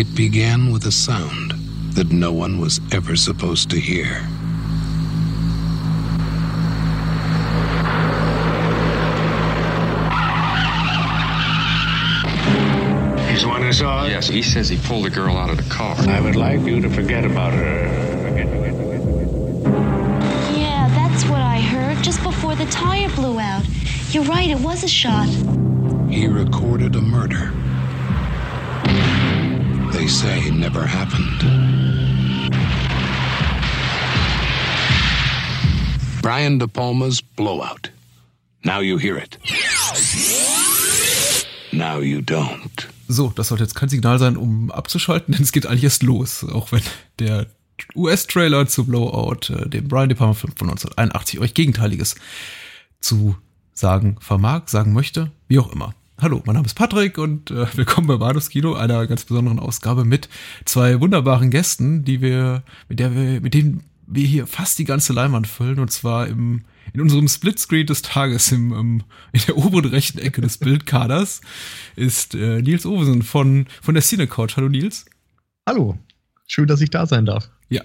It began with a sound that no one was ever supposed to hear. He's the one I saw? Yes, he says he pulled the girl out of the car. I would like you to forget about her. Yeah, that's what I heard just before the tire blew out. You're right, it was a shot. He recorded a murder. They say never happened. Brian De Palma's Blowout. Now you hear it. Now you don't. So, das sollte jetzt kein Signal sein, um abzuschalten, denn es geht eigentlich erst los. Auch wenn der US-Trailer zu Blowout, äh, dem Brian De Palma von 1981, euch Gegenteiliges zu sagen vermag, sagen möchte, wie auch immer. Hallo, mein Name ist Patrick und äh, willkommen bei Badus Kino, einer ganz besonderen Ausgabe mit zwei wunderbaren Gästen, die wir, mit der wir, mit denen wir hier fast die ganze Leinwand füllen und zwar im in unserem Splitscreen des Tages im, im, in der oberen rechten Ecke des Bildkaders ist äh, Nils Ovesen von, von der Cine Couch. Hallo Nils. Hallo. Schön, dass ich da sein darf. Ja.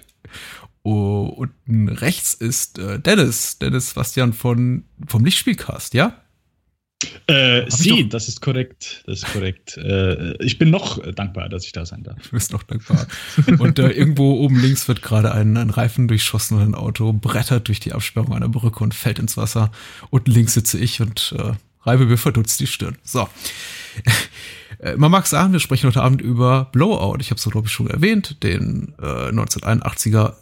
Oh, unten rechts ist äh, Dennis, Dennis Bastian von, vom Lichtspielcast, ja? Äh, Sie, das ist korrekt. Das ist korrekt. Äh, ich bin noch dankbar, dass ich da sein darf. Du bist noch dankbar. Und äh, irgendwo oben links wird gerade ein, ein Reifen durchschossen und ein Auto brettert durch die Absperrung einer Brücke und fällt ins Wasser. Unten links sitze ich und äh, reibe mir verdutzt die Stirn. So. Äh, man mag sagen, wir sprechen heute Abend über Blowout. Ich habe es, glaube ich, schon erwähnt, den äh, 1981er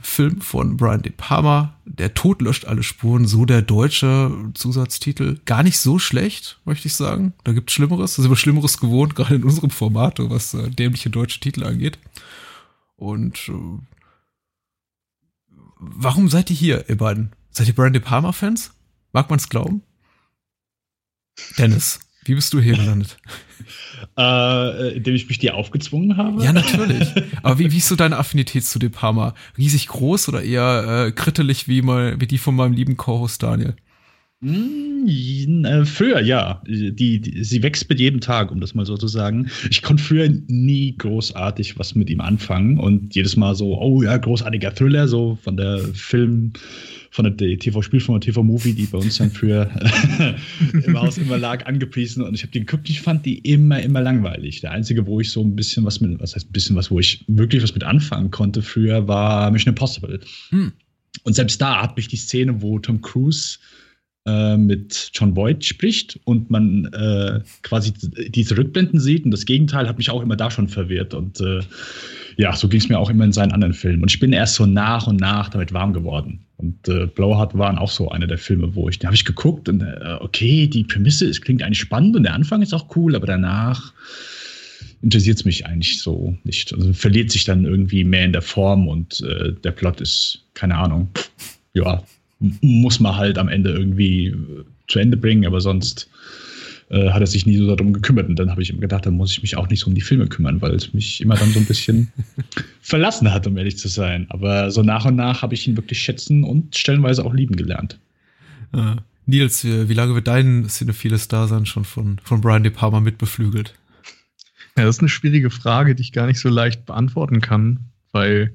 Film von Brian De Palma. Der Tod löscht alle Spuren, so der deutsche Zusatztitel. Gar nicht so schlecht, möchte ich sagen. Da gibt es Schlimmeres. Da sind wir Schlimmeres gewohnt, gerade in unserem Format, was äh, dämliche deutsche Titel angeht. Und äh, warum seid ihr hier, ihr beiden? Seid ihr Brian De Palma-Fans? Mag man es glauben? Dennis, wie bist du hier gelandet? Äh, indem ich mich dir aufgezwungen habe? Ja, natürlich. Aber wie, wie ist so deine Affinität zu De Palma? Riesig groß oder eher äh, krittelig wie, mal, wie die von meinem lieben Co-Host Daniel? Mm, früher, ja. Die, die, sie wächst mit jedem Tag, um das mal so zu sagen. Ich konnte früher nie großartig was mit ihm anfangen und jedes Mal so, oh ja, großartiger Thriller, so von der Film, von der TV-Spielfilm TV-Movie, die bei uns dann früher im Haus immer lag, angepriesen und ich habe die geguckt, ich fand die immer, immer langweilig. Der einzige, wo ich so ein bisschen was mit, was heißt ein bisschen was, wo ich wirklich was mit anfangen konnte früher, war Mission Impossible. Hm. Und selbst da hat mich die Szene, wo Tom Cruise äh, mit John Boyd spricht und man äh, quasi diese Rückblenden sieht. Und das Gegenteil hat mich auch immer da schon verwirrt. Und äh, ja, so ging es mir auch immer in seinen anderen Filmen. Und ich bin erst so nach und nach damit warm geworden. Und äh, Blowhard waren auch so einer der Filme, wo ich, da habe ich geguckt und äh, okay, die Prämisse, es klingt eigentlich spannend und der Anfang ist auch cool, aber danach interessiert es mich eigentlich so nicht. Also verliert sich dann irgendwie mehr in der Form und äh, der Plot ist, keine Ahnung, ja, muss man halt am Ende irgendwie äh, zu Ende bringen, aber sonst äh, hat er sich nie so darum gekümmert. Und dann habe ich ihm gedacht, dann muss ich mich auch nicht so um die Filme kümmern, weil es mich immer dann so ein bisschen verlassen hat, um ehrlich zu sein. Aber so nach und nach habe ich ihn wirklich schätzen und stellenweise auch lieben gelernt. Äh, Nils, wie, wie, lange wird dein cinephiles Dasein schon von, von Brian De Palma mitbeflügelt? Ja, das ist eine schwierige Frage, die ich gar nicht so leicht beantworten kann, weil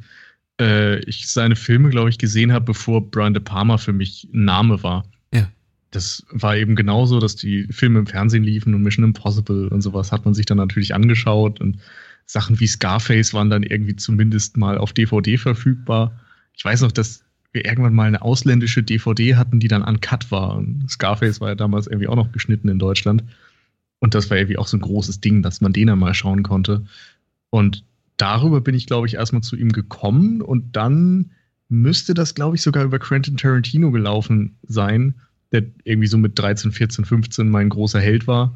äh, ich seine Filme, glaube ich, gesehen habe, bevor Brian De Palma für mich ein Name war. Ja. Das war eben genauso, dass die Filme im Fernsehen liefen und Mission Impossible und sowas hat man sich dann natürlich angeschaut und Sachen wie Scarface waren dann irgendwie zumindest mal auf DVD verfügbar. Ich weiß noch, dass wir irgendwann mal eine ausländische DVD hatten, die dann uncut war. Und Scarface war ja damals irgendwie auch noch geschnitten in Deutschland. Und das war irgendwie auch so ein großes Ding, dass man den dann mal schauen konnte. Und darüber bin ich, glaube ich, erstmal zu ihm gekommen und dann müsste das, glaube ich, sogar über Quentin Tarantino gelaufen sein, der irgendwie so mit 13, 14, 15 mein großer Held war.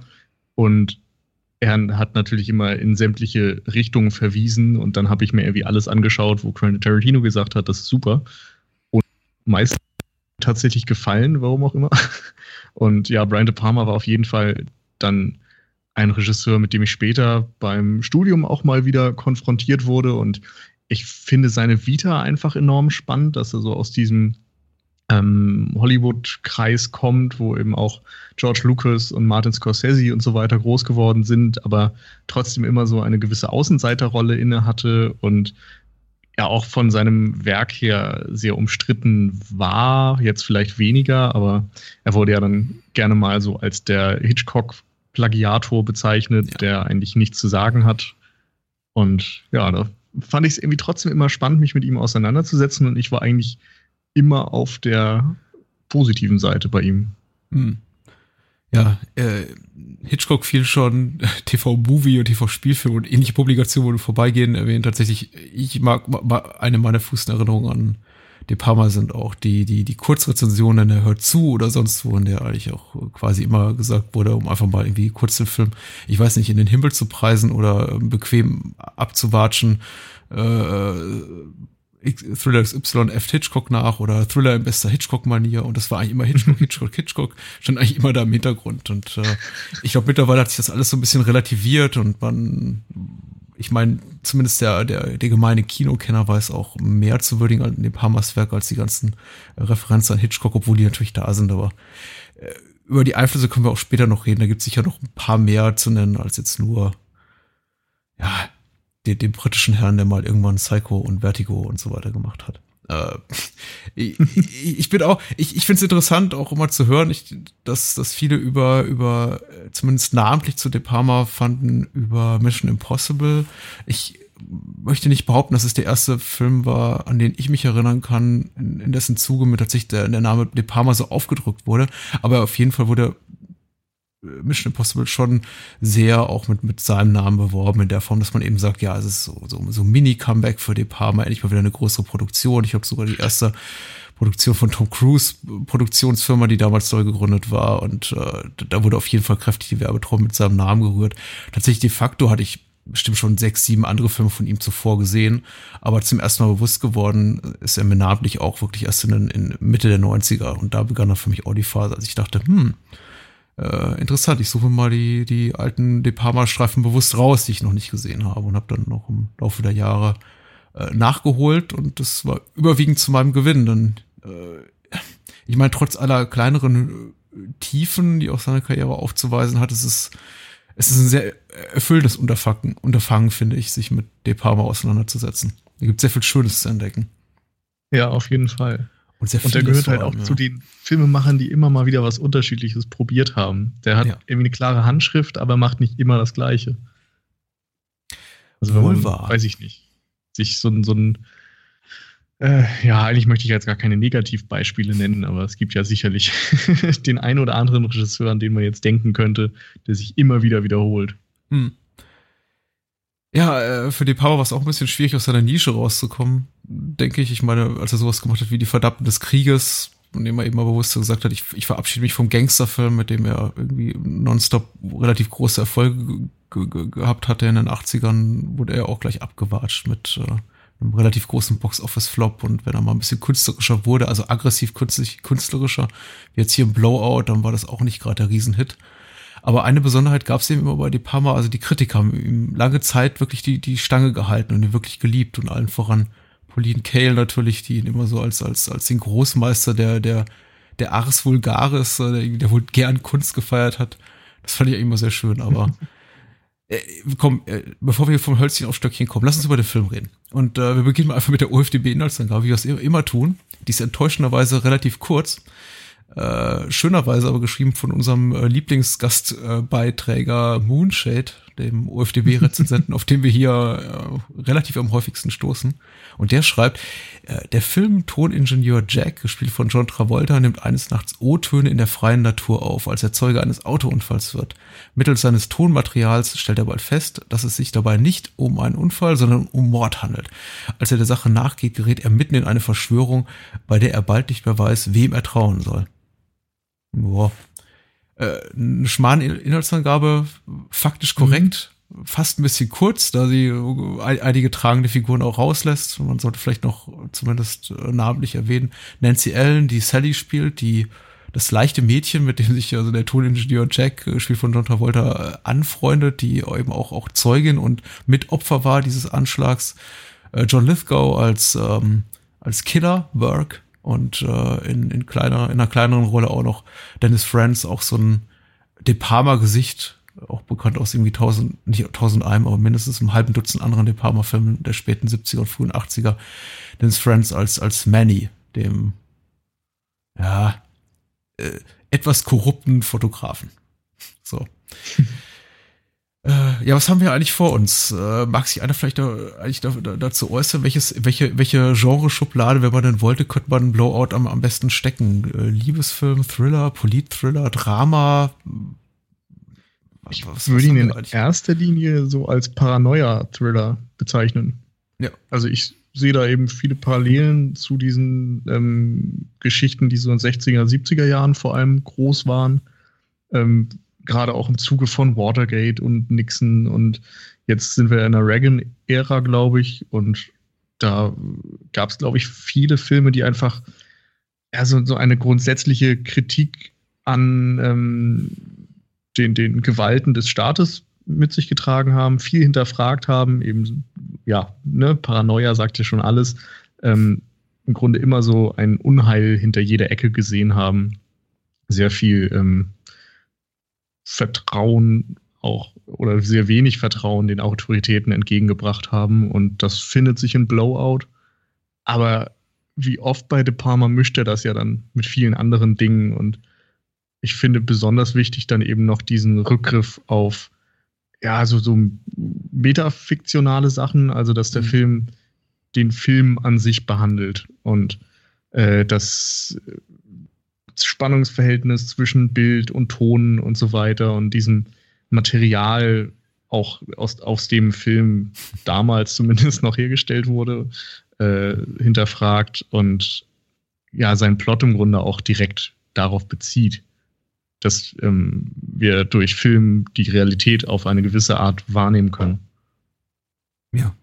Und er hat natürlich immer in sämtliche Richtungen verwiesen und dann habe ich mir irgendwie alles angeschaut, wo Quentin Tarantino gesagt hat, das ist super. Und meistens tatsächlich gefallen, warum auch immer. Und ja, Brian De Palma war auf jeden Fall dann ein Regisseur, mit dem ich später beim Studium auch mal wieder konfrontiert wurde. Und ich finde seine Vita einfach enorm spannend, dass er so aus diesem ähm, Hollywood-Kreis kommt, wo eben auch George Lucas und Martin Scorsese und so weiter groß geworden sind, aber trotzdem immer so eine gewisse Außenseiterrolle inne hatte und ja auch von seinem Werk her sehr umstritten war, jetzt vielleicht weniger, aber er wurde ja dann gerne mal so als der Hitchcock-Plagiator bezeichnet, ja. der eigentlich nichts zu sagen hat. Und ja, da fand ich es irgendwie trotzdem immer spannend, mich mit ihm auseinanderzusetzen und ich war eigentlich immer auf der positiven Seite bei ihm. Hm. Ja, äh, Hitchcock fiel schon TV-Movie und TV-Spielfilm und ähnliche Publikationen, wo du vorbeigehen, erwähnt. Tatsächlich, ich mag, eine meiner Fußerinnerungen an De Palma sind auch die, die, die Kurzrezensionen, er hört zu oder sonst wo, in der eigentlich auch quasi immer gesagt wurde, um einfach mal irgendwie kurz den Film, ich weiß nicht, in den Himmel zu preisen oder bequem abzuwatschen. Äh, Thriller XY F. Hitchcock nach oder Thriller in bester Hitchcock-Manier und das war eigentlich immer Hitchcock, Hitchcock, Hitchcock, stand eigentlich immer da im Hintergrund und äh, ich glaube mittlerweile hat sich das alles so ein bisschen relativiert und man, ich meine, zumindest der, der, der gemeine Kinokenner weiß auch mehr zu würdigen an dem Hammers Werk als die ganzen Referenzen an Hitchcock, obwohl die natürlich da sind, aber äh, über die Einflüsse können wir auch später noch reden, da gibt es sicher noch ein paar mehr zu nennen als jetzt nur ja, den, den britischen Herrn, der mal irgendwann Psycho und Vertigo und so weiter gemacht hat. Äh, ich, ich bin auch, ich, ich finde es interessant, auch immer zu hören, ich, dass, dass viele über, über, äh, zumindest namentlich zu De Palma fanden, über Mission Impossible. Ich möchte nicht behaupten, dass es der erste Film war, an den ich mich erinnern kann, in, in dessen Zuge mir tatsächlich der, der Name De Palma so aufgedrückt wurde. Aber auf jeden Fall wurde Mission Impossible schon sehr auch mit, mit seinem Namen beworben, in der Form, dass man eben sagt, ja, es ist so, so, so ein Mini-Comeback für De Palma, endlich mal wieder eine größere Produktion. Ich habe sogar die erste Produktion von Tom Cruise Produktionsfirma, die damals neu gegründet war und äh, da wurde auf jeden Fall kräftig die Werbetrommel mit seinem Namen gerührt. Tatsächlich de facto hatte ich bestimmt schon sechs, sieben andere Filme von ihm zuvor gesehen, aber zum ersten Mal bewusst geworden ist er mir namentlich auch wirklich erst in, in Mitte der 90er und da begann dann für mich auch die Phase, als ich dachte, hm, äh, interessant. Ich suche mal die, die alten De Palma-Streifen bewusst raus, die ich noch nicht gesehen habe und habe dann noch im Laufe der Jahre äh, nachgeholt und das war überwiegend zu meinem Gewinn. Denn äh, ich meine, trotz aller kleineren äh, Tiefen, die auch seine Karriere aufzuweisen hat, es ist es ist ein sehr erfüllendes Unterfangen, Unterfangen, finde ich, sich mit De Palma auseinanderzusetzen. Da gibt sehr viel Schönes zu entdecken. Ja, auf jeden Fall. Und, sehr und der gehört halt auch ja. zu den Filmemachern, die immer mal wieder was Unterschiedliches probiert haben. Der hat ja. irgendwie eine klare Handschrift, aber macht nicht immer das Gleiche. Also Wohl man, wahr. weiß ich nicht, sich so ein, so ein äh, ja, eigentlich möchte ich jetzt gar keine Negativbeispiele nennen, aber es gibt ja sicherlich den einen oder anderen Regisseur, an den man jetzt denken könnte, der sich immer wieder wiederholt. Hm. Ja, äh, für die Power war es auch ein bisschen schwierig, aus seiner Nische rauszukommen, denke ich. Ich meine, als er sowas gemacht hat wie die Verdammten des Krieges, und dem er eben mal bewusst gesagt hat, ich, ich verabschiede mich vom Gangsterfilm, mit dem er irgendwie nonstop relativ große Erfolge gehabt hatte in den 80ern, wurde er auch gleich abgewatscht mit äh, einem relativ großen Box-Office-Flop und wenn er mal ein bisschen künstlerischer wurde, also aggressiv künstlerischer, wie jetzt hier im Blowout, dann war das auch nicht gerade der Riesenhit. Aber eine Besonderheit gab es eben immer bei De Palma, also die Kritiker haben ihm lange Zeit wirklich die, die Stange gehalten und ihn wirklich geliebt und allen voran Pauline Kael natürlich, die ihn immer so als, als, als den Großmeister der, der, der Ars Vulgaris, der, der wohl gern Kunst gefeiert hat. Das fand ich immer sehr schön, aber äh, komm, äh, bevor wir vom Hölzchen auf Stöckchen kommen, lass uns über den Film reden. Und äh, wir beginnen einfach mit der OFDB-Inhaltsangabe, wie wir es immer tun. Die ist enttäuschenderweise relativ kurz. Äh, schönerweise aber geschrieben von unserem äh, Lieblingsgastbeiträger äh, Moonshade, dem OFDB-Rezensenten, auf den wir hier äh, relativ am häufigsten stoßen. Und der schreibt, äh, der Film-Toningenieur Jack, gespielt von John Travolta, nimmt eines Nachts O-Töne in der freien Natur auf, als er Zeuge eines Autounfalls wird. Mittels seines Tonmaterials stellt er bald fest, dass es sich dabei nicht um einen Unfall, sondern um Mord handelt. Als er der Sache nachgeht, gerät er mitten in eine Verschwörung, bei der er bald nicht mehr weiß, wem er trauen soll. Boah. Äh, eine Schmarrn-Inhaltsangabe, faktisch korrekt, mhm. fast ein bisschen kurz, da sie einige tragende Figuren auch rauslässt. Man sollte vielleicht noch zumindest äh, namentlich erwähnen. Nancy Allen, die Sally spielt, die das leichte Mädchen, mit dem sich also der Toningenieur Jack, gespielt von John Travolta, äh, anfreundet, die eben auch, auch Zeugin und Mitopfer war dieses Anschlags. John Lithgow als, ähm, als Killer, Burke, Und äh, in, in, kleiner, in einer kleineren Rolle auch noch Dennis Franz, auch so ein De Palma-Gesicht, auch bekannt aus irgendwie tausend, nicht tausend einem, aber mindestens einem halben Dutzend anderen De Palma-Filmen der späten 70er und frühen 80er. Dennis Franz als, als Manny, dem, ja, äh, etwas korrupten Fotografen. So. Äh, ja, was haben wir eigentlich vor uns? Äh, mag sich einer vielleicht da, eigentlich da, da, dazu äußern, welches, welche, welche Genre-Schublade, wenn man denn wollte, könnte man Blowout am, am besten stecken? Äh, Liebesfilm, Thriller, Polit-Thriller, Drama? Ich was, würde was ihn in erster Linie so als Paranoia-Thriller bezeichnen. Ja. Also ich sehe da eben viele Parallelen zu diesen ähm, Geschichten, die so in 60er, 70er Jahren vor allem groß waren. Ähm, gerade auch im Zuge von Watergate und Nixon und jetzt sind wir in der Reagan-Ära, glaube ich, und da gab es, glaube ich, viele Filme, die einfach ja, so, so eine grundsätzliche Kritik an ähm, den, den Gewalten des Staates mit sich getragen haben, viel hinterfragt haben, eben, ja, ne, Paranoia sagt ja schon alles, ähm, im Grunde immer so ein Unheil hinter jeder Ecke gesehen haben, sehr viel ähm, Vertrauen auch oder sehr wenig Vertrauen den Autoritäten entgegengebracht haben. Und das findet sich in Blowout. Aber wie oft bei De Palma mischt er das ja dann mit vielen anderen Dingen. Und ich finde besonders wichtig dann eben noch diesen Rückgriff auf, ja, so, so metafiktionale Sachen, also dass der mhm. Film den Film an sich behandelt und äh, das Spannungsverhältnis zwischen Bild und Ton und so weiter und diesem Material auch aus, aus dem Film damals zumindest noch hergestellt wurde, äh, hinterfragt und ja, seinen Plot im Grunde auch direkt darauf bezieht, dass ähm, wir durch Film die Realität auf eine gewisse Art wahrnehmen können. Ja,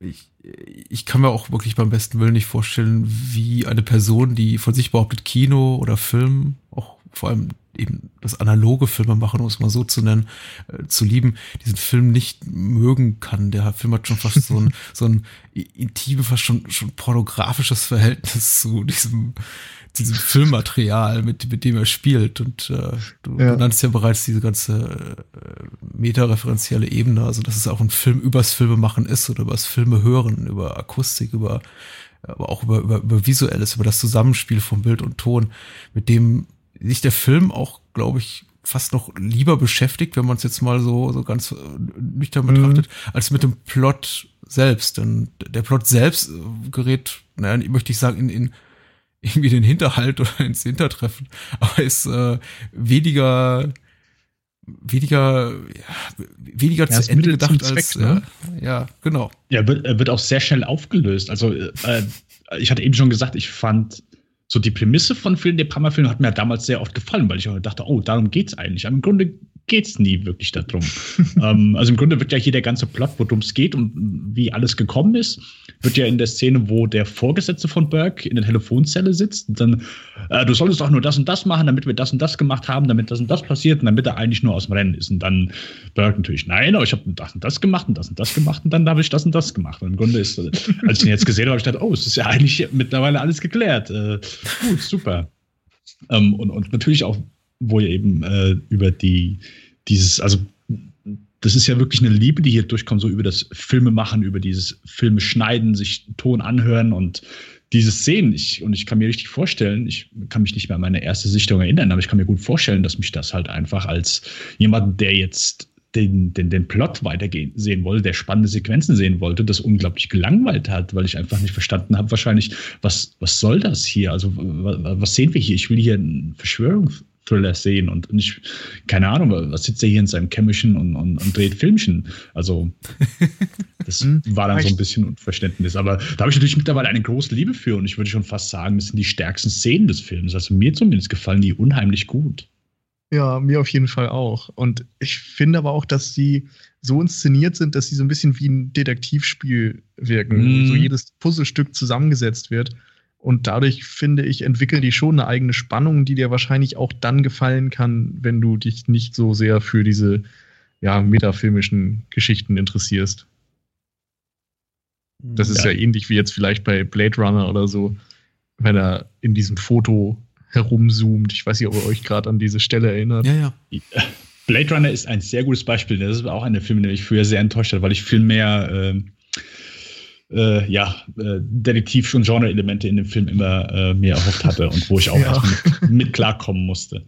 ich, ich kann mir auch wirklich beim besten Willen nicht vorstellen, wie eine Person, die von sich behauptet, Kino oder Film, auch vor allem eben das analoge Filme machen, um es mal so zu nennen, äh, zu lieben, diesen Film nicht mögen kann. Der Film hat schon fast so ein, so ein intime, fast schon, schon pornografisches Verhältnis zu diesem diesem Filmmaterial, mit, mit dem er spielt. Und äh, du, ja. nanntest ja bereits diese ganze äh, metareferenzielle Ebene, also dass es auch ein Film übers Filme machen ist oder übers Filme hören, über Akustik, über aber auch über, über, über Visuelles, über das Zusammenspiel von Bild und Ton, mit dem sich der Film auch, glaube ich, fast noch lieber beschäftigt, wenn man es jetzt mal so, so ganz äh, nüchtern mhm. betrachtet, mhm. als mit dem Plot selbst. Denn der Plot selbst gerät, naja, möchte ich sagen, in, in irgendwie den Hinterhalt oder ins Hintertreffen, aber ist äh, weniger weniger ja, weniger ja, zu Ende gedacht Zweck, als ne? äh, ja genau ja wird, wird auch sehr schnell aufgelöst also äh, ich hatte eben schon gesagt ich fand so die Prämisse von Film der Pammer-Film hat mir damals sehr oft gefallen weil ich auch dachte oh darum geht's eigentlich aber im Grunde geht es nie wirklich darum. ähm, also im Grunde wird ja hier der ganze Plot, worum es geht und wie alles gekommen ist, wird ja in der Szene, wo der Vorgesetzte von Burke in der Telefonzelle sitzt und dann, äh, du solltest auch nur das und das machen, damit wir das und das gemacht haben, damit das und das passiert und damit er eigentlich nur aus dem Rennen ist. Und dann Burke natürlich, nein, aber ich habe das und das gemacht und das und das gemacht und dann habe ich das und das gemacht. Und im Grunde ist, äh, als ich ihn jetzt gesehen habe, habe ich gedacht, oh, es ist ja eigentlich mittlerweile alles geklärt. Äh, gut, super. Ähm, und, und natürlich auch wo ihr eben äh, über die, dieses, also das ist ja wirklich eine Liebe, die hier durchkommt, so über das Filme machen, über dieses Filme schneiden, sich Ton anhören und dieses Sehen. Ich, und ich kann mir richtig vorstellen, ich kann mich nicht mehr an meine erste Sichtung erinnern, aber ich kann mir gut vorstellen, dass mich das halt einfach als jemand, der jetzt den, den, den Plot weitergehen sehen wollte, der spannende Sequenzen sehen wollte, das unglaublich gelangweilt hat, weil ich einfach nicht verstanden habe, wahrscheinlich, was, was soll das hier? Also, was sehen wir hier? Ich will hier eine Verschwörung, Thriller sehen und nicht, keine Ahnung, was sitzt er hier in seinem Kämmerchen und, und, und dreht Filmchen. Also, das hm. war dann so ein bisschen Unverständnis. Aber da habe ich natürlich mittlerweile eine große Liebe für und ich würde schon fast sagen, das sind die stärksten Szenen des Films. Also, mir zumindest gefallen die unheimlich gut. Ja, mir auf jeden Fall auch. Und ich finde aber auch, dass sie so inszeniert sind, dass sie so ein bisschen wie ein Detektivspiel wirken, mm. so jedes Puzzlestück zusammengesetzt wird. Und dadurch, finde ich, entwickeln die schon eine eigene Spannung, die dir wahrscheinlich auch dann gefallen kann, wenn du dich nicht so sehr für diese ja, metafilmischen Geschichten interessierst. Das ist ja. ja ähnlich wie jetzt vielleicht bei Blade Runner oder so. wenn er in diesem Foto herumzoomt. Ich weiß nicht, ob ihr euch gerade an diese Stelle erinnert. Ja, ja. Blade Runner ist ein sehr gutes Beispiel. Das ist auch eine Film, der mich früher sehr enttäuscht hat, weil ich viel mehr äh, äh, ja, äh, Detektiv- und Genre-Elemente in dem Film immer äh, mir erhofft hatte und wo ich auch Ja. mit, mit klarkommen musste.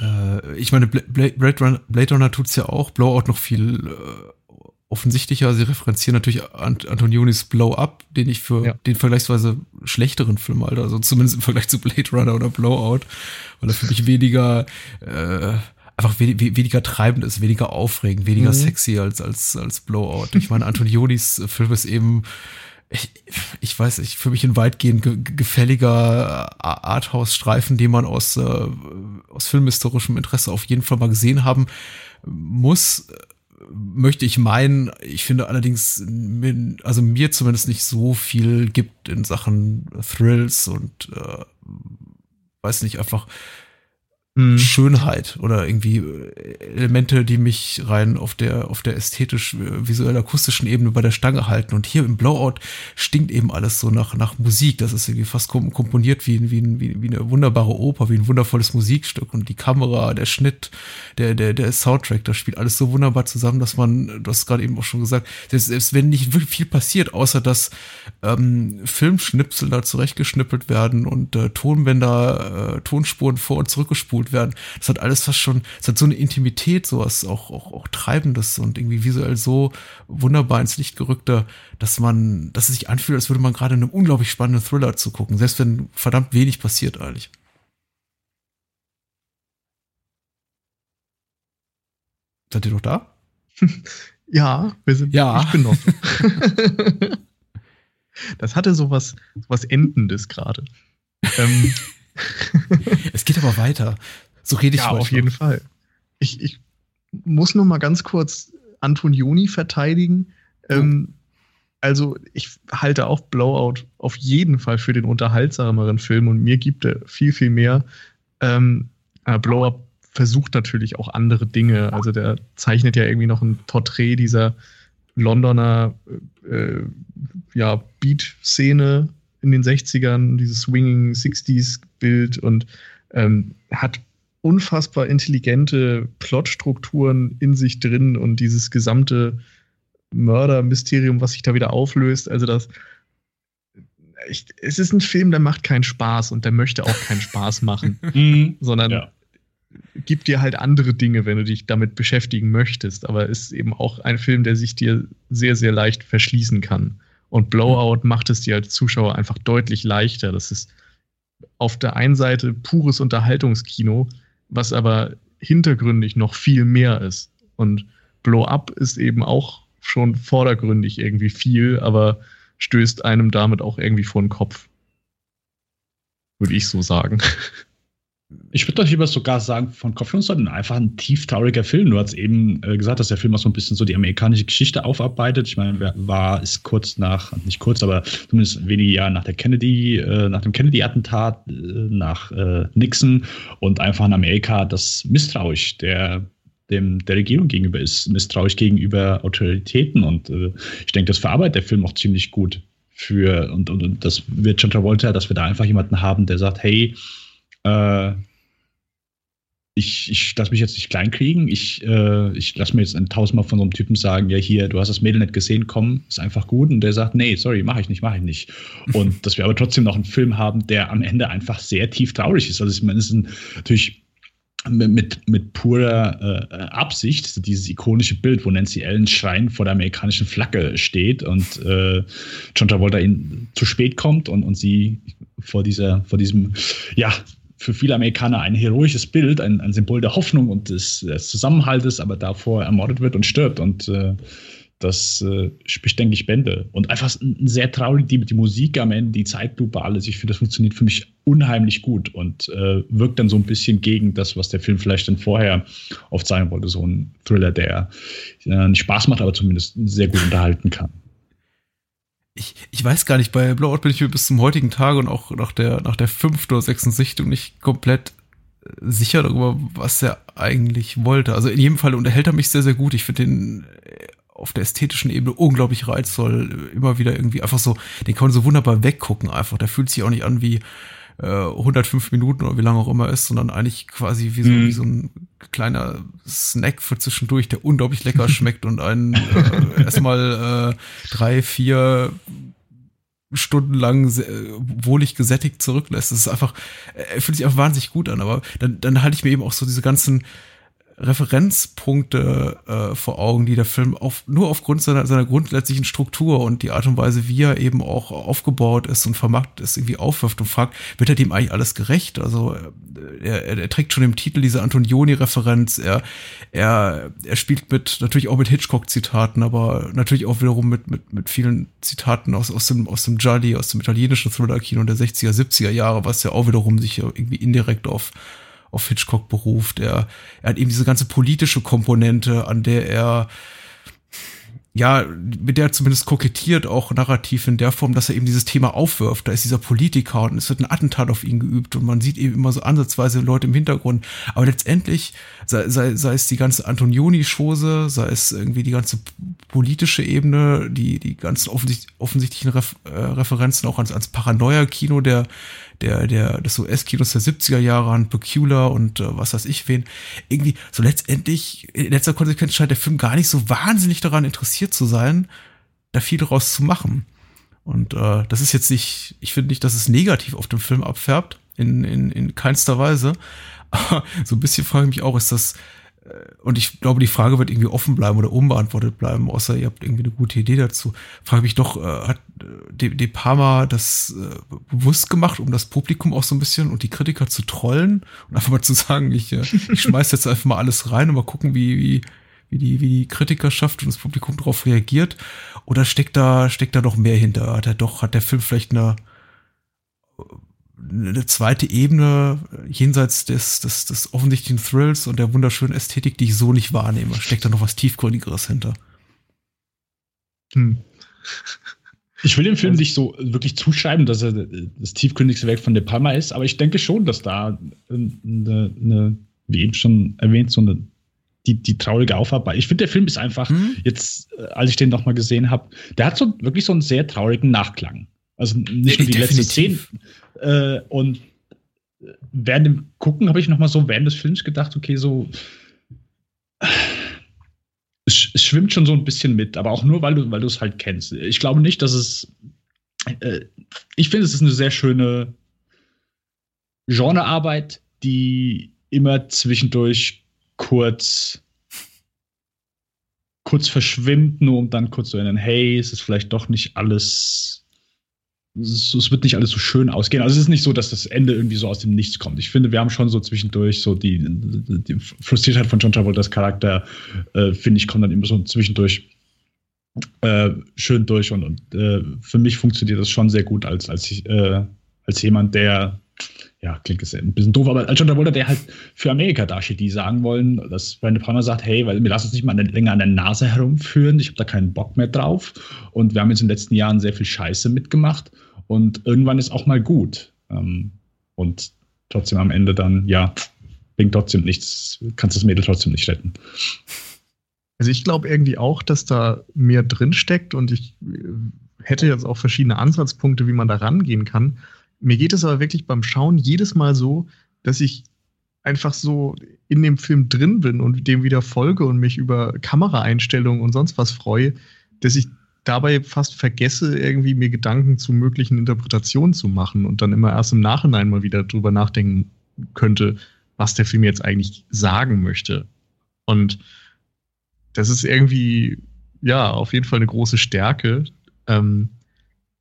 Äh, ich meine, Bla- Bla- Blade Runner, Blade Runner tut's ja auch, Blowout noch viel äh, offensichtlicher. Sie referenzieren natürlich Ant Antonionis Blow Up, den ich für Ja. den vergleichsweise schlechteren Film halte, also zumindest im Vergleich zu Blade Runner oder Blowout, weil er für mich weniger äh, einfach we we weniger treibend ist, weniger aufregend, weniger Mhm. sexy als als als Blowout. Ich meine, Antonionis Film ist eben ich, ich weiß nicht, für mich ein weitgehend ge gefälliger äh, Arthouse-Streifen, den man aus, äh, aus filmhistorischem Interesse auf jeden Fall mal gesehen haben muss, äh, möchte ich meinen. Ich finde allerdings, also mir zumindest nicht so viel gibt in Sachen Thrills und äh, weiß nicht, einfach Mhm. Schönheit oder irgendwie äh, Elemente, die mich rein auf der auf der ästhetisch äh, visuell akustischen Ebene bei der Stange halten. Und hier im Blowout stinkt eben alles so nach nach Musik, das ist irgendwie fast kom komponiert wie wie, wie wie eine wunderbare Oper, wie ein wundervolles Musikstück. Und die Kamera, der Schnitt, der der der Soundtrack, das spielt alles so wunderbar zusammen, dass man du hast gerade eben auch schon gesagt, selbst, selbst wenn nicht wirklich viel passiert, außer dass ähm, Filmschnipsel da zurechtgeschnippelt werden und äh, Tonbänder, äh, Tonspuren vor und zurückgespult werden. Das hat alles fast schon, es hat so eine Intimität, sowas auch, auch, auch Treibendes und irgendwie visuell so wunderbar ins Licht gerückter, dass man, dass es sich anfühlt, als würde man gerade einem unglaublich spannenden Thriller zu gucken, selbst wenn verdammt wenig passiert eigentlich. Seid ihr noch da? Ja, wir sind, Ja. ich bin noch. das hatte sowas, sowas Endendes gerade. Ähm, Es geht aber weiter. So rede ich ja, auf jeden noch. Fall. Ich, ich muss noch mal ganz kurz Antonioni verteidigen. Ähm, also ich halte auch Blowout auf jeden Fall für den unterhaltsameren Film und mir gibt er viel, viel mehr. Ähm, äh, Blowout versucht natürlich auch andere Dinge. Also der zeichnet ja irgendwie noch ein Porträt dieser Londoner äh, ja, Beat-Szene in den 60ern, dieses Swinging 60s-Bild und ähm, hat unfassbar intelligente Plotstrukturen in sich drin und dieses gesamte Mörder-Mysterium, was sich da wieder auflöst. Also das, ich, es ist ein Film, der macht keinen Spaß und der möchte auch keinen Spaß machen, Mhm. sondern Ja. gibt dir halt andere Dinge, wenn du dich damit beschäftigen möchtest. Aber ist eben auch ein Film, der sich dir sehr, sehr leicht verschließen kann. Und Blowout macht es dir als Zuschauer einfach deutlich leichter. Das ist auf der einen Seite pures Unterhaltungskino, was aber hintergründig noch viel mehr ist. Und Blow Up ist eben auch schon vordergründig irgendwie viel, aber stößt einem damit auch irgendwie vor den Kopf. Würde ich so sagen. Ich würde doch lieber sogar sagen, von Kopfschutz, sondern einfach ein tieftrauriger Film. Du hast eben äh, gesagt, dass der Film auch so ein bisschen so die amerikanische Geschichte aufarbeitet. Ich meine, war ist kurz nach, nicht kurz, aber zumindest wenige Jahre nach der Kennedy, äh, nach dem Kennedy-Attentat, äh, nach Nixon und einfach in Amerika, das misstrauisch der dem der Regierung gegenüber ist, misstrauisch gegenüber Autoritäten und ich denke, das verarbeitet der Film auch ziemlich gut für und, und, und das wird John Travolta, dass wir da einfach jemanden haben, der sagt, hey, äh, ich, ich lasse mich jetzt nicht kleinkriegen. Ich, äh, ich lasse mir jetzt ein tausendmal von so einem Typen sagen, ja, hier, du hast das Mädel nicht gesehen, komm, ist einfach gut. Und der sagt, nee, sorry, mache ich nicht, mache ich nicht. Und dass wir aber trotzdem noch einen Film haben, der am Ende einfach sehr tief traurig ist. Also ich meine, es ist natürlich mit, mit, purer äh, Absicht, dieses ikonische Bild, wo Nancy Ellen schreiend vor der amerikanischen Flagge steht und äh, John Travolta ihn zu spät kommt und, und sie vor dieser, vor diesem, ja, für viele Amerikaner ein heroisches Bild, ein, ein Symbol der Hoffnung und des, des Zusammenhaltes, aber davor ermordet wird und stirbt. Und äh, das äh, spricht, denke ich, Bände. Und einfach ein sehr traurig, die, die Musik am Ende, die Zeitlupe, alles. Ich finde, das funktioniert für mich unheimlich gut und äh, wirkt dann so ein bisschen gegen das, was der Film vielleicht dann vorher oft sein wollte. So ein Thriller, der äh, nicht Spaß macht, aber zumindest sehr gut unterhalten kann. Ich, ich weiß gar nicht, bei Blowout bin ich mir bis zum heutigen Tage und auch nach der, nach der fünften oder sechsten Sichtung nicht komplett äh, sicher darüber, was er eigentlich wollte. Also in jedem Fall unterhält er mich sehr, sehr gut. Ich finde den äh, auf der ästhetischen Ebene unglaublich reizvoll. Immer wieder irgendwie einfach so, den kann man so wunderbar weggucken einfach. Der fühlt sich auch nicht an wie äh, 105 Minuten oder wie lange auch immer ist, sondern eigentlich quasi wie so, mhm. wie so ein kleiner Snack für zwischendurch, der unglaublich lecker schmeckt und einen äh, erstmal äh, drei, vier Stunden lang wohlig gesättigt zurücklässt. Das ist einfach, er fühlt sich einfach wahnsinnig gut an, aber dann, dann halte ich mir eben auch so diese ganzen Referenzpunkte äh, vor Augen, die der Film auf, nur aufgrund seiner, seiner grundsätzlichen Struktur und die Art und Weise, wie er eben auch aufgebaut ist und vermarktet ist, irgendwie aufwirft und fragt, wird er dem eigentlich alles gerecht? Also äh, er, er, er trägt schon im Titel diese Antonioni-Referenz, er, er, er spielt mit, natürlich auch mit Hitchcock-Zitaten, aber natürlich auch wiederum mit, mit, mit vielen Zitaten aus, aus dem, aus dem Gialli, aus dem italienischen Thriller-Kino der 60er, 70er Jahre, was ja auch wiederum sich irgendwie indirekt auf auf Hitchcock beruft. Er, er hat eben diese ganze politische Komponente, an der er ja, mit der er zumindest kokettiert, auch narrativ in der Form, dass er eben dieses Thema aufwirft. Da ist dieser Politiker und es wird ein Attentat auf ihn geübt und man sieht eben immer so ansatzweise Leute im Hintergrund. Aber letztendlich, sei, sei, sei es die ganze Antonioni-Chose, sei es irgendwie die ganze politische Ebene, die, die ganzen offensicht, offensichtlichen Ref, äh, Referenzen auch ans, ans Paranoia-Kino der, der, der, des US-Kinos der 70er Jahre an Peculiar und äh, was weiß ich wen. Irgendwie, so letztendlich, in letzter Konsequenz scheint der Film gar nicht so wahnsinnig daran interessiert zu sein, da viel draus zu machen. Und äh, das ist jetzt nicht, ich finde nicht, dass es negativ auf den Film abfärbt, in, in, in keinster Weise. Aber so ein bisschen frage ich mich auch, ist das, und ich glaube, die Frage wird irgendwie offen bleiben oder unbeantwortet bleiben, außer ihr habt irgendwie eine gute Idee dazu. Frage mich doch, äh, hat De, De Palma das äh, bewusst gemacht, um das Publikum auch so ein bisschen und die Kritiker zu trollen und einfach mal zu sagen, ich, äh, ich schmeiß jetzt einfach mal alles rein und mal gucken, wie, wie, wie die, wie die Kritikerschaft und das Publikum darauf reagiert? Oder steckt da, steckt da noch mehr hinter? Hat er doch, hat der Film vielleicht eine, eine zweite Ebene jenseits des, des, des offensichtlichen Thrills und der wunderschönen Ästhetik, die ich so nicht wahrnehme. Steckt da noch was Tiefgründigeres hinter? Hm. Ich will dem Film nicht so wirklich zuschreiben, dass er das tiefgründigste Werk von De Palma ist, aber ich denke schon, dass da eine, eine wie eben schon erwähnt, so eine die, die traurige Aufarbeitung. Ich finde, der Film ist einfach, hm? jetzt, äh, als ich den nochmal gesehen habe, der hat so wirklich so einen sehr traurigen Nachklang. Also nicht nur die letzte Szene, äh, und äh, während dem Gucken habe ich noch mal so während des Films gedacht, okay, so es, schwimmt schon so ein bisschen mit, aber auch nur, weil du weil es halt kennst. Ich glaube nicht, dass es äh, ich finde, es ist eine sehr schöne Genrearbeit, die immer zwischendurch kurz kurz verschwimmt, nur um dann kurz zu erinnern, hey, es ist vielleicht doch nicht alles es wird nicht alles so schön ausgehen. Also es ist nicht so, dass das Ende irgendwie so aus dem Nichts kommt. Ich finde, wir haben schon so zwischendurch so die, die Frustriertheit von John Travoltas Charakter, äh, finde ich, kommt dann immer so zwischendurch äh, schön durch und, und äh, für mich funktioniert das schon sehr gut als, als, ich, äh, als jemand, der ja, klingt jetzt ein bisschen doof, aber als John Travolta, der halt für Amerika dasteht, die sagen wollen, dass Brandon De Palma sagt, hey, weil wir lassen uns nicht mal länger an der Nase herumführen, ich habe da keinen Bock mehr drauf und wir haben jetzt in den letzten Jahren sehr viel Scheiße mitgemacht und irgendwann ist auch mal gut ähm, und trotzdem am Ende dann, ja, bringt trotzdem nichts, kannst das Mädel trotzdem nicht retten. Also ich glaube irgendwie auch, dass da mehr drin steckt und ich äh, hätte jetzt auch verschiedene Ansatzpunkte, wie man da rangehen kann. Mir geht es aber wirklich beim Schauen jedes Mal so, dass ich einfach so in dem Film drin bin und dem wieder folge und mich über Kameraeinstellungen und sonst was freue, dass ich dabei fast vergesse, irgendwie mir Gedanken zu möglichen Interpretationen zu machen und dann immer erst im Nachhinein mal wieder drüber nachdenken könnte, was der Film jetzt eigentlich sagen möchte. Und das ist irgendwie, ja, auf jeden Fall eine große Stärke. Ähm,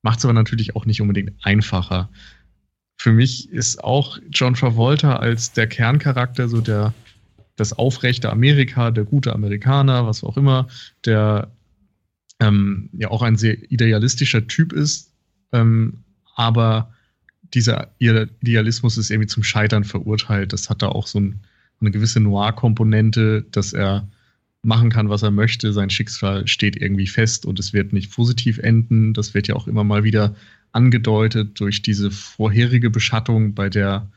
Macht es aber natürlich auch nicht unbedingt einfacher. Für mich ist auch John Travolta als der Kerncharakter so der das aufrechte Amerika, der gute Amerikaner, was auch immer, der ähm, ja auch ein sehr idealistischer Typ ist, ähm, aber dieser Idealismus ist irgendwie zum Scheitern verurteilt. Das hat da auch so ein, eine gewisse Noir-Komponente, dass er machen kann, was er möchte. Sein Schicksal steht irgendwie fest und es wird nicht positiv enden. Das wird ja auch immer mal wieder angedeutet durch diese vorherige Beschattung, bei der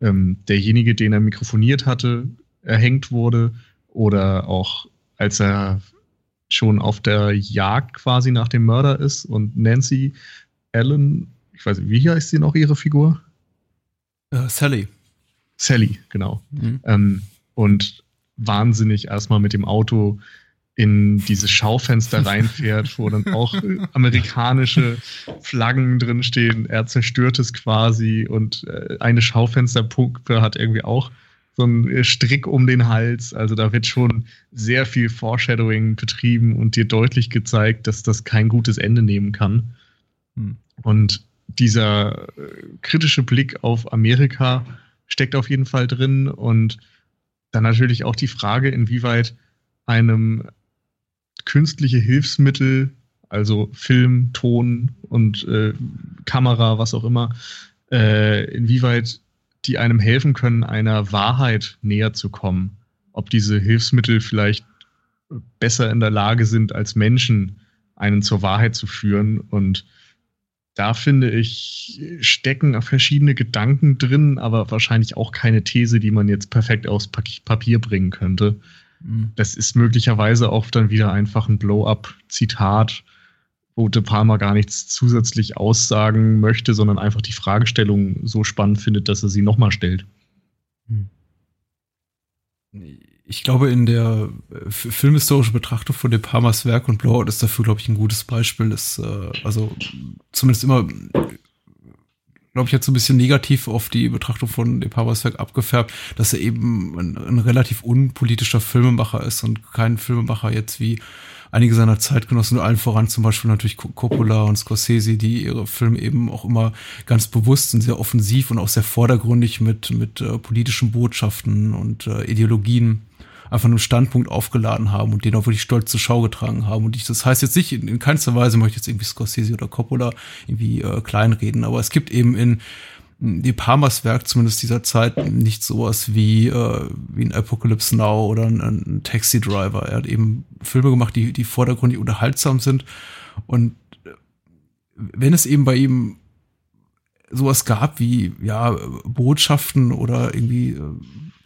ähm, derjenige, den er mikrofoniert hatte, erhängt wurde. Oder auch als er schon auf der Jagd quasi nach dem Mörder ist und Nancy Allen, ich weiß nicht, wie heißt sie noch ihre Figur? Äh, Sally. Sally, genau. Mhm. Ähm, und wahnsinnig erstmal mit dem Auto in dieses Schaufenster reinfährt, wo dann auch amerikanische Flaggen drinstehen. Er zerstört es quasi und äh, eine Schaufensterpunkte hat irgendwie auch so einen äh, Strick um den Hals. Also da wird schon sehr viel Foreshadowing betrieben und dir deutlich gezeigt, dass das kein gutes Ende nehmen kann. Hm. Und dieser äh, kritische Blick auf Amerika steckt auf jeden Fall drin und dann natürlich auch die Frage, inwieweit einem künstliche Hilfsmittel, also Film, Ton und äh, Kamera, was auch immer, äh, inwieweit die einem helfen können, einer Wahrheit näher zu kommen. Ob diese Hilfsmittel vielleicht besser in der Lage sind, als Menschen einen zur Wahrheit zu führen. Und da finde ich, stecken verschiedene Gedanken drin, aber wahrscheinlich auch keine These, die man jetzt perfekt aufs Papier bringen könnte. Mhm. Das ist möglicherweise auch dann wieder einfach ein Blow-up-Zitat, wo De Palma gar nichts zusätzlich aussagen möchte, sondern einfach die Fragestellung so spannend findet, dass er sie nochmal stellt. Ich glaube, in der äh, filmhistorischen Betrachtung von De Palmas Werk und Blowout ist dafür, glaube ich, ein gutes Beispiel. Das, äh, also zumindest immer, glaube ich, jetzt so ein bisschen negativ auf die Betrachtung von De Palmas Werk abgefärbt, dass er eben ein, ein relativ unpolitischer Filmemacher ist und kein Filmemacher jetzt wie einige seiner Zeitgenossen, allen voran zum Beispiel natürlich Coppola und Scorsese, die ihre Filme eben auch immer ganz bewusst und sehr offensiv und auch sehr vordergründig mit, mit äh, politischen Botschaften und äh, Ideologien einfach einen Standpunkt aufgeladen haben und den auch wirklich stolz zur Schau getragen haben. Und ich, das heißt jetzt nicht, in, in keinster Weise möchte ich jetzt irgendwie Scorsese oder Coppola irgendwie äh, kleinreden, aber es gibt eben in die Palmas Werk zumindest dieser Zeit nicht sowas wie, äh, wie ein Apocalypse Now oder ein, ein Taxi Driver. Er hat eben Filme gemacht, die, die vordergründig unterhaltsam sind. Und wenn es eben bei ihm sowas gab wie, ja, Botschaften oder irgendwie äh,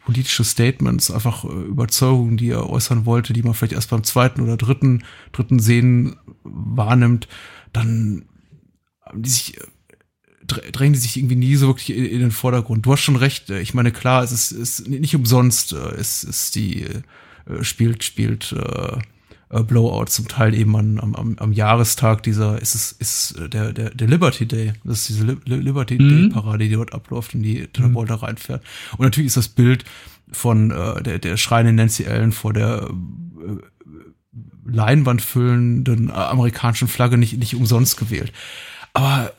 politische Statements, einfach äh, Überzeugungen, die er äußern wollte, die man vielleicht erst beim zweiten oder dritten, dritten Sehen wahrnimmt, dann die sich drängen die sich irgendwie nie so wirklich in, den Vordergrund. Du hast schon recht. Ich meine, klar, es ist, ist nicht umsonst. Es ist die äh, spielt spielt äh, Blowout zum Teil eben an, am, am Jahrestag dieser ist es ist der der der Liberty Day. Das ist diese Li Liberty Mhm. Day Parade, die dort abläuft und die Travolta reinfährt. Und natürlich ist das Bild von äh, der der schreiende Nancy Allen vor der äh, Leinwand füllenden äh, amerikanischen Flagge nicht nicht umsonst gewählt. Aber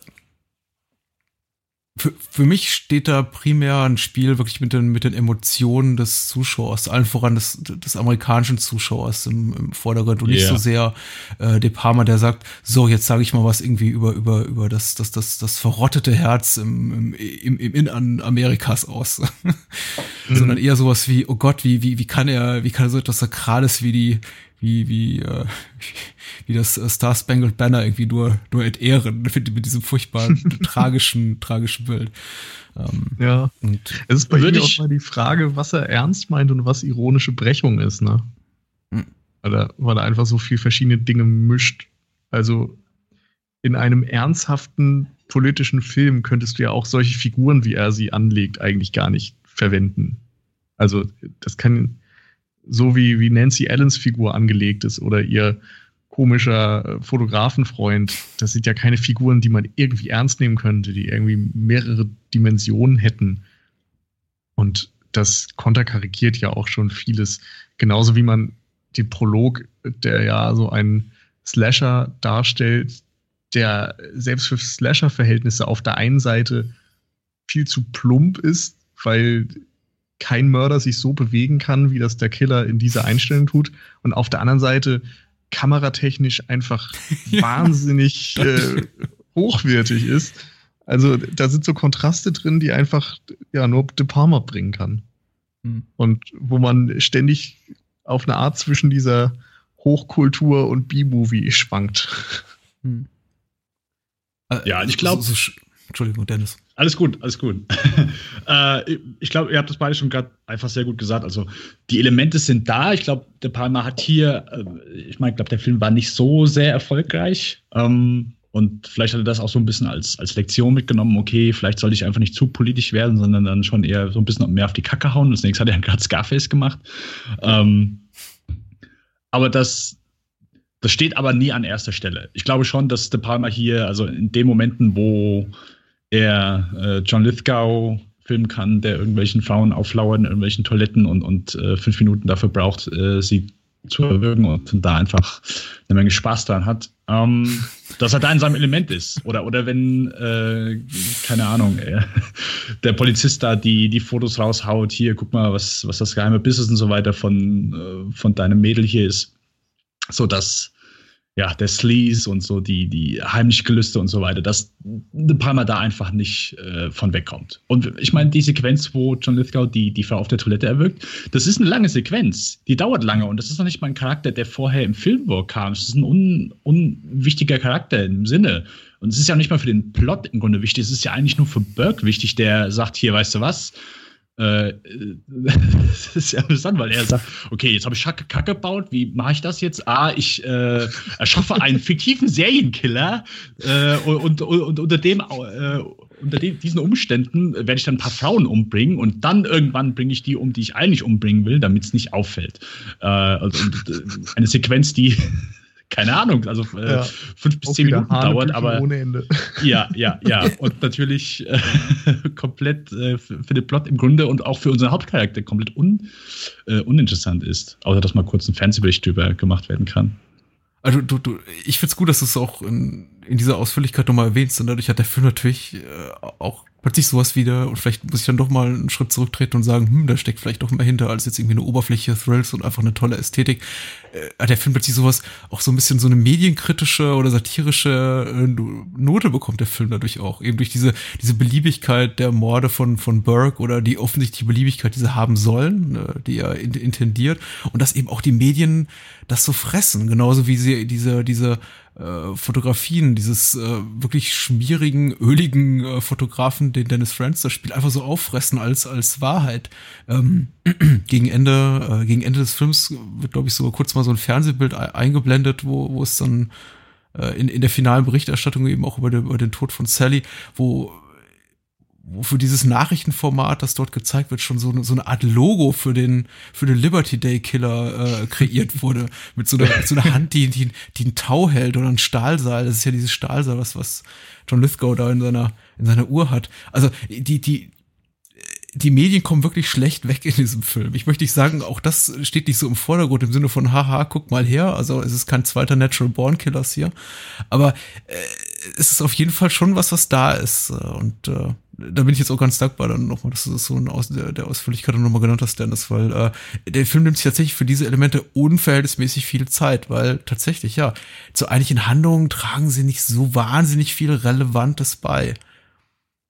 für, für mich steht da primär ein Spiel wirklich mit den, mit den Emotionen des Zuschauers, allen voran des, des amerikanischen Zuschauers im, im Vordergrund und nicht Ja. so sehr äh, De Palma, der sagt, so, jetzt sage ich mal was irgendwie über, über, über das, das, das, das verrottete Herz im, im, im, im Innern Amerikas aus. Sondern eher sowas wie, oh Gott, wie, wie, wie kann er, wie kann er so etwas Sakrales wie die, wie, wie, äh, wie das äh, Star Spangled Banner irgendwie nur, nur entehren mit, mit diesem furchtbaren, tragischen, tragischen Bild. Ähm, Ja. und Es ist bei ihm auch mal die Frage, was er ernst meint und was ironische Brechung ist, ne? Hm. Weil er, weil er einfach so viel verschiedene Dinge mischt. Also in einem ernsthaften politischen Film könntest du ja auch solche Figuren, wie er sie anlegt, eigentlich gar nicht verwenden. Also das kann so wie, wie Nancy Allens Figur angelegt ist oder ihr komischer äh, Fotografenfreund, das sind ja keine Figuren, die man irgendwie ernst nehmen könnte, die irgendwie mehrere Dimensionen hätten. Und das konterkarikiert ja auch schon vieles. Genauso wie man den Prolog, der ja so einen Slasher darstellt, der selbst für Slasher-Verhältnisse auf der einen Seite viel zu plump ist, weil kein Mörder sich so bewegen kann, wie das der Killer in dieser Einstellung tut. Und auf der anderen Seite kameratechnisch einfach Ja. wahnsinnig äh, hochwertig ist. Also da sind so Kontraste drin, die einfach ja nur De Palma bringen kann. hm. Und wo man ständig auf eine Art zwischen dieser Hochkultur und B-Movie schwankt. Hm. Äh, Ja, ich glaub- So, so, sch- Entschuldigung, Dennis. Alles gut, alles gut. äh, ich glaube, ihr habt das beide schon gerade einfach sehr gut gesagt. Also die Elemente sind da. Ich glaube, der Palmer hat hier, äh, ich meine, ich glaube, der Film war nicht so sehr erfolgreich. Ähm, und vielleicht hat er das auch so ein bisschen als, als Lektion mitgenommen, okay, vielleicht sollte ich einfach nicht zu politisch werden, sondern dann schon eher so ein bisschen mehr auf die Kacke hauen. Das nächste hat er gerade Scarface gemacht. Ähm, aber das, das steht aber nie an erster Stelle. Ich glaube schon, dass De Palma hier, also in den Momenten, wo er äh, John Lithgow filmen kann, der irgendwelchen Frauen auflauert in irgendwelchen Toiletten und, und äh, fünf Minuten dafür braucht, äh, sie zu erwürgen und da einfach eine Menge Spaß dran hat, ähm, dass er da in seinem Element ist. Oder, oder wenn, äh, keine Ahnung, äh, der Polizist da die, die Fotos raushaut, hier, guck mal, was, was das geheime Business und so weiter von, äh, von deinem Mädel hier ist. So dass ja, der Sleaze und so die, die heimliche Gelüste und so weiter, dass De Palma da einfach nicht äh, von wegkommt. Und ich meine, die Sequenz, wo John Lithgow die, die Frau auf der Toilette erwürgt, das ist eine lange Sequenz. Die dauert lange und das ist noch nicht mal ein Charakter, der vorher im Film vorkam. Das ist ein un, unwichtiger Charakter im Sinne. Und es ist ja nicht mal für den Plot im Grunde wichtig, es ist ja eigentlich nur für Burke wichtig, der sagt, hier, weißt du was, äh, das ist ja interessant, weil er sagt, okay, jetzt habe ich Kacke, gebaut, wie mache ich das jetzt? Ah, ich äh, erschaffe einen fiktiven Serienkiller äh, und, und, und, unter dem äh, unter den, diesen Umständen werde ich dann ein paar Frauen umbringen und dann irgendwann bringe ich die um, die ich eigentlich umbringen will, damit es nicht auffällt. Äh, also, äh, eine Sequenz, die keine Ahnung, also äh, ja. fünf bis zehn Minuten dauert, aber ohne Ende. ja, ja, ja und natürlich äh, komplett äh, für, für, den Plot im Grunde und auch für unseren Hauptcharakter komplett un, äh, uninteressant ist, außer dass mal kurz ein Fernsehbericht drüber gemacht werden kann. Also du, du, ich find's gut, dass du es auch in, in dieser Ausführlichkeit nochmal erwähnst und dadurch hat der Film natürlich äh, auch plötzlich sowas wieder und vielleicht muss ich dann doch mal einen Schritt zurücktreten und sagen, hm, da steckt vielleicht doch mehr hinter als jetzt irgendwie eine Oberfläche Thrills und einfach eine tolle Ästhetik. Äh, der Film plötzlich sowas, auch so ein bisschen so eine medienkritische oder satirische äh, Note bekommt der Film dadurch auch. Eben durch diese, diese Beliebigkeit der Morde von, von Burke oder die offensichtliche Beliebigkeit, die sie haben sollen, äh, die er in, intendiert und dass eben auch die Medien das so fressen, genauso wie sie diese, diese äh, Fotografien, dieses äh, wirklich schmierigen, öligen äh, Fotografen, den Dennis Franz das spielt, einfach so auffressen als als Wahrheit. Ähm, gegen Ende äh, gegen Ende des Films wird glaube ich sogar kurz mal so ein Fernsehbild eingeblendet, wo wo es dann äh, in in der finalen Berichterstattung eben auch über, den, über den Tod von Sally, wo für dieses Nachrichtenformat, das dort gezeigt wird, schon so eine, so eine Art Logo für den, für den Liberty Day Killer äh, kreiert wurde. Mit so einer, mit so einer Hand, die, die, die ein Tau hält oder ein Stahlseil. Das ist ja dieses Stahlseil, was, was John Lithgow da in seiner, in seiner Uhr hat. Also, die, die, die Medien kommen wirklich schlecht weg in diesem Film. Ich möchte nicht sagen, auch das steht nicht so im Vordergrund im Sinne von, haha, guck mal her. Also es ist kein zweiter Natural Born Killers hier. Aber äh, es ist auf jeden Fall schon was, was da ist. Und äh, da bin ich jetzt auch ganz dankbar dann nochmal, dass du das so in Aus der, der Ausführlichkeit nochmal genannt hast, Dennis, weil äh, der Film nimmt sich tatsächlich für diese Elemente unverhältnismäßig viel Zeit, weil tatsächlich, ja, zur eigentlichen Handlung tragen sie nicht so wahnsinnig viel Relevantes bei.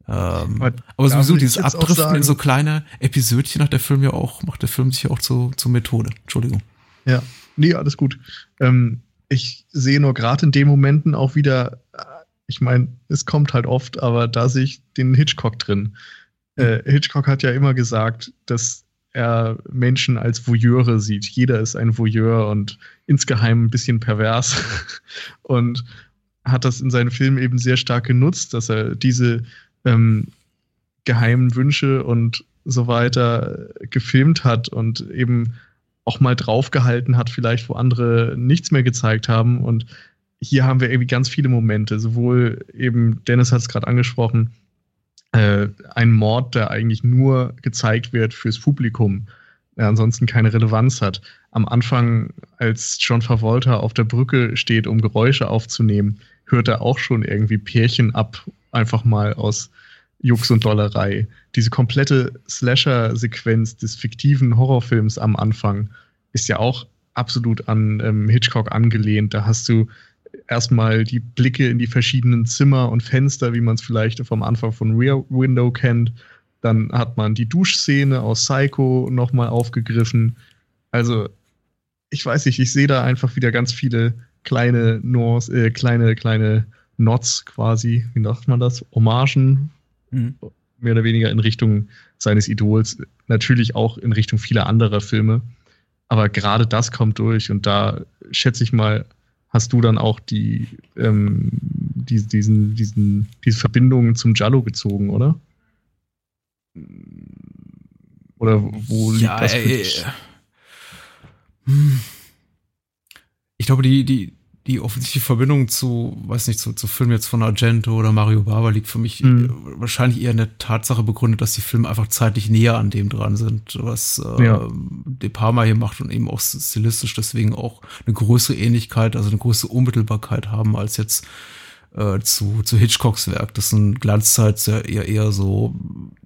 Ähm, aber, aber sowieso dieses Abdriften sagen, in so kleine Episödchen hat der Film ja auch, macht der Film sich ja auch zu, zur Methode. Entschuldigung. Ja, nee, alles gut. Ähm, ich sehe nur gerade in den Momenten auch wieder, ich meine, es kommt halt oft, aber da sehe ich den Hitchcock drin. Äh, Hitchcock hat ja immer gesagt, dass er Menschen als Voyeure sieht. Jeder ist ein Voyeur und insgeheim ein bisschen pervers. und hat das in seinen Filmen eben sehr stark genutzt, dass er diese ähm, geheimen Wünsche und so weiter gefilmt hat und eben auch mal draufgehalten hat, vielleicht wo andere nichts mehr gezeigt haben. Und hier haben wir irgendwie ganz viele Momente, sowohl eben, Dennis hat es gerade angesprochen, äh, ein Mord, der eigentlich nur gezeigt wird fürs Publikum, der ansonsten keine Relevanz hat. Am Anfang, als John Travolta auf der Brücke steht, um Geräusche aufzunehmen, hört er auch schon irgendwie Pärchen ab, einfach mal aus Jux und Dollerei. Diese komplette Slasher-Sequenz des fiktiven Horrorfilms am Anfang ist ja auch absolut an ähm, Hitchcock angelehnt. Da hast du erstmal die Blicke in die verschiedenen Zimmer und Fenster, wie man es vielleicht vom Anfang von Rear Window kennt. Dann hat man die Duschszene aus Psycho nochmal aufgegriffen. Also, ich weiß nicht, ich sehe da einfach wieder ganz viele kleine Nuance, äh, kleine, kleine Nots quasi, wie sagt man das? Hommagen mhm. mehr oder weniger in Richtung seines Idols, natürlich auch in Richtung vieler anderer Filme. Aber gerade das kommt durch und da schätze ich mal, hast du dann auch die, ähm, die, diesen, diesen, diese Verbindungen zum Jallo gezogen, oder? Oder wo liegt ja, das für dich? Äh, hm. Ich glaube, die, die, die offensichtliche Verbindung zu, weiß nicht, zu, zu Filmen jetzt von Argento oder Mario Bava liegt für mich mhm. wahrscheinlich eher in der Tatsache begründet, dass die Filme einfach zeitlich näher an dem dran sind, was äh, ja. De Palma hier macht und eben auch stilistisch deswegen auch eine größere Ähnlichkeit, also eine größere Unmittelbarkeit haben als jetzt äh, zu, zu Hitchcocks Werk. Das sind Glanzzeit eher, eher so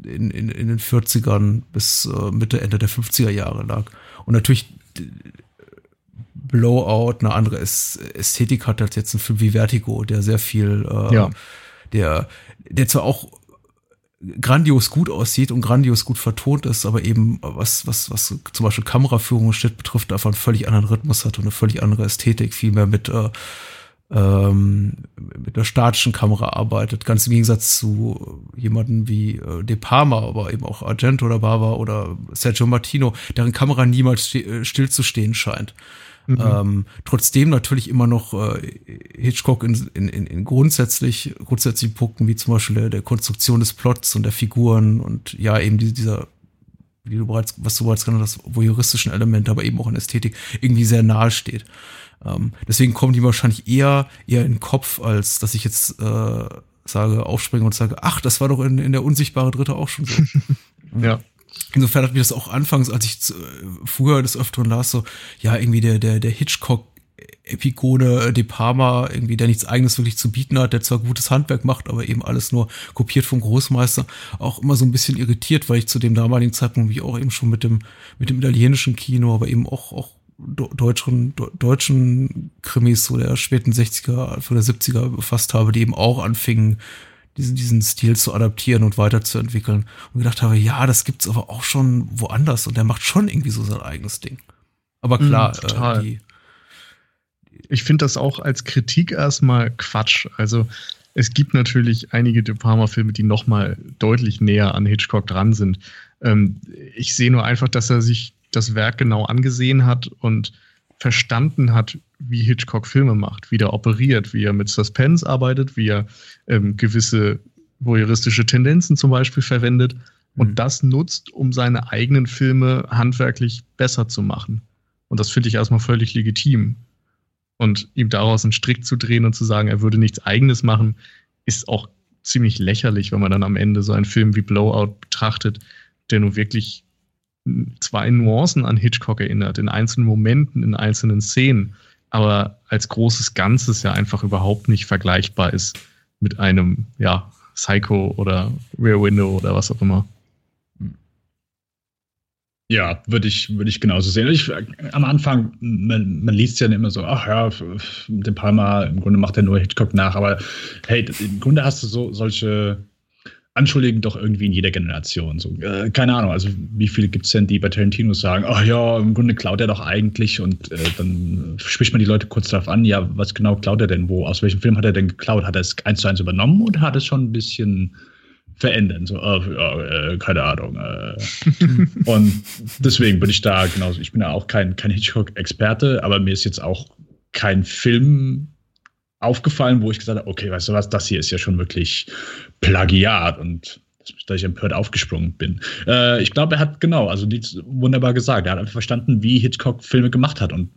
in, in, in den 40ern bis äh, Mitte, Ende der 50er Jahre lag. Und natürlich Blowout eine andere Ästhetik hat als jetzt ein Film wie Vertigo, der sehr viel, äh, ja. der, der zwar auch grandios gut aussieht und grandios gut vertont ist, aber eben was, was, was zum Beispiel Kameraführung und Schnitt betrifft, einfach einen völlig anderen Rhythmus hat und eine völlig andere Ästhetik, viel mehr mit, äh, ähm, mit einer statischen Kamera arbeitet, ganz im Gegensatz zu jemanden wie äh, De Palma, aber eben auch Argento oder Bava oder Sergio Martino, deren Kamera niemals äh, stillzustehen scheint. Mhm. Ähm, trotzdem natürlich immer noch äh, Hitchcock in, in, in grundsätzlich, grundsätzlichen Punkten, wie zum Beispiel der, der Konstruktion des Plots und der Figuren und ja, eben dieser, wie du bereits, was du bereits genannt hast, voyeuristischen Elemente, aber eben auch in Ästhetik irgendwie sehr nahe steht. Ähm, deswegen kommen die wahrscheinlich eher, eher in den Kopf, als dass ich jetzt äh, sage, aufspringe und sage, ach, das war doch in, in der unsichtbare Dritte auch schon so. ja. Insofern hat mir das auch anfangs, als ich früher des Öfteren las, so, ja, irgendwie der, der, der Hitchcock Epigone De Palma, irgendwie, der nichts eigenes wirklich zu bieten hat, der zwar gutes Handwerk macht, aber eben alles nur kopiert vom Großmeister, auch immer so ein bisschen irritiert, weil ich zu dem damaligen Zeitpunkt mich auch eben schon mit dem, mit dem italienischen Kino, aber eben auch, auch deutschen, deutschen Krimis so der späten 60er, Anfang der 70er befasst habe, die eben auch anfingen, diesen, diesen Stil zu adaptieren und weiterzuentwickeln. Und gedacht habe, ja, das gibt's aber auch schon woanders und der macht schon irgendwie so sein eigenes Ding. Aber mhm, klar, mm, total. Äh, die, ich finde das auch als Kritik erstmal Quatsch. Also es gibt natürlich einige De Palma-Filme, die noch mal deutlich näher an Hitchcock dran sind. Ähm, ich sehe nur einfach, dass er sich das Werk genau angesehen hat und verstanden hat, wie Hitchcock Filme macht, wie der operiert, wie er mit Suspense arbeitet, wie er ähm, gewisse voyeuristische Tendenzen zum Beispiel verwendet und mhm. das nutzt, um seine eigenen Filme handwerklich besser zu machen. Und das finde ich erstmal völlig legitim. Und ihm daraus einen Strick zu drehen und zu sagen, er würde nichts Eigenes machen, ist auch ziemlich lächerlich, wenn man dann am Ende so einen Film wie Blowout betrachtet, der nun wirklich zwei Nuancen an Hitchcock erinnert, in einzelnen Momenten, in einzelnen Szenen, aber als großes Ganzes ja einfach überhaupt nicht vergleichbar ist mit einem, ja, Psycho oder Rear Window oder was auch immer. Ja, würde ich, würde ich genauso sehen. Ich, am Anfang, man, man liest ja immer so, ach ja, den Palmer, im Grunde macht er nur Hitchcock nach, aber hey, im Grunde hast du so solche anschuldigen doch irgendwie in jeder Generation. So, äh, keine Ahnung, also wie viele gibt es denn, die bei Tarantino sagen, ach ja, im Grunde klaut er doch eigentlich und äh, dann spricht man die Leute kurz darauf an, ja, was genau klaut er denn, wo, aus welchem Film hat er denn geklaut? Hat er es eins zu eins übernommen oder hat es schon ein bisschen verändert? So, ja, äh, keine Ahnung. Äh. und deswegen bin ich da genauso, ich bin ja auch kein, kein Hitchcock-Experte, aber mir ist jetzt auch kein Film aufgefallen, wo ich gesagt habe, okay, weißt du was, das hier ist ja schon wirklich Plagiat und dass ich empört aufgesprungen bin. Äh, ich glaube, er hat genau, also wunderbar gesagt, er hat einfach verstanden, wie Hitchcock Filme gemacht hat und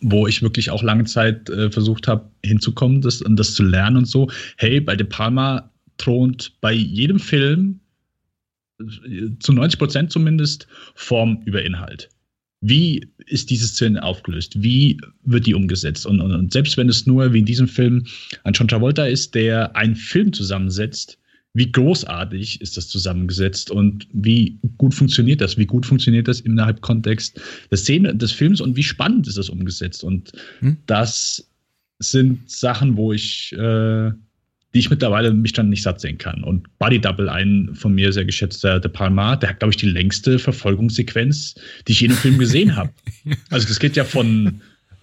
wo ich wirklich auch lange Zeit äh, versucht habe, hinzukommen das, und das zu lernen und so. Hey, bei De Palma thront bei jedem Film äh, zu 90 Prozent zumindest Form über Inhalt wie ist diese Szene aufgelöst? Wie wird die umgesetzt? Und, und, und, selbst wenn es nur wie in diesem Film ein John Travolta ist, der einen Film zusammensetzt, wie großartig ist das zusammengesetzt und wie gut funktioniert das? Wie gut funktioniert das innerhalb Kontext der Szene des Films und wie spannend ist das umgesetzt? Und hm? das sind Sachen, wo ich äh, die ich mittlerweile mich dann nicht satt sehen kann. Und Body Double, ein von mir sehr geschätzter De Palma, der hat, glaube ich, die längste Verfolgungssequenz, die ich je in einem Film gesehen habe. Also das geht ja von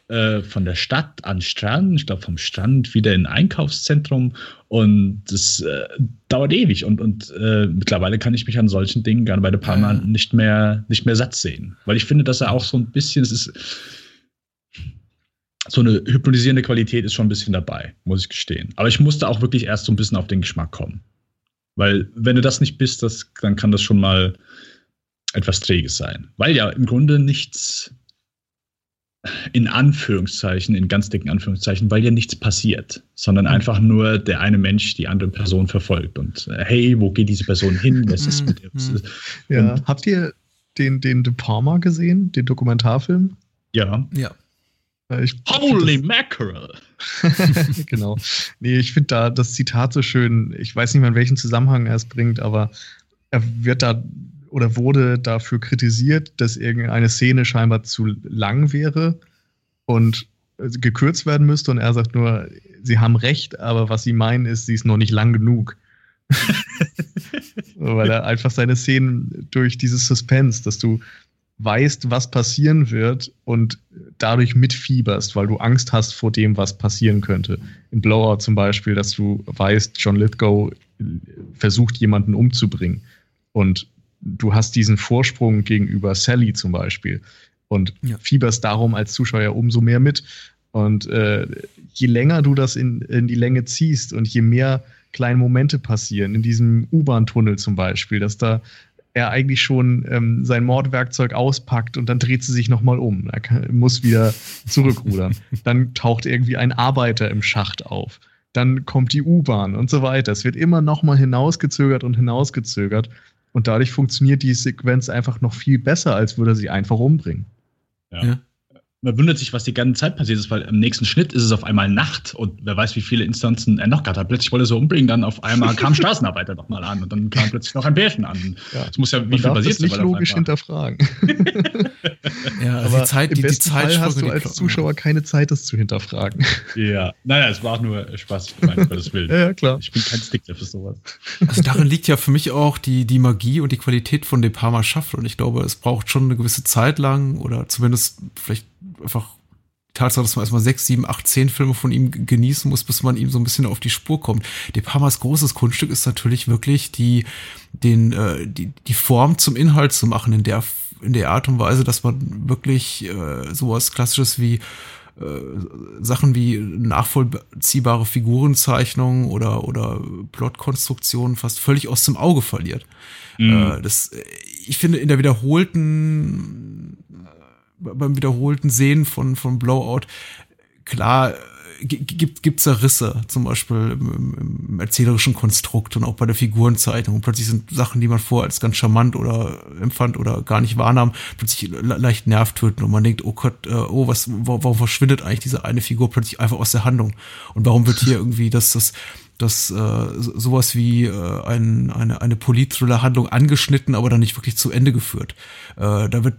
äh, von der Stadt an Strand, ich glaube vom Strand wieder in ein Einkaufszentrum und das äh, dauert ewig und, und äh, mittlerweile kann ich mich an solchen Dingen gerne bei De Palma nicht mehr nicht mehr satt sehen, weil ich finde, dass er auch so ein bisschen, es ist so eine hypnotisierende Qualität ist schon ein bisschen dabei, muss ich gestehen. Aber ich musste auch wirklich erst so ein bisschen auf den Geschmack kommen. Weil, wenn du das nicht bist, das, dann kann das schon mal etwas Träges sein. Weil ja im Grunde nichts, in Anführungszeichen, in ganz dicken Anführungszeichen, weil ja nichts passiert, sondern einfach nur der eine Mensch die andere Person verfolgt. Und äh, hey, wo geht diese Person hin? Was ist mit ihr? Mhm. Ja. Habt ihr den, den De Palma gesehen, den Dokumentarfilm? Ja. Ja. Äh, Ich, Holy mackerel! genau. Nee, ich finde da das Zitat so schön. Ich weiß nicht mehr, in welchen Zusammenhang er es bringt, aber er wird da oder wurde dafür kritisiert, dass irgendeine Szene scheinbar zu lang wäre und äh, gekürzt werden müsste. Und er sagt nur, sie haben recht, aber was sie meinen ist, sie ist noch nicht lang genug. Weil er einfach seine Szenen durch dieses Suspense, dass du weißt, was passieren wird und dadurch mitfieberst, weil du Angst hast vor dem, was passieren könnte. In Blowout zum Beispiel, dass du weißt, John Lithgow versucht, jemanden umzubringen. Und du hast diesen Vorsprung gegenüber Sally zum Beispiel und Ja. fieberst darum als Zuschauer umso mehr mit. Und äh, je länger du das in, in die Länge ziehst und je mehr kleine Momente passieren, in diesem U-Bahn-Tunnel zum Beispiel, dass da er eigentlich schon ähm, sein Mordwerkzeug auspackt und dann dreht sie sich nochmal um. Er kann, muss wieder zurückrudern. dann taucht irgendwie ein Arbeiter im Schacht auf. Dann kommt die U-Bahn und so weiter. Es wird immer nochmal hinausgezögert und hinausgezögert. Und dadurch funktioniert die Sequenz einfach noch viel besser, als würde er sie einfach umbringen. Ja. Ja. Man wundert sich, was die ganze Zeit passiert ist, weil im nächsten Schnitt ist es auf einmal Nacht und wer weiß, wie viele Instanzen er noch gehabt hat. Plötzlich wollte er so umbringen, dann auf einmal kam Straßenarbeiter noch mal an und dann kam plötzlich noch ein Pärchen an. Ja. Es muss ja, wie Man viel passiert das nicht logisch hinterfragen. Ja, also Aber die Zeit, im die, die besten Fall hast du die als Zuschauer keine Zeit, das zu hinterfragen. Ja, naja, es war auch nur Spaß, ich meine, Gottes Willen. ja, ja, klar. Ich bin kein Stickler für sowas. Also darin liegt ja für mich auch die, die Magie und die Qualität von De Palma schafft. Und ich glaube, es braucht schon eine gewisse Zeit lang oder zumindest vielleicht einfach die Tatsache, dass man erstmal sechs, sieben, acht, zehn Filme von ihm genießen muss, bis man ihm so ein bisschen auf die Spur kommt. De Palmas großes Kunststück ist natürlich wirklich die, den, äh, die, die Form zum Inhalt zu machen in der, in der Art und Weise, dass man wirklich äh, sowas Klassisches wie Sachen wie nachvollziehbare Figurenzeichnungen oder, oder Plotkonstruktionen fast völlig aus dem Auge verliert. Äh, das, äh, ich finde, in der wiederholten, äh, beim wiederholten Sehen von, von Blowout, klar, gi- gibt gibt's da Risse, zum Beispiel im, im, im erzählerischen Konstrukt und auch bei der Figurenzeichnung. Und plötzlich sind Sachen, die man vorher als ganz charmant oder empfand oder gar nicht wahrnahm, plötzlich le leicht nervtöten und man denkt, oh Gott, äh, oh, was, wa- warum verschwindet eigentlich diese eine Figur plötzlich einfach aus der Handlung? Und warum wird hier irgendwie das, das, das äh, so- sowas wie äh, ein, eine, eine Polit-Thriller-Handlung angeschnitten, aber dann nicht wirklich zu Ende geführt. Äh, da wird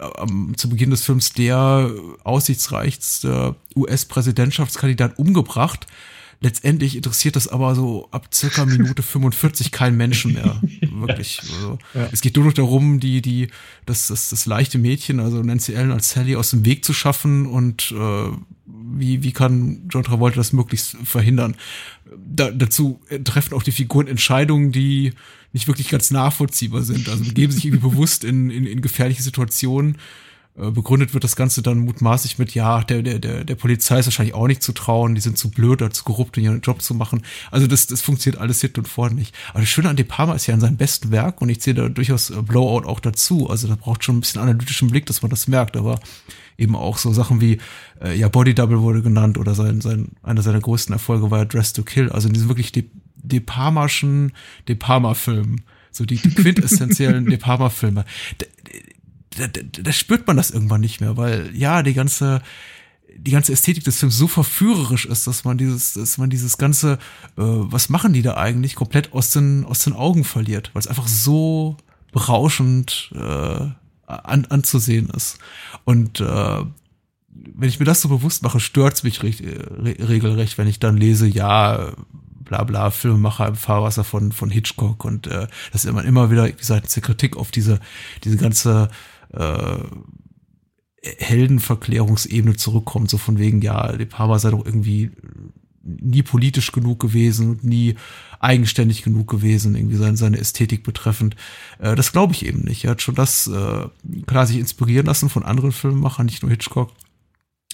am, zu Beginn des Films der aussichtsreichste US-Präsidentschaftskandidat umgebracht. Letztendlich interessiert das aber so ab circa Minute 45 keinen Menschen mehr. Wirklich. Also, Es geht nur noch darum, die, die, das, das, das leichte Mädchen, also Nancy Allen als Sally aus dem Weg zu schaffen und äh, wie, wie kann John Travolta das möglichst verhindern? Da, dazu treffen auch die Figuren Entscheidungen, die nicht wirklich ganz nachvollziehbar sind. Also begeben sich irgendwie bewusst in, in, in gefährliche Situationen. Äh, Begründet wird das Ganze dann mutmaßlich mit, ja, der, der, der, der Polizei ist wahrscheinlich auch nicht zu trauen, die sind zu blöd oder zu korrupt, um ihren Job zu machen. Also das, das funktioniert alles hinten und vorne nicht. Aber das Schöne an De Palma ist ja an seinem besten Werk und ich sehe da durchaus äh, Blowout auch dazu. Also da braucht schon ein bisschen analytischen Blick, dass man das merkt, aber eben auch so Sachen wie, äh, ja, Body Double wurde genannt oder sein, sein, einer seiner größten Erfolge war ja Dress to Kill. Also in diesem wirklich De, De Palmaschen De Palma-Filmen. So die, quintessentiellen De Palma-Filme. Da, da, da, spürt man das irgendwann nicht mehr, weil ja, die ganze, die ganze Ästhetik des Films so verführerisch ist, dass man dieses, dass man dieses ganze, äh, was machen die da eigentlich, komplett aus den, aus den Augen verliert, weil es einfach so berauschend äh, an, anzusehen ist. Und äh, wenn ich mir das so bewusst mache, stört's mich re re regelrecht, wenn ich dann lese, ja, bla bla, Filmemacher im Fahrwasser von, von Hitchcock und äh, das ist immer, immer wieder wie seitens der Kritik auf diese, diese ganze äh, Heldenverklärungsebene zurückkommt, so von wegen, ja, De Palma sei doch irgendwie nie politisch genug gewesen und nie eigenständig genug gewesen, irgendwie seine, seine Ästhetik betreffend. Äh, das glaube ich eben nicht. Er hat schon das, äh, klar, sich inspirieren lassen von anderen Filmemachern, nicht nur Hitchcock,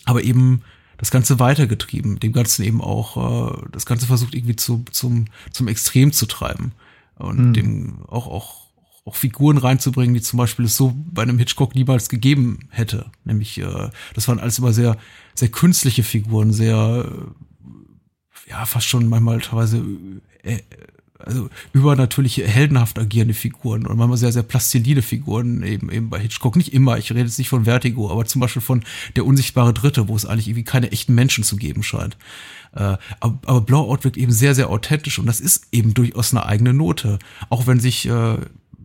aber eben das Ganze weitergetrieben, dem Ganzen eben auch, äh, das Ganze versucht irgendwie zu, zum, zum Extrem zu treiben und mhm. dem auch, auch, auch Figuren reinzubringen, die zum Beispiel es so bei einem Hitchcock niemals gegeben hätte. Nämlich, äh, das waren alles immer sehr, sehr künstliche Figuren, sehr, äh, ja, fast schon manchmal teilweise, äh, also übernatürliche, heldenhaft agierende Figuren und manchmal sehr, sehr plastiline Figuren eben, eben bei Hitchcock. Nicht immer, ich rede jetzt nicht von Vertigo, aber zum Beispiel von Der unsichtbare Dritte, wo es eigentlich irgendwie keine echten Menschen zu geben scheint. Äh, aber, aber Blowout wirkt eben sehr, sehr authentisch und das ist eben durchaus eine eigene Note. Auch wenn sich, äh,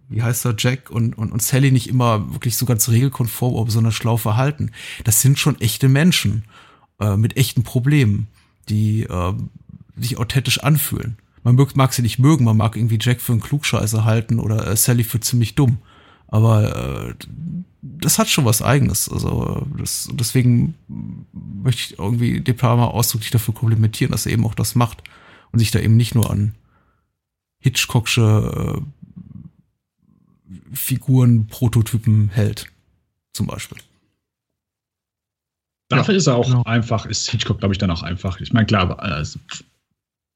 wie heißt er, Jack und, und, und Sally nicht immer wirklich so ganz regelkonform oder besonders schlau verhalten. Das sind schon echte Menschen äh, mit echten Problemen, die äh, sich authentisch anfühlen. Man mag, mag sie nicht mögen, man mag irgendwie Jack für einen Klugscheißer halten oder äh, Sally für ziemlich dumm. Aber äh, das hat schon was Eigenes. Also das, deswegen möchte ich irgendwie De Palma ausdrücklich dafür komplimentieren, dass er eben auch das macht und sich da eben nicht nur an Hitchcocksche äh, Figuren, Prototypen hält, zum Beispiel. Dafür ja, ist er auch genau. einfach, ist Hitchcock, glaube ich, dann auch einfach. Ich meine, klar, also,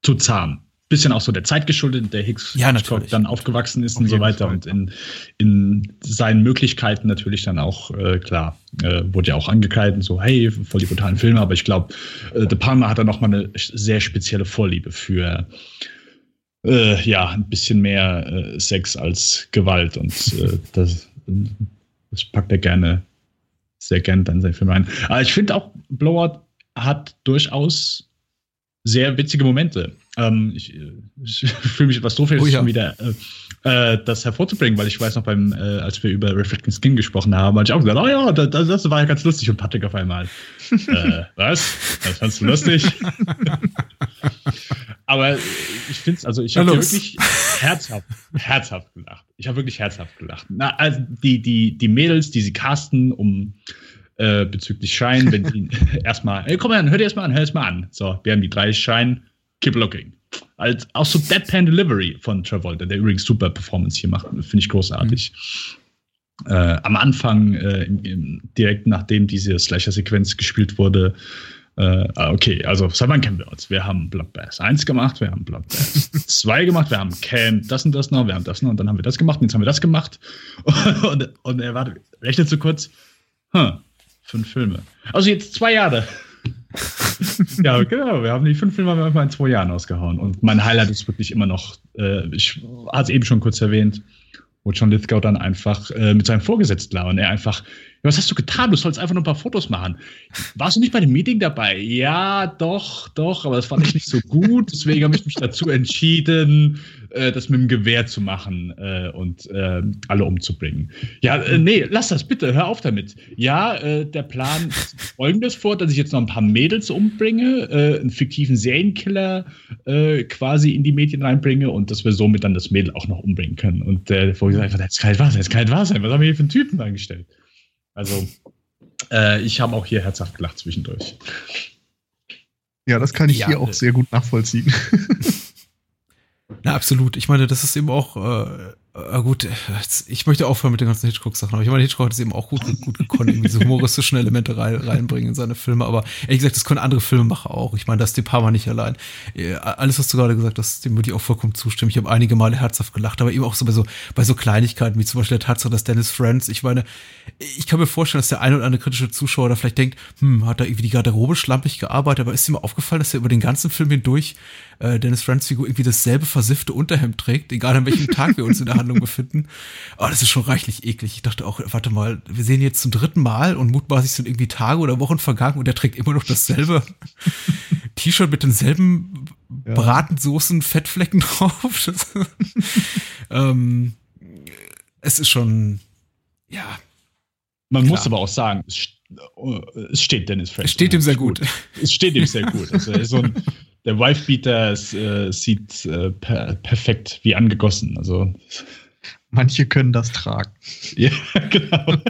zu zahm bisschen auch so der Zeit geschuldet, der Hicks ja, Hitchcock dann aufgewachsen ist Auf und so weiter Fall. und in, in seinen Möglichkeiten natürlich dann auch, äh, klar, äh, wurde ja auch angekreidet, so, hey, voll die brutalen Filme, aber ich glaube, äh, De Palma hat da nochmal eine sehr spezielle Vorliebe für, äh, ja, ein bisschen mehr äh, Sex als Gewalt und äh, das, das packt er gerne, sehr gerne dann seinen Film rein. Aber ich finde auch, Blowout hat durchaus sehr witzige Momente. Ähm, ich, ich fühle mich etwas doof, jetzt oh, ja. schon wieder äh, äh, das hervorzubringen, weil ich weiß noch beim, äh, als wir über Reflecting Skin gesprochen haben, habe ich auch gesagt, oh ja, das, das, war ja ganz lustig und Patrick auf einmal. äh, was? Das fandst du lustig? Aber ich finde es, also ich habe wirklich herzhaft, herzhaft gelacht. Ich habe wirklich herzhaft gelacht. Na, also die, die, die Mädels, die sie casten, um äh, bezüglich Schein, wenn die erstmal, hey, komm her, hör dir erstmal an, hör erstmal an. So, wir haben die drei Schein, keep looking. Als, auch so Deadpan Delivery von Travolta, der übrigens super Performance hier macht, finde ich großartig. Mhm. Äh, am Anfang, äh, im, im, direkt nachdem diese Slasher-Sequenz gespielt wurde, äh, ah, okay, also seit wann kennen wir uns? Wir haben Bloodbath 1 gemacht, wir haben Bloodbath 2 gemacht, wir haben Camp das und das noch, wir haben das noch und dann haben wir das gemacht und jetzt haben wir das gemacht. und, und er war, rechnet so kurz, huh, fünf Filme. Also jetzt zwei Jahre. ja, genau. Wir haben die fünf Filme einfach in zwei Jahren ausgehauen. Und mein Highlight ist wirklich immer noch, äh, ich hatte es eben schon kurz erwähnt, wo John Lithgow dann einfach äh, mit seinem Vorgesetzten war und er einfach was hast du getan? Du sollst einfach nur ein paar Fotos machen. Warst du nicht bei dem Meeting dabei? Ja, doch, doch, aber das fand ich nicht so gut. Deswegen habe ich mich dazu entschieden, äh, das mit dem Gewehr zu machen äh, und äh, alle umzubringen. Ja, äh, nee, lass das bitte, hör auf damit. Ja, äh, der Plan ist folgendes vor, dass ich jetzt noch ein paar Mädels umbringe, äh, einen fiktiven Serienkiller quasi in die Medien reinbringe und dass wir somit dann das Mädel auch noch umbringen können. Und der Vorgesetzte einfach, das kann nicht wahr sein, das kann nicht wahr sein. Was haben wir hier für einen Typen eingestellt? Also, äh, ich habe auch hier herzhaft gelacht zwischendurch. Ja, das kann ich ja, hier auch sehr gut nachvollziehen. Na, absolut. Ich meine, das ist eben auch, äh, äh, gut, ich möchte aufhören mit den ganzen Hitchcock-Sachen, aber ich meine, Hitchcock hat es eben auch gut, gut gekonnt, irgendwie so humoristischen Elemente rein, reinbringen in seine Filme, aber ehrlich gesagt, das können andere Filmemacher auch. Ich meine, das ist die Parma nicht allein. Äh, alles, was du gerade gesagt hast, dem würde ich auch vollkommen zustimmen. Ich habe einige Male herzhaft gelacht, aber eben auch so bei so, bei so Kleinigkeiten, wie zum Beispiel der Tatsache, dass Dennis Friends, ich meine, ich kann mir vorstellen, dass der eine oder andere kritische Zuschauer da vielleicht denkt, hm, hat da irgendwie die Garderobe schlampig gearbeitet, aber ist ihm aufgefallen, dass er über den ganzen Film hindurch äh, Dennis Friends Figur irgendwie dasselbe versiffte Unterhemd trägt, egal an welchem Tag wir uns in der Handlung befinden. Aber oh, das ist schon reichlich eklig. Ich dachte auch, warte mal, wir sehen jetzt zum dritten Mal und mutmaßlich sind irgendwie Tage oder Wochen vergangen und er trägt immer noch dasselbe T-Shirt mit denselben ja. Bratensoßen, Fettflecken drauf. Das, ähm, es ist schon, ja. Man klar. muss aber auch sagen, es, es steht Dennis Friends. Es steht ihm sehr gut. Es steht ihm sehr gut. Also so ein, der Wifebeater äh, sieht äh, per perfekt wie angegossen. Also Manche können das tragen. Ja, genau.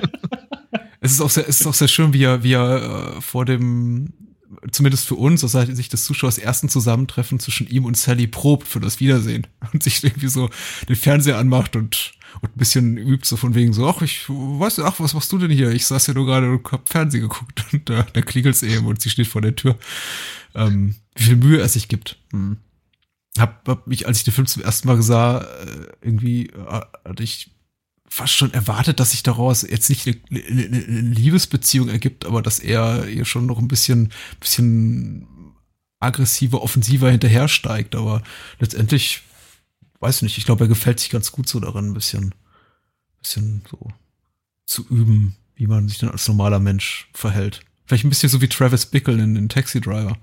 Es ist auch sehr, es ist auch sehr schön, wie er, wie er äh, vor dem, zumindest für uns, aus Sicht des Zuschauers, ersten Zusammentreffen zwischen ihm und Sally probt für das Wiedersehen und sich irgendwie so den Fernseher anmacht und, und ein bisschen übt, so von wegen so, ach, ich weiß, ach, was machst du denn hier? Ich saß ja nur gerade und hab Fernsehen geguckt und da, da klingelt's eben und sie steht vor der Tür. Ähm, wie viel Mühe er sich gibt. Hm. Hab, hab mich, als ich den Film zum ersten Mal sah, äh, irgendwie äh, hatte ich fast schon erwartet, dass sich daraus jetzt nicht eine, eine, eine Liebesbeziehung ergibt, aber dass er ihr schon noch ein bisschen, bisschen aggressiver, offensiver hinterher steigt. Aber letztendlich, weiß nicht, ich glaube, er gefällt sich ganz gut so darin, ein bisschen, bisschen so zu üben, wie man sich dann als normaler Mensch verhält. Vielleicht ein bisschen so wie Travis Bickle in, in Taxi Driver.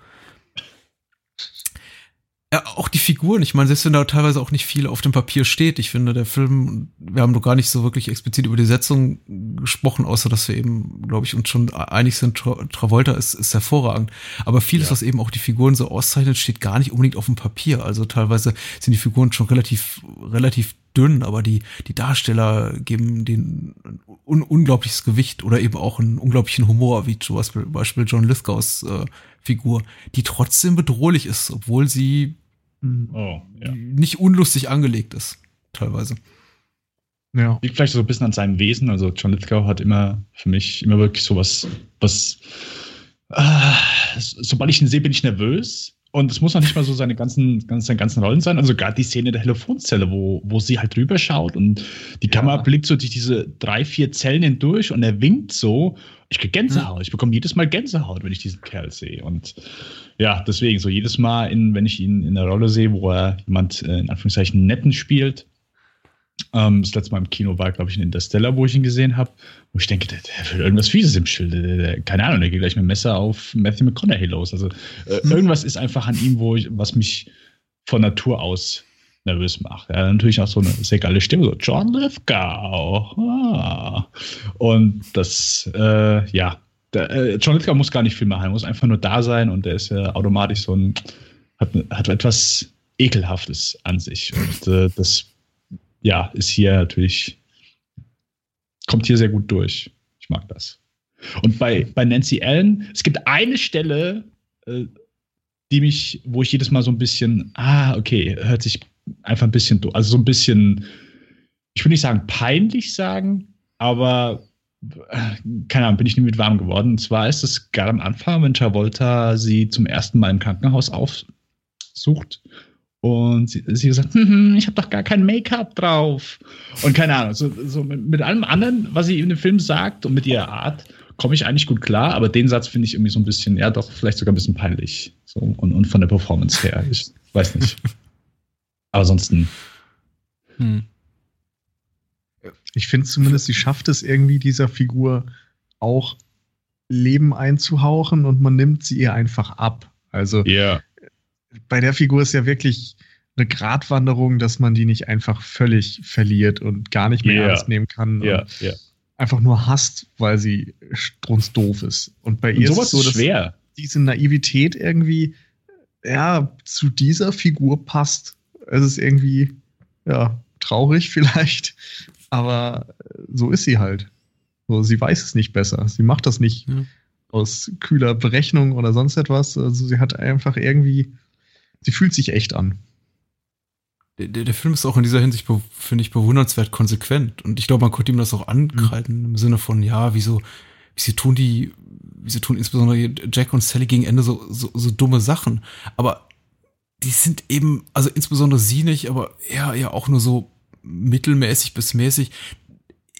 Ja, auch die Figuren, ich meine, selbst wenn da teilweise auch nicht viel auf dem Papier steht, ich finde, der Film, wir haben noch gar nicht so wirklich explizit über die Setzung gesprochen, außer dass wir eben, glaube ich, uns schon einig sind, Tra Travolta ist, ist hervorragend. Aber vieles, ja. was eben auch die Figuren so auszeichnet, steht gar nicht unbedingt auf dem Papier. Also teilweise sind die Figuren schon relativ, relativ dünn, aber die, die Darsteller geben den un unglaubliches Gewicht oder eben auch einen unglaublichen Humor, wie zum Beispiel, Beispiel John Lithgows äh, Figur, die trotzdem bedrohlich ist, obwohl sie oh, ja. nicht unlustig angelegt ist, teilweise. Ja. Liegt vielleicht so ein bisschen an seinem Wesen. Also John Lithgow hat immer für mich immer wirklich sowas, was, äh, sobald ich ihn sehe, bin ich nervös. Und es muss noch nicht mal so seine ganzen, ganz, seine ganzen Rollen sein. Also gerade die Szene der Telefonzelle, wo, wo sie halt drüber schaut und die ja. Kamera blickt so durch diese drei, vier Zellen hindurch und er winkt so. Ich kriege Gänsehaut. Ich bekomme jedes Mal Gänsehaut, wenn ich diesen Kerl sehe. Und ja, deswegen, so jedes Mal, in, wenn ich ihn in der Rolle sehe, wo er jemand äh, in Anführungszeichen netten spielt, ähm, das letzte Mal im Kino war, glaube ich, in Interstellar, wo ich ihn gesehen habe, wo ich denke, der, der will irgendwas Fieses im Schild. Der, der, keine Ahnung, der geht gleich mit dem Messer auf Matthew McConaughey los. Also äh, mhm. irgendwas ist einfach an ihm, wo ich, was mich von Natur aus nervös macht. Er hat natürlich auch so eine sehr geile Stimme, so John Lithgow. Ah. Und das, äh, ja, der, äh, John Lithgow muss gar nicht viel machen, er muss einfach nur da sein und der ist ja automatisch so ein, hat, hat etwas Ekelhaftes an sich. Und äh, das ja, ist hier natürlich, kommt hier sehr gut durch. Ich mag das. Und bei, bei Nancy Allen, es gibt eine Stelle, äh, die mich, wo ich jedes Mal so ein bisschen, ah, okay, hört sich einfach ein bisschen, also so ein bisschen, ich will nicht sagen peinlich sagen, aber äh, keine Ahnung, bin ich nie mit warm geworden. Und zwar ist es gerade am Anfang, wenn Travolta sie zum ersten Mal im Krankenhaus aufsucht und sie, sie gesagt, hm, hm, ich habe doch gar kein Make-up drauf. Und keine Ahnung, so, so mit, mit, allem anderen, was sie in dem Film sagt und mit ihrer Art, komme ich eigentlich gut klar. Aber den Satz finde ich irgendwie so ein bisschen, ja, doch vielleicht sogar ein bisschen peinlich. So, und, und von der Performance her. Ich weiß nicht. aber ansonsten. Hm. Ich finde zumindest, sie schafft es irgendwie, dieser Figur auch Leben einzuhauchen und man nimmt sie ihr einfach ab. Also, yeah bei der Figur ist ja wirklich eine Gratwanderung, dass man die nicht einfach völlig verliert und gar nicht mehr yeah. ernst nehmen kann. Yeah, yeah. Einfach nur hasst, weil sie strunzdoof ist. Und bei und ihr ist es so, dass schwer. diese Naivität irgendwie ja, zu dieser Figur passt. Es ist irgendwie ja, traurig vielleicht, aber so ist sie halt. So, sie weiß es nicht besser. Sie macht das nicht ja. aus kühler Berechnung oder sonst etwas. Also sie hat einfach irgendwie sie fühlt sich echt an. Der, der, der Film ist auch in dieser Hinsicht, finde ich, bewundernswert konsequent. Und ich glaube, man konnte ihm das auch ankreiden mhm. im Sinne von, ja, wieso, wieso tun die, wieso tun insbesondere Jack und Sally gegen Ende so, so, so dumme Sachen. Aber die sind eben, also insbesondere sie nicht, aber eher, ja auch nur so mittelmäßig bis mäßig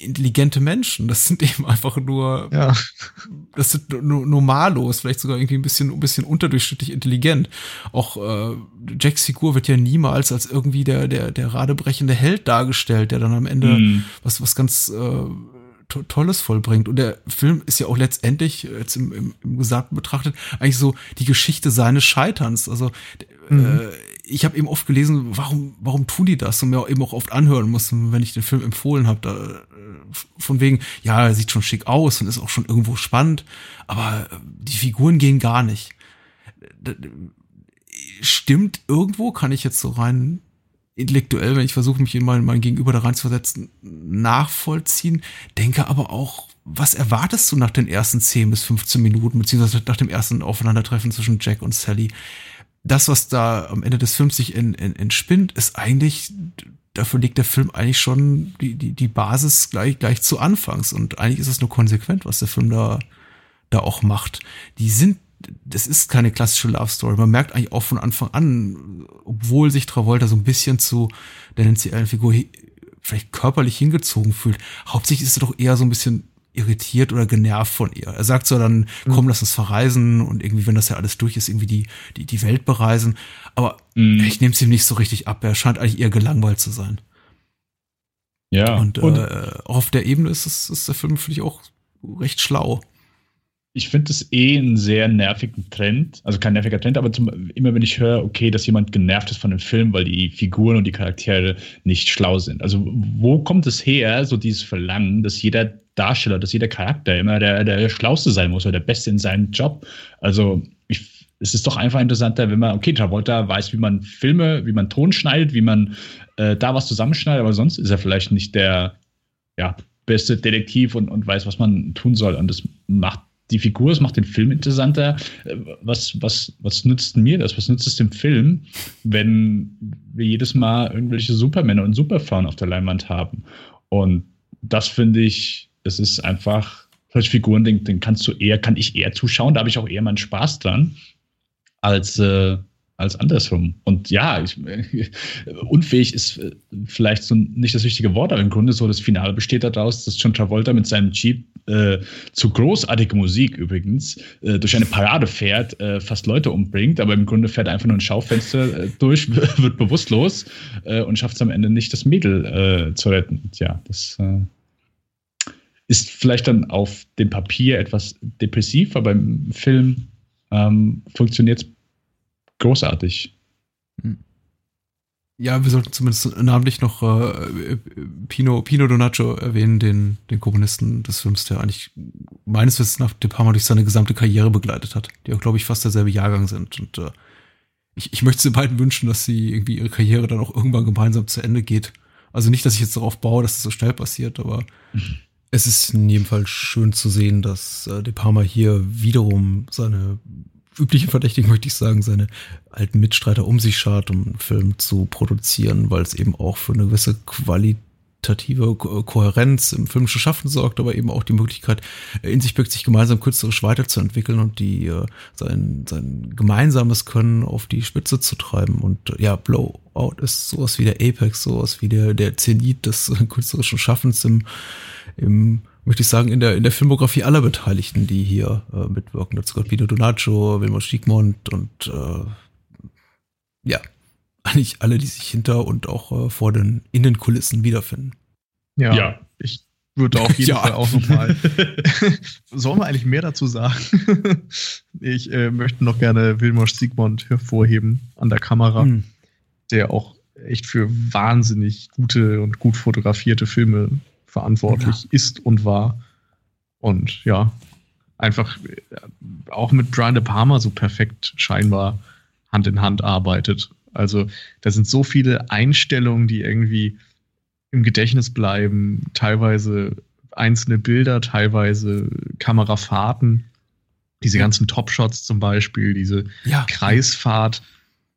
intelligente Menschen. Das sind eben einfach nur, ja. das sind nur normalos, vielleicht sogar irgendwie ein bisschen, ein bisschen unterdurchschnittlich intelligent. Auch äh, Jacks Figur wird ja niemals als irgendwie der, der, der radebrechende Held dargestellt, der dann am Ende mm. was, was ganz äh, to Tolles vollbringt. Und der Film ist ja auch letztendlich, jetzt im, im, im Gesamten betrachtet, eigentlich so die Geschichte seines Scheiterns. Also mhm. äh, ich habe eben oft gelesen, warum, warum tun die das? Und mir eben auch oft anhören mussten, wenn ich den Film empfohlen habe. Da, äh, von wegen, ja, er sieht schon schick aus und ist auch schon irgendwo spannend, aber äh, die Figuren gehen gar nicht. Stimmt irgendwo, kann ich jetzt so rein intellektuell, wenn ich versuche, mich in mein, mein Gegenüber da reinzuversetzen, nachvollziehen, denke aber auch, was erwartest du nach den ersten 10 bis 15 Minuten, beziehungsweise nach dem ersten Aufeinandertreffen zwischen Jack und Sally? Das, was da am Ende des Films sich entspinnt, ist eigentlich, dafür legt der Film eigentlich schon die, die, die Basis gleich, gleich zu Anfangs. Und eigentlich ist es nur konsequent, was der Film da, da auch macht. Die sind das ist keine klassische Love Story. Man merkt eigentlich auch von Anfang an, obwohl sich Travolta so ein bisschen zu der tendenziellen Figur vielleicht körperlich hingezogen fühlt. Hauptsächlich ist er doch eher so ein bisschen irritiert oder genervt von ihr. Er sagt so dann, komm, lass uns verreisen und irgendwie, wenn das ja alles durch ist, irgendwie die, die, die Welt bereisen. Aber mhm. ich nehme es ihm nicht so richtig ab. Er scheint eigentlich eher gelangweilt zu sein. Ja. Und, und äh, auf der Ebene ist, es, ist der Film, finde ich, auch recht schlau ich finde es eh einen sehr nervigen Trend. Also kein nerviger Trend, aber zum, immer wenn ich höre, okay, dass jemand genervt ist von dem Film, weil die Figuren und die Charaktere nicht schlau sind. Also wo kommt es her, so dieses Verlangen, dass jeder Darsteller, dass jeder Charakter immer der, der Schlauste sein muss oder der Beste in seinem Job? Also ich, es ist doch einfach interessanter, wenn man, okay, Travolta weiß, wie man Filme, wie man Ton schneidet, wie man äh, da was zusammenschneidet, aber sonst ist er vielleicht nicht der ja, beste Detektiv und, und weiß, was man tun soll. Und das macht die Figur, es macht den Film interessanter. Äh, was, was, was nützt mir das? Was nützt es dem Film, wenn wir jedes Mal irgendwelche Supermänner und Superfrauen auf der Leinwand haben? Und das finde ich, es ist einfach, solche Figuren, den, den kannst du eher, kann ich eher zuschauen, da habe ich auch eher meinen Spaß dran, als äh, als andersrum. Und ja, ich, unfähig ist äh, vielleicht so nicht das richtige Wort, aber im Grunde so das Finale besteht daraus, dass John Travolta mit seinem Jeep äh, zu großartiger Musik übrigens äh, durch eine Parade fährt, äh, fast Leute umbringt, aber im Grunde fährt er einfach nur ein Schaufenster äh, durch, wird bewusstlos äh, und schafft es am Ende nicht, das Mädel zu retten. Tja, das ist vielleicht dann auf dem Papier etwas depressiv, aber im Film ähm, funktioniert es großartig. Hm. Ja, wir sollten zumindest namentlich noch äh, Pino, Pino Donaggio erwähnen, den, den Komponisten des Films, der eigentlich meines Wissens nach De Palma durch seine gesamte Karriere begleitet hat, die auch, glaube ich, fast derselbe Jahrgang sind. Und äh, ich, ich möchte den beiden wünschen, dass sie irgendwie ihre Karriere dann auch irgendwann gemeinsam zu Ende geht. Also nicht, dass ich jetzt darauf baue, dass das so schnell passiert, aber mhm. es ist in jedem Fall schön zu sehen, dass äh, De Palma hier wiederum seine üblichen Verdächtigen, möchte ich sagen, seine alten Mitstreiter um sich schart, um einen Film zu produzieren, weil es eben auch für eine gewisse qualitative Ko Kohärenz im filmischen Schaffen sorgt, aber eben auch die Möglichkeit, in sich birgt, sich gemeinsam künstlerisch weiterzuentwickeln und die äh, sein, sein gemeinsames Können auf die Spitze zu treiben. Und äh, ja, Blowout ist sowas wie der Apex, sowas wie der, der Zenit des äh, künstlerischen Schaffens im, im möchte ich sagen, in der, in der Filmografie aller Beteiligten, die hier äh, mitwirken. Dazu gehört Pino Donaggio, Wilmot Schiegmund und äh, ja, eigentlich alle, die sich hinter und auch äh, vor den Innenkulissen wiederfinden. Ja, ja. ich würde auf jeden ja. Fall auch nochmal. Sollen wir eigentlich mehr dazu sagen? ich äh, möchte noch gerne Wilmos Siegmund hervorheben an der Kamera, mhm. der auch echt für wahnsinnig gute und gut fotografierte Filme verantwortlich ja. ist und war. Und ja, einfach äh, auch mit Brian De Palma so perfekt scheinbar Hand in Hand arbeitet. Also da sind so viele Einstellungen, die irgendwie im Gedächtnis bleiben, teilweise einzelne Bilder, teilweise Kamerafahrten, diese ganzen Top-Shots zum Beispiel, diese ja. Kreisfahrt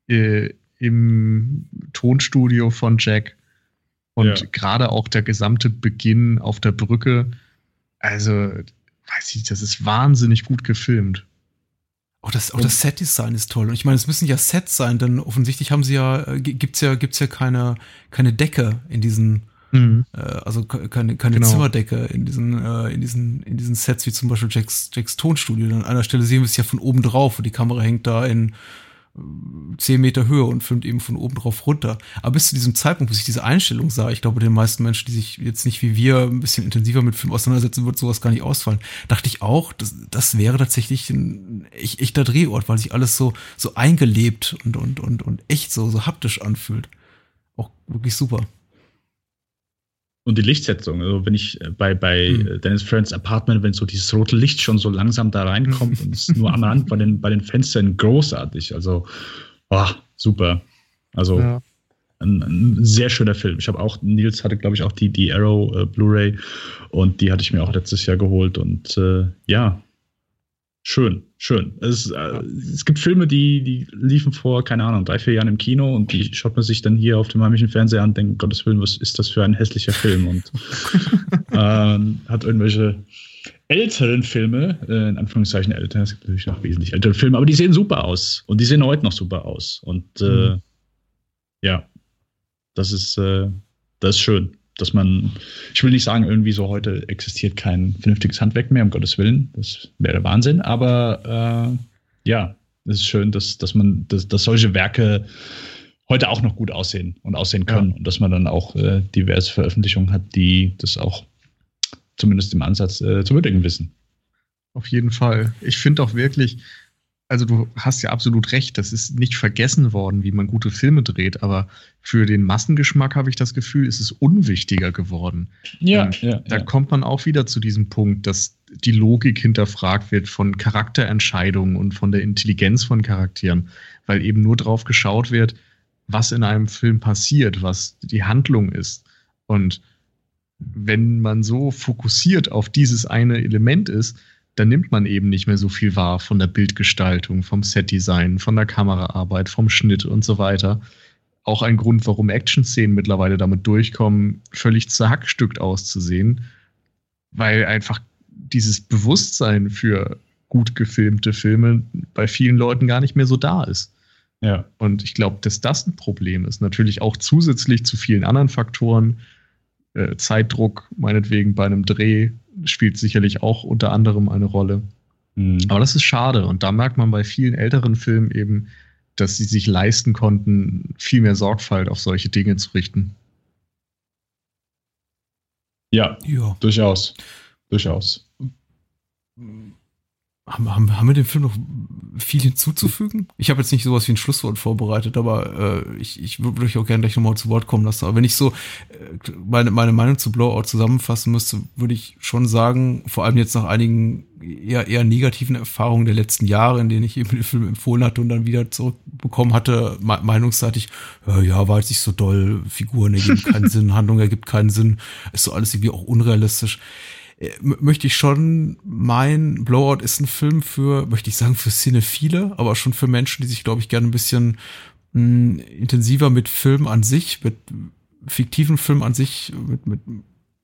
äh, im Tonstudio von Jack. Und ja. gerade auch der gesamte Beginn auf der Brücke, also, weiß ich, das ist wahnsinnig gut gefilmt. Auch das, auch das Set-Design ist toll. Und ich meine, es müssen ja Sets sein, denn offensichtlich haben sie ja, äh, gibt's ja, gibt's ja keine, keine Decke in diesen, mhm. äh, also keine, keine genau. Zimmerdecke in diesen, äh, in diesen, in diesen Sets, wie zum Beispiel Jacks, Jacks Tonstudio. An einer Stelle sehen wir es ja von oben drauf und die Kamera hängt da in, 10 Meter Höhe und filmt eben von oben drauf runter. Aber bis zu diesem Zeitpunkt, bis ich diese Einstellung sah, ich glaube, den meisten Menschen, die sich jetzt nicht wie wir ein bisschen intensiver mit Film auseinandersetzen, wird sowas gar nicht ausfallen. Dachte ich auch, das, das wäre tatsächlich ein echter Drehort, weil sich alles so, so eingelebt und, und, und, und echt so, so haptisch anfühlt. Auch wirklich super. Und die Lichtsetzung, also wenn ich äh, bei, bei mhm. Dennis Friends Apartment, wenn so dieses rote Licht schon so langsam da reinkommt und es nur am Rand bei den, bei den Fenstern großartig. Also, oh, super. Also, ja. ein, ein sehr schöner Film. Ich habe auch, Nils hatte, glaube ich, auch die, die Arrow äh, Blu-ray und die hatte ich mir auch letztes Jahr geholt und äh, ja, schön, schön. Es, äh, es gibt Filme, die, die liefen vor, keine Ahnung, drei, vier Jahren im Kino und die schaut man sich dann hier auf dem heimischen Fernseher an und denkt, Gottes Willen, was ist das für ein hässlicher Film? Und ähm, hat irgendwelche älteren Filme, äh, in Anführungszeichen älter, es gibt natürlich noch wesentlich ältere Filme, aber die sehen super aus und die sehen heute noch super aus. Und äh, mhm. ja, das ist, äh, das ist schön, dass man, ich will nicht sagen, irgendwie so heute existiert kein vernünftiges Handwerk mehr, um Gottes Willen, das wäre Wahnsinn, aber äh, ja, es ist schön, dass, dass man, dass, dass solche Werke heute auch noch gut aussehen und aussehen können ja. und dass man dann auch äh, diverse Veröffentlichungen hat, die das auch zumindest im Ansatz äh, zu würdigen wissen. Auf jeden Fall. Ich finde auch wirklich, also du hast ja absolut recht, das ist nicht vergessen worden, wie man gute Filme dreht, aber für den Massengeschmack habe ich das Gefühl, ist es unwichtiger geworden. Ja, ja da ja. kommt man auch wieder zu diesem Punkt, dass die Logik hinterfragt wird von Charakterentscheidungen und von der Intelligenz von Charakteren, weil eben nur drauf geschaut wird, was in einem Film passiert, was die Handlung ist. Und wenn man so fokussiert auf dieses eine Element ist, dann nimmt man eben nicht mehr so viel wahr von der Bildgestaltung, vom Setdesign, von der Kameraarbeit, vom Schnitt und so weiter. Auch ein Grund, warum Action-Szenen mittlerweile damit durchkommen, völlig zerhackstückt auszusehen, weil einfach dieses Bewusstsein für gut gefilmte Filme bei vielen Leuten gar nicht mehr so da ist. Ja. Und ich glaube, dass das ein Problem ist. Natürlich auch zusätzlich zu vielen anderen Faktoren. Äh, Zeitdruck, meinetwegen bei einem Dreh, spielt sicherlich auch unter anderem eine Rolle. Mhm. Aber das ist schade. Und da merkt man bei vielen älteren Filmen eben, dass sie sich leisten konnten, viel mehr Sorgfalt auf solche Dinge zu richten. Ja, ja. durchaus. Durchaus. Haben, haben, haben wir dem Film noch viel hinzuzufügen? Ich habe jetzt nicht sowas wie ein Schlusswort vorbereitet, aber äh, ich, ich würde euch auch gerne gleich nochmal zu Wort kommen lassen. Aber wenn ich so äh, meine, meine Meinung zu Blowout zusammenfassen müsste, würde ich schon sagen, vor allem jetzt nach einigen eher, eher negativen Erfahrungen der letzten Jahre, in denen ich eben den Film empfohlen hatte und dann wieder zurückbekommen hatte, me meinungsseitig, äh, ja, war jetzt nicht so doll, Figuren ergeben keinen Sinn, Handlung ergibt keinen Sinn, ist so alles irgendwie auch unrealistisch möchte ich schon mein Blowout ist ein Film für, möchte ich sagen, für Cinephile, aber schon für Menschen, die sich, glaube ich, gerne ein bisschen mh, hm, intensiver mit Film an sich, mit fiktiven Film an sich, mit, mit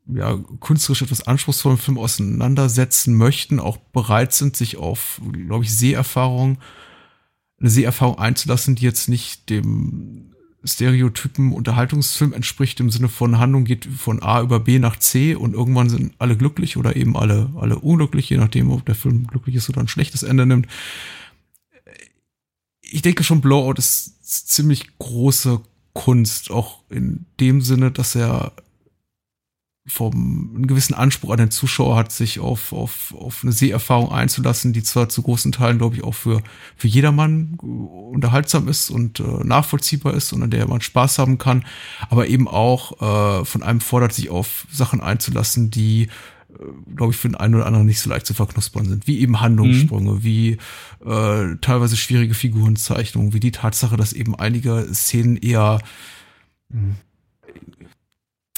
ja, künstlerisch etwas anspruchsvollen Film auseinandersetzen möchten, auch bereit sind, sich auf, glaube ich, Seherfahrung, eine Seherfahrung einzulassen, die jetzt nicht dem Stereotypen Unterhaltungsfilm entspricht im Sinne von Handlung geht von A über B nach C und irgendwann sind alle glücklich oder eben alle, alle unglücklich, je nachdem, ob der Film glücklich ist oder ein schlechtes Ende nimmt. Ich denke schon, Blowout ist ziemlich große Kunst, auch in dem Sinne, dass er vom einen gewissen Anspruch an den Zuschauer hat, sich auf, auf, auf eine Seherfahrung einzulassen, die zwar zu großen Teilen, glaube ich, auch für, für jedermann unterhaltsam ist und äh, nachvollziehbar ist und an der man Spaß haben kann, aber eben auch äh, von einem fordert, sich auf Sachen einzulassen, die äh, glaube ich, für den einen oder anderen nicht so leicht zu verknuspern sind, wie eben Handlungssprünge, mhm. wie äh, teilweise schwierige Figurenzeichnungen, wie die Tatsache, dass eben einige Szenen eher hm,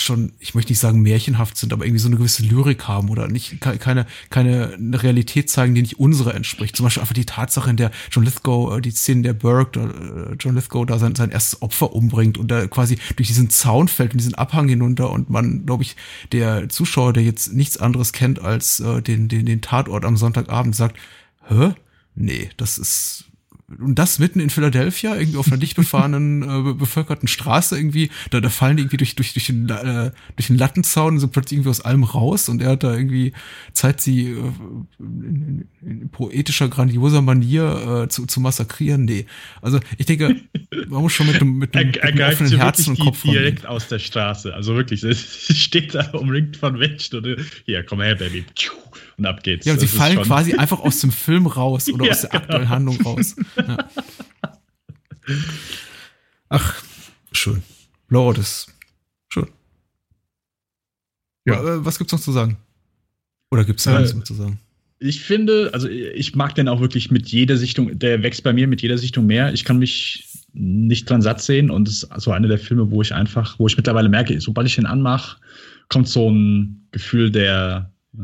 schon, ich möchte nicht sagen märchenhaft sind, aber irgendwie so eine gewisse Lyrik haben oder nicht keine keine Realität zeigen, die nicht unsere entspricht. Zum Beispiel einfach die Tatsache, in der John Lithgow, äh, die Szene der Burke, äh, John Lithgow da sein, sein erstes Opfer umbringt und da quasi durch diesen Zaun fällt und diesen Abhang hinunter und man, glaube ich, der Zuschauer, der jetzt nichts anderes kennt als äh, den, den, den Tatort am Sonntagabend, sagt, hä? Nee, das ist und das mitten in Philadelphia, irgendwie auf einer dicht befahrenen, äh, bevölkerten Straße irgendwie, da, da fallen die irgendwie durch, durch, durch, den, äh, durch den Lattenzaun und sind plötzlich irgendwie aus allem raus und er hat da irgendwie Zeit, sie äh, in, in, in poetischer, grandioser Manier äh, zu, zu massakrieren. Nee. Also ich denke, man muss schon mit dem, mit dem, er, mit dem offenen Herzen und Kopf direkt von aus der Straße. Also wirklich, es steht da umringt von Menschen und hier, komm her, Baby. Und ab geht's. Ja, und sie fallen quasi einfach aus dem Film raus oder ja, aus der genau. aktuellen Handlung raus. Ja. Ach, schön. Lord ist schön. Ja. Äh, was gibt's noch zu sagen? Oder gibt's da äh, nichts mehr zu sagen? Ich finde, also ich mag den auch wirklich mit jeder Sichtung, der wächst bei mir mit jeder Sichtung mehr. Ich kann mich nicht dran satt sehen und es ist so einer der Filme, wo ich einfach, wo ich mittlerweile merke, sobald ich ihn anmache, kommt so ein Gefühl der äh,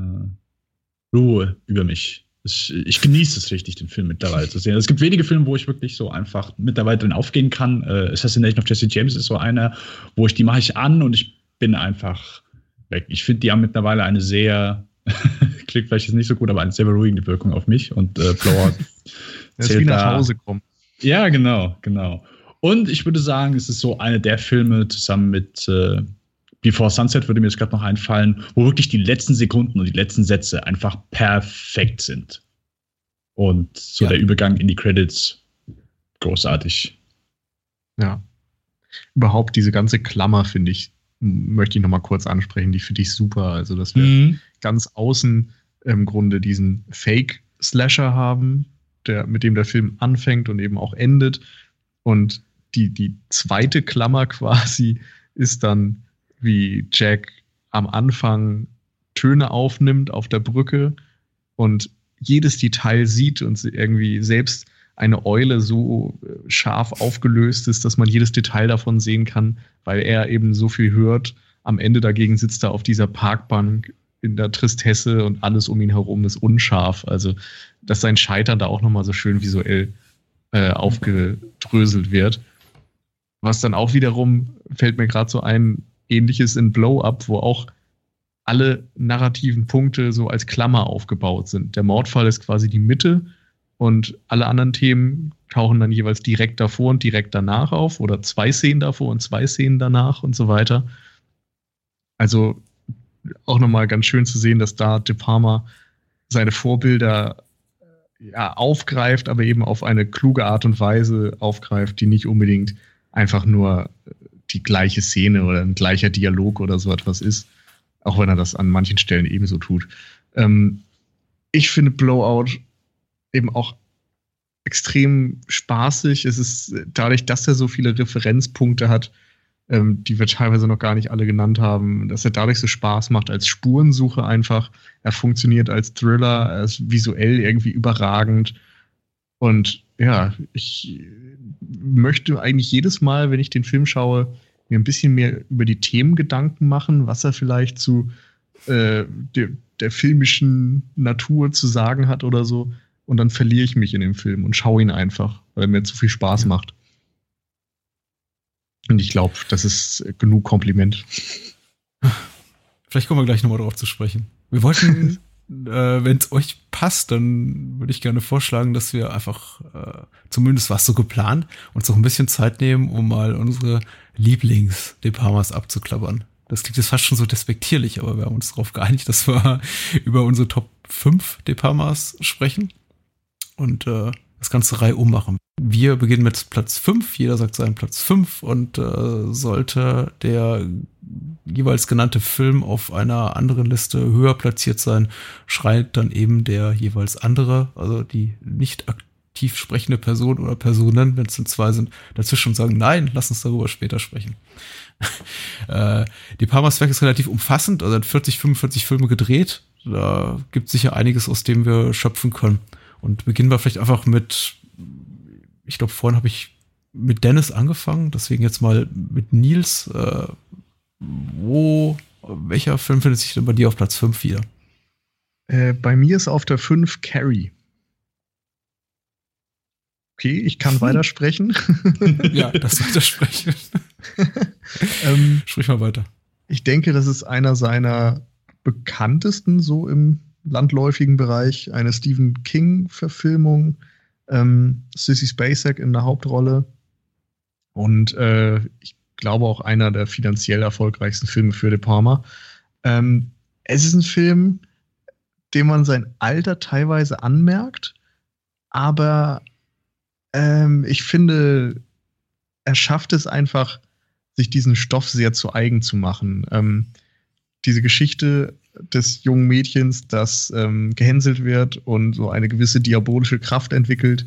Ruhe über mich. Ich, ich, genieße es richtig, den Film mittlerweile zu sehen. Es gibt wenige Filme, wo ich wirklich so einfach mittlerweile drin aufgehen kann. Äh, Assassination of Jesse James ist so einer, wo ich die mache ich an und ich bin einfach weg. Ich finde, die haben mittlerweile eine sehr, klingt vielleicht jetzt nicht so gut, aber eine sehr beruhigende Wirkung auf mich und äh, Blowout Das ist wie nach Hause kommen. Ja, genau, genau. Und ich würde sagen, es ist so einer der Filme zusammen mit äh, Before Sunset würde mir jetzt gerade noch einfallen, wo wirklich die letzten Sekunden und die letzten Sätze einfach perfekt sind. Und so ja. der Übergang in die Credits großartig. Ja. Überhaupt diese ganze Klammer finde ich, möchte ich noch mal kurz ansprechen, die finde ich super. Also, dass wir mhm. ganz außen im Grunde diesen Fake-Slasher haben, der, mit dem der Film anfängt und eben auch endet. Und die, die zweite Klammer quasi ist dann wie Jack am Anfang Töne aufnimmt auf der Brücke und jedes Detail sieht und irgendwie selbst eine Eule so äh, scharf aufgelöst ist, dass man jedes Detail davon sehen kann, weil er eben so viel hört. Am Ende dagegen sitzt er auf dieser Parkbank in der Tristesse und alles um ihn herum ist unscharf. Also, dass sein Scheitern da auch nochmal so schön visuell äh, aufgedröselt wird. Was dann auch wiederum, fällt mir gerade so ein, ähnliches in Blow Up, wo auch alle narrativen Punkte so als Klammer aufgebaut sind. Der Mordfall ist quasi die Mitte und alle anderen Themen tauchen dann jeweils direkt davor und direkt danach auf oder zwei Szenen davor und zwei Szenen danach und so weiter. Also auch nochmal ganz schön zu sehen, dass da De Palma seine Vorbilder ja, aufgreift, aber eben auf eine kluge Art und Weise aufgreift, die nicht unbedingt einfach nur die gleiche Szene oder ein gleicher Dialog oder so etwas ist, auch wenn er das an manchen Stellen ebenso tut. Ähm, ich finde Blowout eben auch extrem spaßig. Es ist dadurch, dass er so viele Referenzpunkte hat, ähm, die wir teilweise noch gar nicht alle genannt haben, dass er dadurch so Spaß macht als Spurensuche einfach. Er funktioniert als Thriller, er ist visuell irgendwie überragend. Und ja, ich möchte eigentlich jedes Mal, wenn ich den Film schaue, mir ein bisschen mehr über die Themen Gedanken machen, was er vielleicht zu äh, der, der filmischen Natur zu sagen hat oder so. Und dann verliere ich mich in dem Film und schaue ihn einfach, weil er mir zu viel Spaß macht. Und ich glaube, das ist genug Kompliment. Vielleicht kommen wir gleich nochmal drauf zu sprechen. Wir wollten äh, wenn es euch passt, dann würde ich gerne vorschlagen, dass wir einfach, äh, zumindest was so geplant, uns noch ein bisschen Zeit nehmen, um mal unsere Lieblings-Deparmas abzuklappern. Das klingt jetzt fast schon so despektierlich, aber wir haben uns darauf geeinigt, dass wir über unsere Top 5 Deparmas sprechen und äh, das ganze Reihe ummachen. Wir beginnen mit Platz 5, jeder sagt seinen Platz 5 und äh, sollte der jeweils genannte Film auf einer anderen Liste höher platziert sein, schreit dann eben der jeweils andere, also die nicht aktiv sprechende Person oder Personen, wenn es denn zwei sind, dazwischen und sagen, nein, lass uns darüber später sprechen. äh, die Parmas Werk ist relativ umfassend, also hat 40, 45 Filme gedreht. Da gibt es sicher einiges, aus dem wir schöpfen können. Und beginnen wir vielleicht einfach mit, ich glaube, vorhin habe ich mit Dennis angefangen, deswegen jetzt mal mit Nils. Äh, wo, welcher Film findet sich denn bei dir auf Platz 5 wieder? Äh, bei mir ist auf der 5 Carrie. Okay, ich kann hm. weitersprechen. ja, das weitersprechen. ähm, Sprich mal weiter. Ich denke, das ist einer seiner bekanntesten so im landläufigen Bereich, eine Stephen King-Verfilmung. Ähm, Sissy Spacek in der Hauptrolle. Und äh, ich glaube auch einer der finanziell erfolgreichsten Filme für De Palma. Ähm, es ist ein Film, dem man sein Alter teilweise anmerkt, aber ähm, ich finde, er schafft es einfach, sich diesen Stoff sehr zu eigen zu machen. Ähm, diese Geschichte des jungen Mädchens, das ähm, gehänselt wird und so eine gewisse diabolische Kraft entwickelt,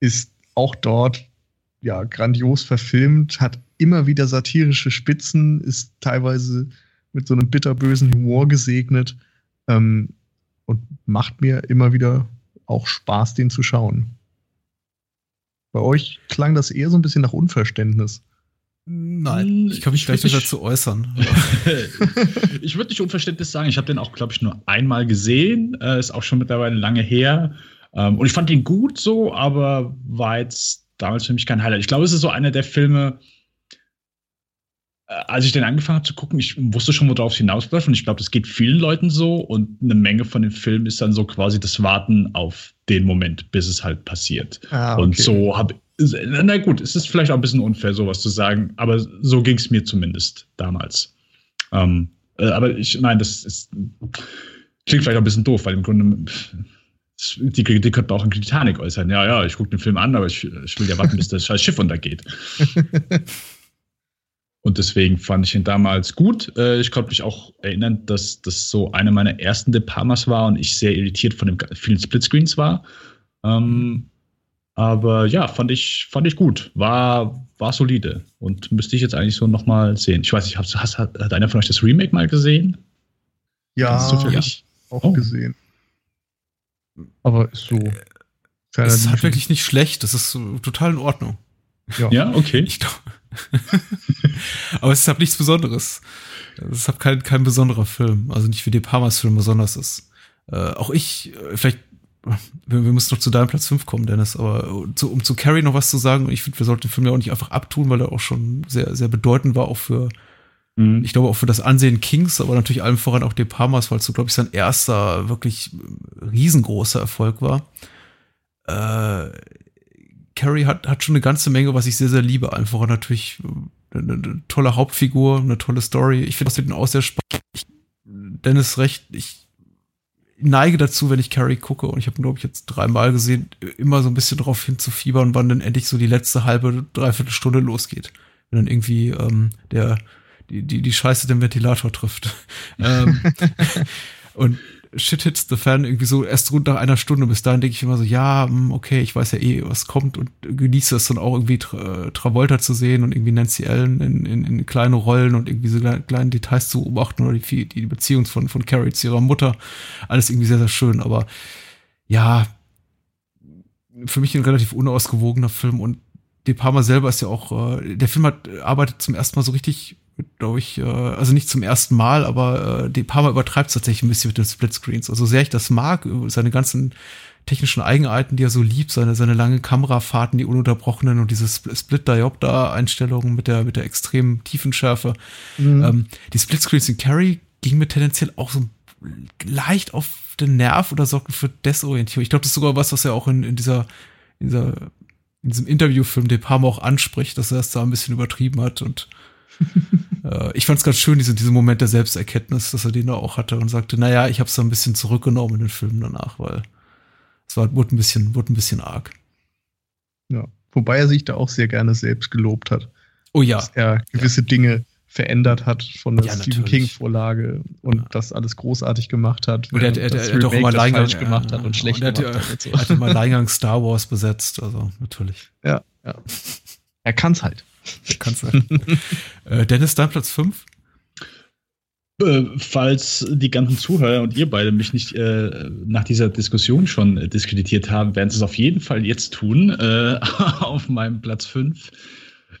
ist auch dort ja grandios verfilmt, hat immer wieder satirische Spitzen, ist teilweise mit so einem bitterbösen Humor gesegnet ähm, und macht mir immer wieder auch Spaß, den zu schauen. Bei euch klang das eher so ein bisschen nach Unverständnis. Nein, ich kann mich Ich gleich nicht- dazu äußern. ich würde nicht Unverständnis sagen. Ich habe den auch, glaube ich, nur einmal gesehen. Äh, ist auch schon mittlerweile lange her. Ähm, und ich fand ihn gut so, aber war jetzt damals für mich kein Highlight. Ich glaube, es ist so einer der Filme, als ich den angefangen habe zu gucken, ich wusste schon, worauf es hinausläuft. Und ich glaube, das geht vielen Leuten so. Und eine Menge von dem Film ist dann so quasi das Warten auf den Moment, bis es halt passiert. Ah, Und so habe na gut, es ist vielleicht auch ein bisschen unfair, sowas zu sagen, aber so ging es mir zumindest damals. Ähm, äh, aber ich, nein, das ist, klingt vielleicht auch ein bisschen doof, weil im Grunde die Kritik könnte man auch in Titanic äußern. Ja, ja, ich gucke den Film an, aber ich, ich will ja warten, bis das scheiß Schiff untergeht. Und deswegen fand ich ihn damals gut. Äh, ich konnte mich auch erinnern, dass das so eine meiner ersten De Palmas war und ich sehr irritiert von den vielen Splitscreens war. Ähm, aber ja, fand ich, fand ich gut. War, war solide. Und müsste ich jetzt eigentlich so nochmal sehen. Ich weiß nicht, hast, hast, hat, hat einer von euch das Remake mal gesehen? Ja, zufällig? auch Oh. gesehen. Aber ist so. Es ist halt wirklich nicht schlecht, das ist so total in Ordnung. ja. Ja, okay. Ich glaube. Aber es ist halt nichts Besonderes. Es ist halt kein, kein besonderer Film. Also nicht wie De Palmas Film besonders ist. Äh, auch ich, äh, vielleicht, wir, wir müssen noch zu deinem Platz 5 kommen, Dennis, aber äh, zu, um zu Carrie noch was zu sagen, ich finde, wir sollten den Film ja auch nicht einfach abtun, weil er auch schon sehr, sehr bedeutend war, auch für, Mhm. ich glaube auch für das Ansehen Kings, aber natürlich allem voran auch De Palmas, weil es so, glaube ich, sein erster wirklich riesengroßer Erfolg war. Äh, Carrie hat, hat schon eine ganze Menge, was ich sehr, sehr liebe. Einfach natürlich äh, eine, eine tolle Hauptfigur, eine tolle Story. Ich finde den auch sehr spannend. Ich, Dennis recht, ich neige dazu, wenn ich Carrie gucke, und ich habe glaube ich, jetzt dreimal gesehen, immer so ein bisschen darauf hinzufiebern, wann dann endlich so die letzte halbe, dreiviertel Stunde losgeht. Wenn dann irgendwie ähm, der, die, die, die Scheiße den Ventilator trifft. ähm, und Shit hits the fan irgendwie so erst rund nach einer Stunde. Bis dahin denke ich immer so, ja, hm, okay, ich weiß ja eh, was kommt und genieße es dann auch irgendwie Tra Travolta zu sehen und irgendwie Nancy Allen in, in, in kleine Rollen und irgendwie so kleine, kleine Details zu beobachten oder die, die Beziehung von, von Carrie zu ihrer Mutter. Alles irgendwie sehr, sehr schön, aber ja, für mich ein relativ unausgewogener Film und De Palma selber ist ja auch, äh, der Film hat arbeitet zum ersten Mal so richtig, glaube ich, äh, also nicht zum ersten Mal, aber äh, De Palma übertreibt es tatsächlich ein bisschen mit den Splitscreens. Also sehr ich das mag, äh, seine ganzen technischen Eigenheiten, die er so liebt, seine, seine langen Kamerafahrten, die ununterbrochenen und diese Spl- Split-Diopter-Einstellungen mit der, mit der extremen Tiefenschärfe. Mhm. Ähm, die Splitscreens in Carrie gingen mir tendenziell auch so leicht auf den Nerv oder sorgten für Desorientierung. Ich glaube, das ist sogar was, was er auch in, in dieser, in dieser, in diesem Interviewfilm De Palma auch anspricht, dass er es da ein bisschen übertrieben hat und ich fand es ganz schön, diese, diesen Moment der Selbsterkenntnis, dass er den da auch hatte und sagte, naja, ich habe es da ein bisschen zurückgenommen in den Filmen danach, weil es war, wurde ein bisschen, wurde ein bisschen arg. ja. Wobei er sich da auch sehr gerne selbst gelobt hat. Oh ja, Dass er gewisse Dinge verändert hat von der Ja, Stephen. King-Vorlage und das alles großartig gemacht hat. Und er hat, während er, er hat auch immer falsch gemacht hat und schlecht er hat, gemacht ja- hat. Und so. er hat immer Alleingang Star Wars besetzt, also natürlich. Ja, ja. Er kann's halt. Kannst du. äh, Dennis, dein Platz 5? Äh, falls die ganzen Zuhörer und ihr beide mich nicht äh, nach dieser Diskussion schon äh, diskreditiert haben, werden sie es auf jeden Fall jetzt tun. Äh, auf meinem Platz 5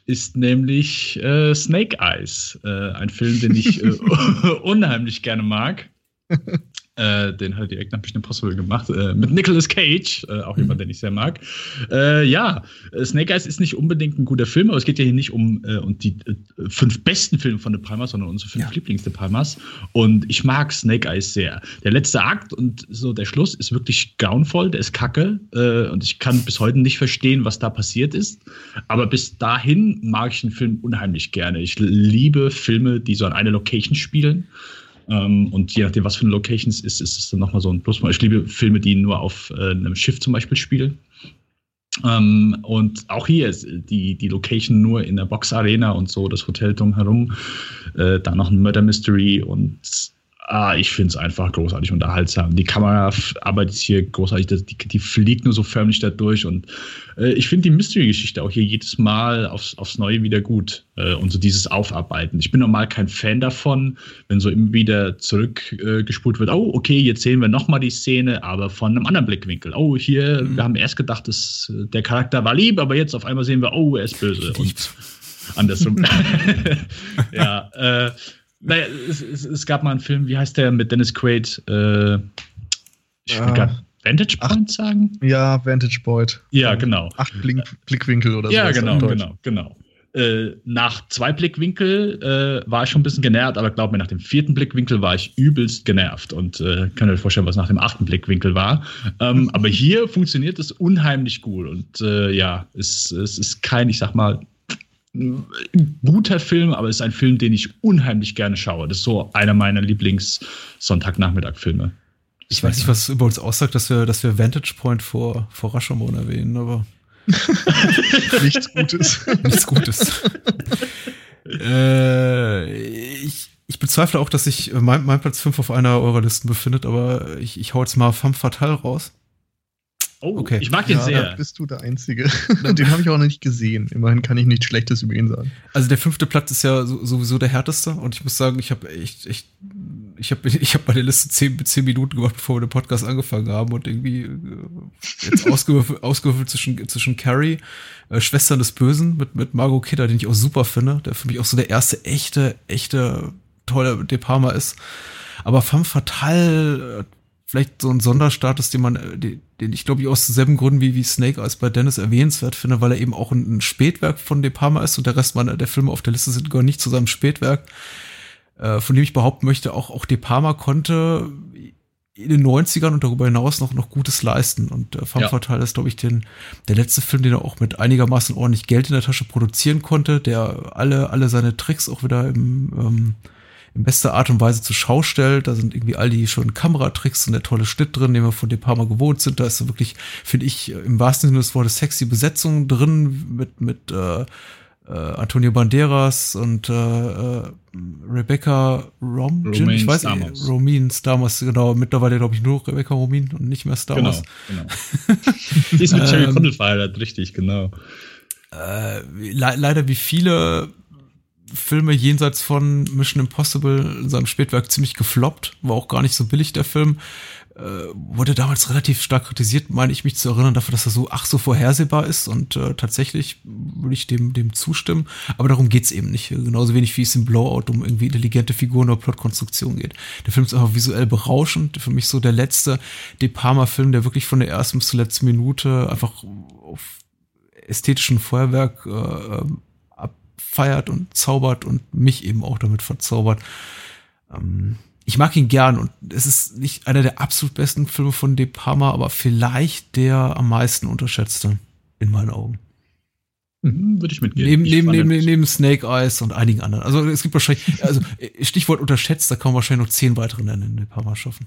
ist nämlich äh, Snake Eyes, ein Film, den ich unheimlich gerne mag. Äh, den hat direkt nach Mission Impossible gemacht, äh, mit Nicolas Cage, äh, auch jemand, den ich sehr mag. Äh, ja, äh, Snake Eyes ist nicht unbedingt ein guter Film, aber es geht ja hier nicht um, äh, um die fünf besten Filme von De Palma, sondern unsere fünf Ja. Lieblings-De Palmas. Und ich mag Snake Eyes sehr. Der letzte Akt und so der Schluss ist wirklich grauenvoll, der ist kacke. Und ich kann bis heute nicht verstehen, was da passiert ist. Aber bis dahin mag ich den Film unheimlich gerne. Ich liebe Filme, die so an einer Location spielen. Ähm, und je nachdem, was für eine Location es ist, ist es dann nochmal so ein Pluspunkt. Ich liebe Filme, die nur auf äh, einem Schiff zum Beispiel spielen. Ähm, und auch hier ist die, die Location nur in der Boxarena und so, das Hotel drumherum. Äh, da noch ein Murder Mystery und Ah, ich finde es einfach großartig unterhaltsam. Die Kameraarbeit ist hier großartig, die, die fliegt nur so förmlich da durch und äh, ich finde die Mystery-Geschichte auch hier jedes Mal aufs, aufs Neue wieder gut äh, und so dieses Aufarbeiten. Ich bin normal kein Fan davon, wenn so immer wieder zurückgespult äh, wird. Oh, okay, jetzt sehen wir nochmal die Szene, aber von einem anderen Blickwinkel. Oh, hier, mhm. wir haben erst gedacht, dass, äh, der Charakter war lieb, aber jetzt auf einmal sehen wir, oh, er ist böse. Und andersrum. ja, äh, naja, es, es, es, gab mal einen Film, wie heißt der mit Dennis Quaid? Äh, ich will ah. Vantage Point sagen? Ja, Vantage Point. Ja, genau. Acht Blink Blickwinkel oder so. Ja, genau, genau, genau. Äh, nach zwei Blickwinkel äh, war ich schon ein bisschen genervt, aber glaub mir, nach dem vierten Blickwinkel war ich übelst genervt und äh, kann euch vorstellen, was nach dem achten Blickwinkel war. Ähm, aber hier funktioniert es unheimlich gut und äh, ja, es, es ist kein, ich sag mal, guter Film, aber es ist ein Film, den ich unheimlich gerne schaue. Das ist so einer meiner Lieblings-Sonntagnachmittag-Filme. Ich weiß nicht, was über uns aussagt, dass wir, dass wir Vantage Point vor, vor Rashomon erwähnen, aber. Nichts Gutes. Nichts Gutes. äh, ich, ich bezweifle auch, dass sich mein, mein Platz 5 auf einer eurer Listen befindet, aber ich, ich hau jetzt mal Femme Fatale raus. Oh, okay. Ich mag den ja, sehr. Da bist du der Einzige. den habe ich auch noch nicht gesehen. Immerhin kann ich nichts Schlechtes über ihn sagen. Also der fünfte Platz ist ja sowieso der härteste und ich muss sagen, ich habe echt, echt, ich habe ich hab bei der Liste zehn, zehn Minuten gemacht, bevor wir den Podcast angefangen haben und irgendwie äh, jetzt ausgewürfelt, ausgewürfelt zwischen, zwischen Carrie, äh, Schwestern des Bösen mit, mit Margot Kidder, den ich auch super finde, der für mich auch so der erste echte, echte, tolle De Palma ist. Aber Femme Fatale äh, vielleicht so ein Sonderstatus, den man, äh, den ich glaube ich aus denselben Gründen wie, wie Snake Eyes bei Dennis erwähnenswert finde, weil er eben auch ein, ein Spätwerk von De Palma ist und der Rest meiner der Filme auf der Liste sind gar nicht zu seinem Spätwerk, äh, von dem ich behaupten möchte, auch, auch De Palma konnte in den 90ern und darüber hinaus noch, noch Gutes leisten. Und äh, Femme ja. Fatale ist, glaube ich, den, der letzte Film, den er auch mit einigermaßen ordentlich Geld in der Tasche produzieren konnte, der alle, alle seine Tricks auch wieder im, ähm, in bester Art und Weise zur Schau stellt. Da sind irgendwie all die schönen Kameratricks und der tolle Schnitt drin, den wir von De Palma gewohnt sind. Da ist so wirklich, finde ich, im wahrsten Sinne des Wortes sexy Besetzung drin mit, mit äh, äh, Antonio Banderas und äh, äh, Rebecca Romijn, ich weiß nicht, Romin Stamos, genau, mittlerweile glaube ich nur Rebecca Romin und nicht mehr Stamos. Genau, genau. Die ist mit Jerry ähm, Condell verheiratet, richtig, genau. Äh, le leider wie viele Filme jenseits von Mission Impossible in seinem Spätwerk ziemlich gefloppt, war auch gar nicht so billig der Film. Äh, wurde damals relativ stark kritisiert, meine ich mich zu erinnern, dafür, dass er so ach so vorhersehbar ist und äh, tatsächlich würde ich dem, dem zustimmen. Aber darum geht's eben nicht. Genauso wenig wie es im Blowout um irgendwie intelligente Figuren oder Plotkonstruktion geht. Der Film ist einfach visuell berauschend. Für mich so der letzte De Palma-Film, der wirklich von der ersten bis zur letzten Minute einfach auf ästhetischen Feuerwerk äh, feiert und zaubert und mich eben auch damit verzaubert. Ähm, ich mag ihn gern und es ist nicht einer der absolut besten Filme von De Palma, aber vielleicht der am meisten unterschätzte in meinen Augen. Mhm, würde ich mitgehen. Neben, neben, neben, neben Snake Eyes und einigen anderen. Also es gibt wahrscheinlich, also Stichwort unterschätzt, da kann man wahrscheinlich noch zehn weitere nennen in De Palma schaffen.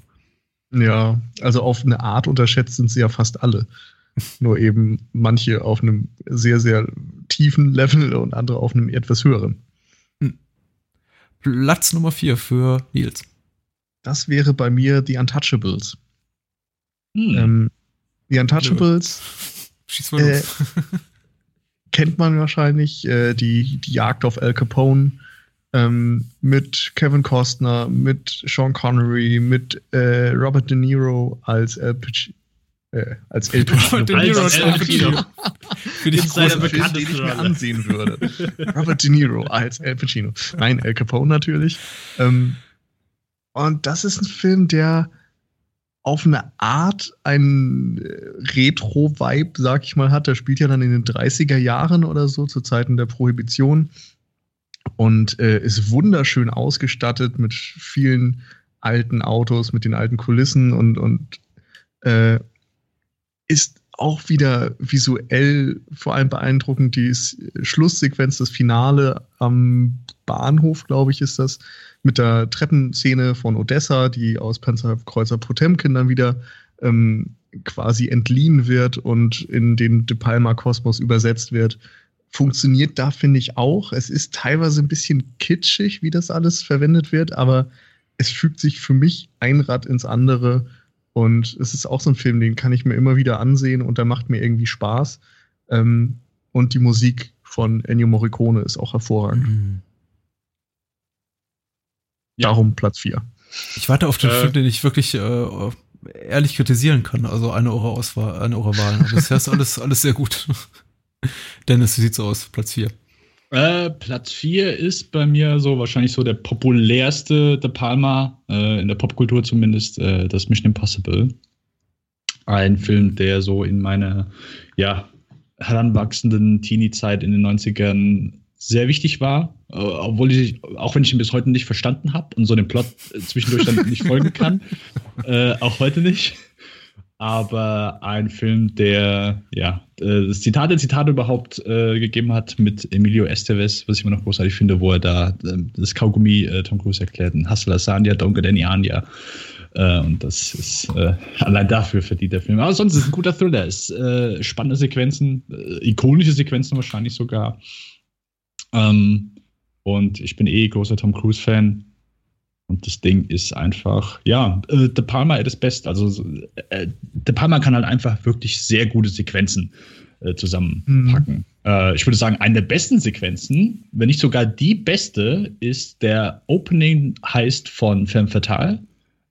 Ja, also auf eine Art unterschätzt sind sie ja fast alle. Nur eben manche auf einem sehr, sehr tiefen Level und andere auf einem etwas höheren. Hm. Platz Nummer vier für Nils. Das wäre bei mir die Untouchables. Hm. Ähm, die Untouchables Schieß mal äh, kennt man wahrscheinlich, äh, die, die Jagd auf Al Capone ähm, mit Kevin Costner, mit Sean Connery, mit äh, Robert De Niro als Al, Pacino äh, als El Pacino. Robert De Niro als El Pacino. Für dich großer Film, den ich mir ansehen würde. Robert De Niro als El Pacino. Nein, El Capone natürlich. Ähm, und das ist ein Film, der auf eine Art einen äh, Retro-Vibe, sag ich mal, hat. Der spielt ja dann in den 30er Jahren oder so, zu Zeiten der Prohibition. Und äh, ist wunderschön ausgestattet mit vielen alten Autos, mit den alten Kulissen und, und äh, ist auch wieder visuell vor allem beeindruckend. Die Schlusssequenz, das Finale am Bahnhof, glaube ich, ist das, mit der Treppenszene von Odessa, die aus Panzerkreuzer Potemkin dann wieder ähm, quasi entliehen wird und in den De Palma-Kosmos übersetzt wird, funktioniert da, finde ich, auch. Es ist teilweise ein bisschen kitschig, wie das alles verwendet wird, aber es fügt sich für mich ein Rad ins andere. Und es ist auch so ein Film, den kann ich mir immer wieder ansehen und der macht mir irgendwie Spaß. Ähm, und die Musik von Ennio Morricone ist auch hervorragend. Mhm. Darum Platz 4. Ich warte auf den äh, Film, den ich wirklich äh, ehrlich kritisieren kann. Also eine eure Auswahl, eine eure Wahl. Aber bisher ist alles, alles sehr gut. Dennis, wie sieht's aus? Platz 4. Äh, Platz 4 ist bei mir so wahrscheinlich so der populärste De Palma, äh, in der Popkultur zumindest, äh, das Mission Impossible. Ein Film, der so in meiner, ja, heranwachsenden Teenie-Zeit in den 90ern sehr wichtig war, äh, obwohl ich, auch wenn ich ihn bis heute nicht verstanden habe und so den Plot zwischendurch dann nicht folgen kann, äh, auch heute nicht aber ein Film, der ja äh, das Zitat der Zitate überhaupt äh, gegeben hat mit Emilio Estevez, was ich immer noch großartig finde, wo er da äh, das Kaugummi äh, Tom Cruise erklärt, Hustle Lasagna, Donke Deniania. Äh, und das ist äh, allein dafür verdient der Film. Aber sonst ist es ein guter Thriller. Es äh, spannende Sequenzen, ikonische Sequenzen wahrscheinlich sogar. Ähm, und ich bin eh großer Tom Cruise-Fan. Und das Ding ist einfach, ja, äh, De Palma at das Beste. Also äh, De Palma kann halt einfach wirklich sehr gute Sequenzen äh, zusammenpacken. Mhm. Äh, ich würde sagen, eine der besten Sequenzen, wenn nicht sogar die beste, ist der Opening heißt von Femme Fatale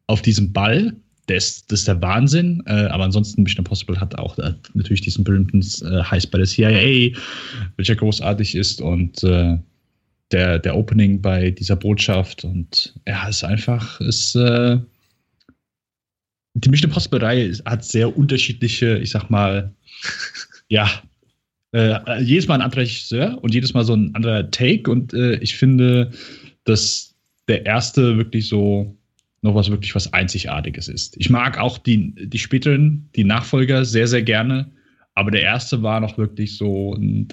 auf diesem Ball. Das, das ist der Wahnsinn. Äh, aber ansonsten Mission Impossible hat auch äh, natürlich diesen berühmten äh, Heist bei der CIA, welcher großartig ist und äh, der, der Opening bei dieser Botschaft. Und ja, ist einfach, ist, äh, die Mission Impossible Reihe hat sehr unterschiedliche, ich sag mal, ja, äh, jedes Mal ein anderer Regisseur und jedes Mal so ein anderer Take. Und äh, ich finde, dass der erste wirklich so noch was wirklich was Einzigartiges ist. Ich mag auch die, die späteren, die Nachfolger sehr, sehr gerne, aber der erste war noch wirklich so ein,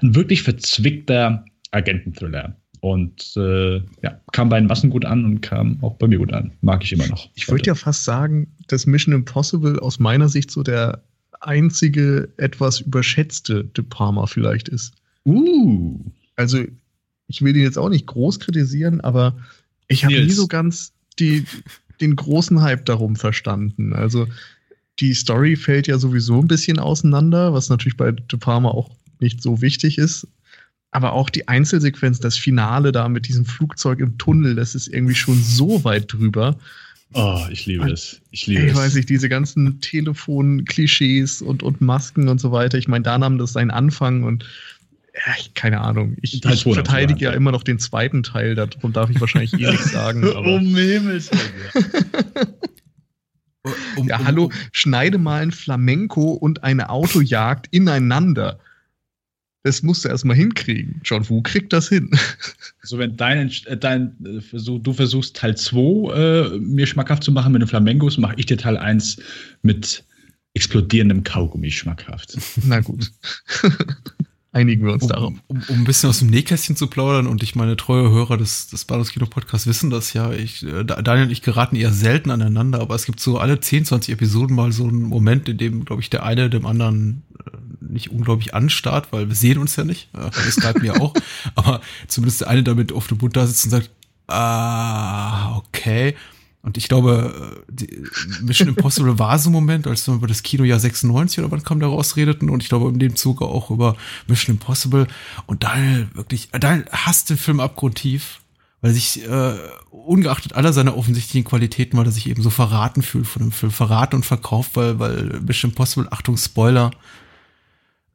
ein wirklich verzwickter Agententhriller. Und äh, ja, kam bei den Massen gut an und kam auch bei mir gut an. Mag ich immer noch. Ich wollte ja fast sagen, dass Mission Impossible aus meiner Sicht so der einzige etwas überschätzte De Palma vielleicht ist. Uh. Also, ich will ihn jetzt auch nicht groß kritisieren, aber ich habe nie so ganz die, den großen Hype darum verstanden. Also, die Story fällt ja sowieso ein bisschen auseinander, was natürlich bei De Palma auch nicht so wichtig ist aber auch die Einzelsequenz, das Finale da mit diesem Flugzeug im Tunnel, das ist irgendwie schon so weit drüber. Oh, ich liebe es. Ich liebe ich es. weiß nicht, diese ganzen Telefon-Klischees und, und Masken und so weiter. Ich meine, da nahm das seinen Anfang und ja, keine Ahnung. Ich, ich verteidige ja immer noch den zweiten Teil, darum darf ich wahrscheinlich eh nichts sagen. um Himmels um, Ja, hallo, schneide mal ein Flamenco und eine Autojagd ineinander. Das musst du erstmal hinkriegen. John Wu kriegt das hin. So, wenn dein, äh, dein äh, Versuch, du versuchst Teil 2 äh, mir schmackhaft zu machen mit den Flamengos, mache ich dir Teil 1 mit explodierendem Kaugummi schmackhaft. Na gut. Einigen wir uns um, darauf. Um, um, ein bisschen aus dem Nähkästchen zu plaudern und ich meine treue Hörer des, des Bados Kino Podcasts wissen das ja. Ich, äh, Daniel und ich geraten eher selten aneinander, aber es gibt so alle 10, 20 Episoden mal so einen Moment, in dem, glaube ich, der eine dem anderen nicht unglaublich anstarrt, weil wir sehen uns ja nicht. Das bleibt mir auch. Aber zumindest der eine damit auf dem Mund da sitzt und sagt, ah, okay. Und ich glaube, die Mission Impossible war so ein Moment, als wir über das Kinojahr 96 oder wann kam der raus redeten und ich glaube in dem Zuge auch über Mission Impossible und Daniel wirklich, Daniel hasst den Film abgrundtief, weil sich äh, ungeachtet aller seiner offensichtlichen Qualitäten, weil er sich eben so verraten fühlt von dem Film, verraten und verkauft, weil, weil Mission Impossible, Achtung, Spoiler,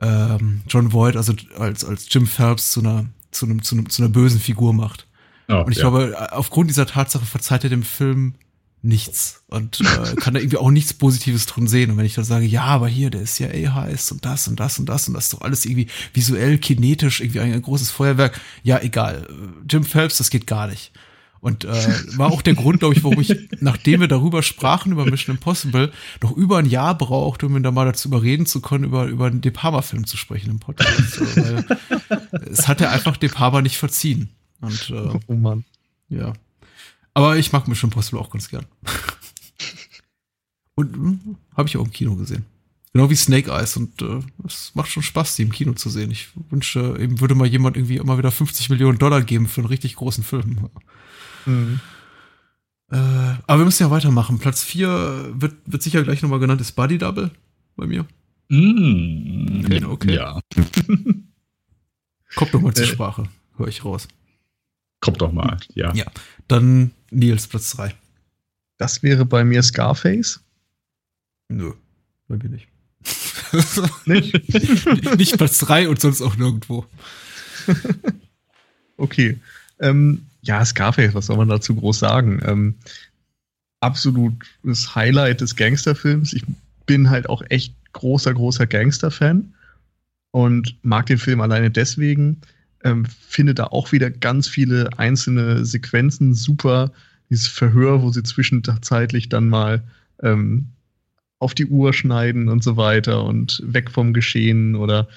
ähm, John Voight, also als, als Jim Phelps zu einer, zu, einem, zu, einem, zu einer bösen Figur macht. Oh, und ich ja. glaube, aufgrund dieser Tatsache verzeiht er dem Film nichts und äh, kann da irgendwie auch nichts Positives drin sehen. Und wenn ich dann sage, ja, aber hier, der CIA heißt und das und das und das und das ist doch alles irgendwie visuell, kinetisch, irgendwie ein, ein großes Feuerwerk. Ja, egal. Jim Phelps, das geht gar nicht. Und äh, war auch der Grund, glaube ich, warum ich, nachdem wir darüber sprachen, über Mission Impossible, noch über ein Jahr brauchte, um ihn da mal dazu überreden zu können, über, über einen De Palma-Film zu sprechen im Podcast. So, weil es hat er einfach De Palma nicht verziehen. Und, äh, oh Mann. Ja. Aber ich mag Mission Impossible auch ganz gern. Und hm, habe ich auch im Kino gesehen. Genau wie Snake Eyes und äh, es macht schon Spaß, die im Kino zu sehen. Ich wünsche, eben würde mal jemand irgendwie immer wieder 50 Millionen Dollar geben für einen richtig großen Film. Mhm. Äh, aber wir müssen ja weitermachen. Platz 4 wird, wird sicher gleich nochmal genannt, ist Buddy Double bei mir. Mm, Okay, okay. Ja, Kommt doch mal zur Äh. Sprache. Hör ich raus. Kommt doch mal. Ja. Ja. Dann Nils, Platz 3. Das wäre bei mir Scarface. Nö, bei mir nicht. Nicht? nicht Platz 3 und sonst auch nirgendwo. Okay. Ähm, ja, Scarface, was soll man dazu groß sagen? Ähm, absolutes Highlight des Gangsterfilms. Ich bin halt auch echt großer, großer Gangster-Fan und mag den Film alleine deswegen. Ähm, finde da auch wieder ganz viele einzelne Sequenzen super. Dieses Verhör, wo sie zwischenzeitlich dann mal ähm, auf die Uhr schneiden und so weiter und weg vom Geschehen oder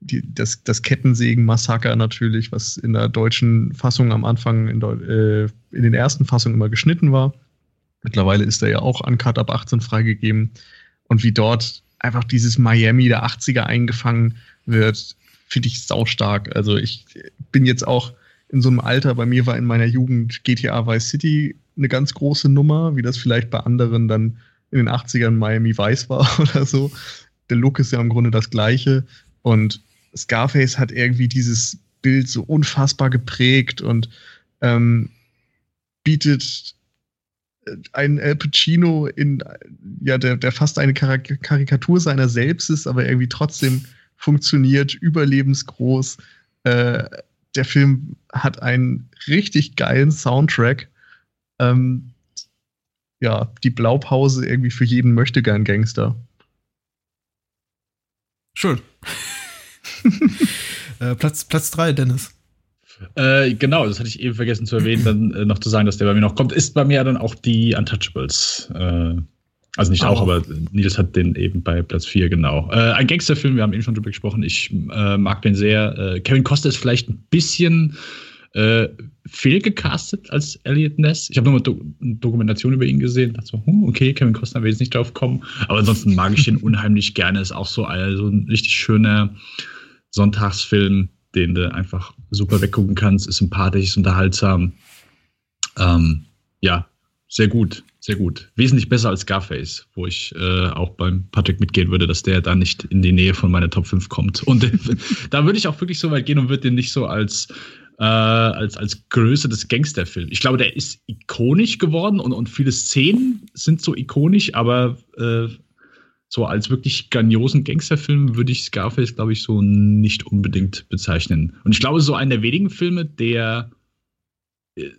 die, das, das Kettensägen-Massaker natürlich, was in der deutschen Fassung am Anfang, in, äh, in den ersten Fassungen immer geschnitten war. Mittlerweile ist er ja auch uncut ab 18 freigegeben. Und wie dort einfach dieses Miami der 80er eingefangen wird, finde ich saustark. Also ich bin jetzt auch in so einem Alter, bei mir war in meiner Jugend GTA Vice City eine ganz große Nummer, wie das vielleicht bei anderen dann in den 80ern Miami Vice war oder so. Der Look ist ja im Grunde das gleiche. Und Scarface hat irgendwie dieses Bild so unfassbar geprägt und ähm, bietet äh, einen Al Pacino in, ja, der, der fast eine Karik Karikatur seiner selbst ist, aber irgendwie trotzdem funktioniert, überlebensgroß. Äh, der Film hat einen richtig geilen Soundtrack. Ähm, ja, die Blaupause irgendwie für jeden möchtegern Gangster. Schön. äh, Platz, Platz 3, Dennis. Äh, genau, das hatte ich eben vergessen zu erwähnen, dann äh, noch zu sagen, dass der bei mir noch kommt. Ist bei mir dann auch die Untouchables. Äh, also nicht auch, Auch. aber Nils hat den eben bei Platz 4, genau. Äh, ein Gangsterfilm, wir haben eben schon drüber gesprochen. Ich äh, mag den sehr. Äh, Kevin Costa ist vielleicht ein bisschen äh, fehlgecastet als Elliot Ness. Ich habe nur mal Do eine Dokumentation über ihn gesehen. Dachte so, hm, okay, Kevin Costner will jetzt nicht drauf kommen. Aber ansonsten mag ich den unheimlich gerne. Ist auch so, ein- so ein richtig schöner Sonntagsfilm, den du einfach super weggucken kannst. Ist sympathisch, ist unterhaltsam. Ähm, ja, sehr gut, sehr gut. Wesentlich besser als Scarface, wo ich äh, auch beim Patrick mitgehen würde, dass der da nicht in die Nähe von meiner Top 5 kommt. Und da würde ich auch wirklich so weit gehen und würde den nicht so als äh, als, als Größe des Gangsterfilms. Ich glaube, der ist ikonisch geworden und, und viele Szenen sind so ikonisch, aber äh, so als wirklich grandiosen Gangsterfilm würde ich Scarface, glaube ich, so nicht unbedingt bezeichnen. Und ich glaube, so einer der wenigen Filme, der äh,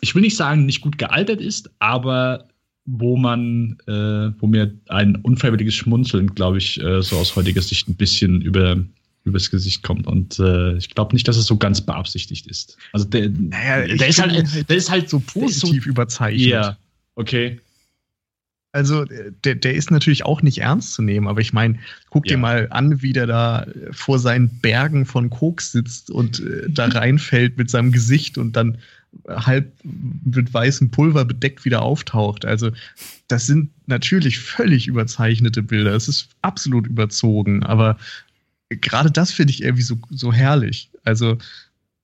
ich will nicht sagen, nicht gut gealtert ist, aber wo man, äh, wo mir ein unfreiwilliges Schmunzeln, glaube ich, äh, so aus heutiger Sicht ein bisschen über übers Gesicht kommt. Und äh, ich glaube nicht, dass es so ganz beabsichtigt ist. Also der, Naja, der, ist, halt, der ist halt so Positiv überzeichnet. Ja, okay. Also der, der ist natürlich auch nicht ernst zu nehmen, aber ich meine, guck Ja. dir mal an, wie der da vor seinen Bergen von Koks sitzt und äh, da reinfällt mit seinem Gesicht und dann halb mit weißem Pulver bedeckt wieder auftaucht. Also das sind natürlich völlig überzeichnete Bilder. Es ist absolut überzogen, aber gerade das finde ich irgendwie so, so herrlich. Also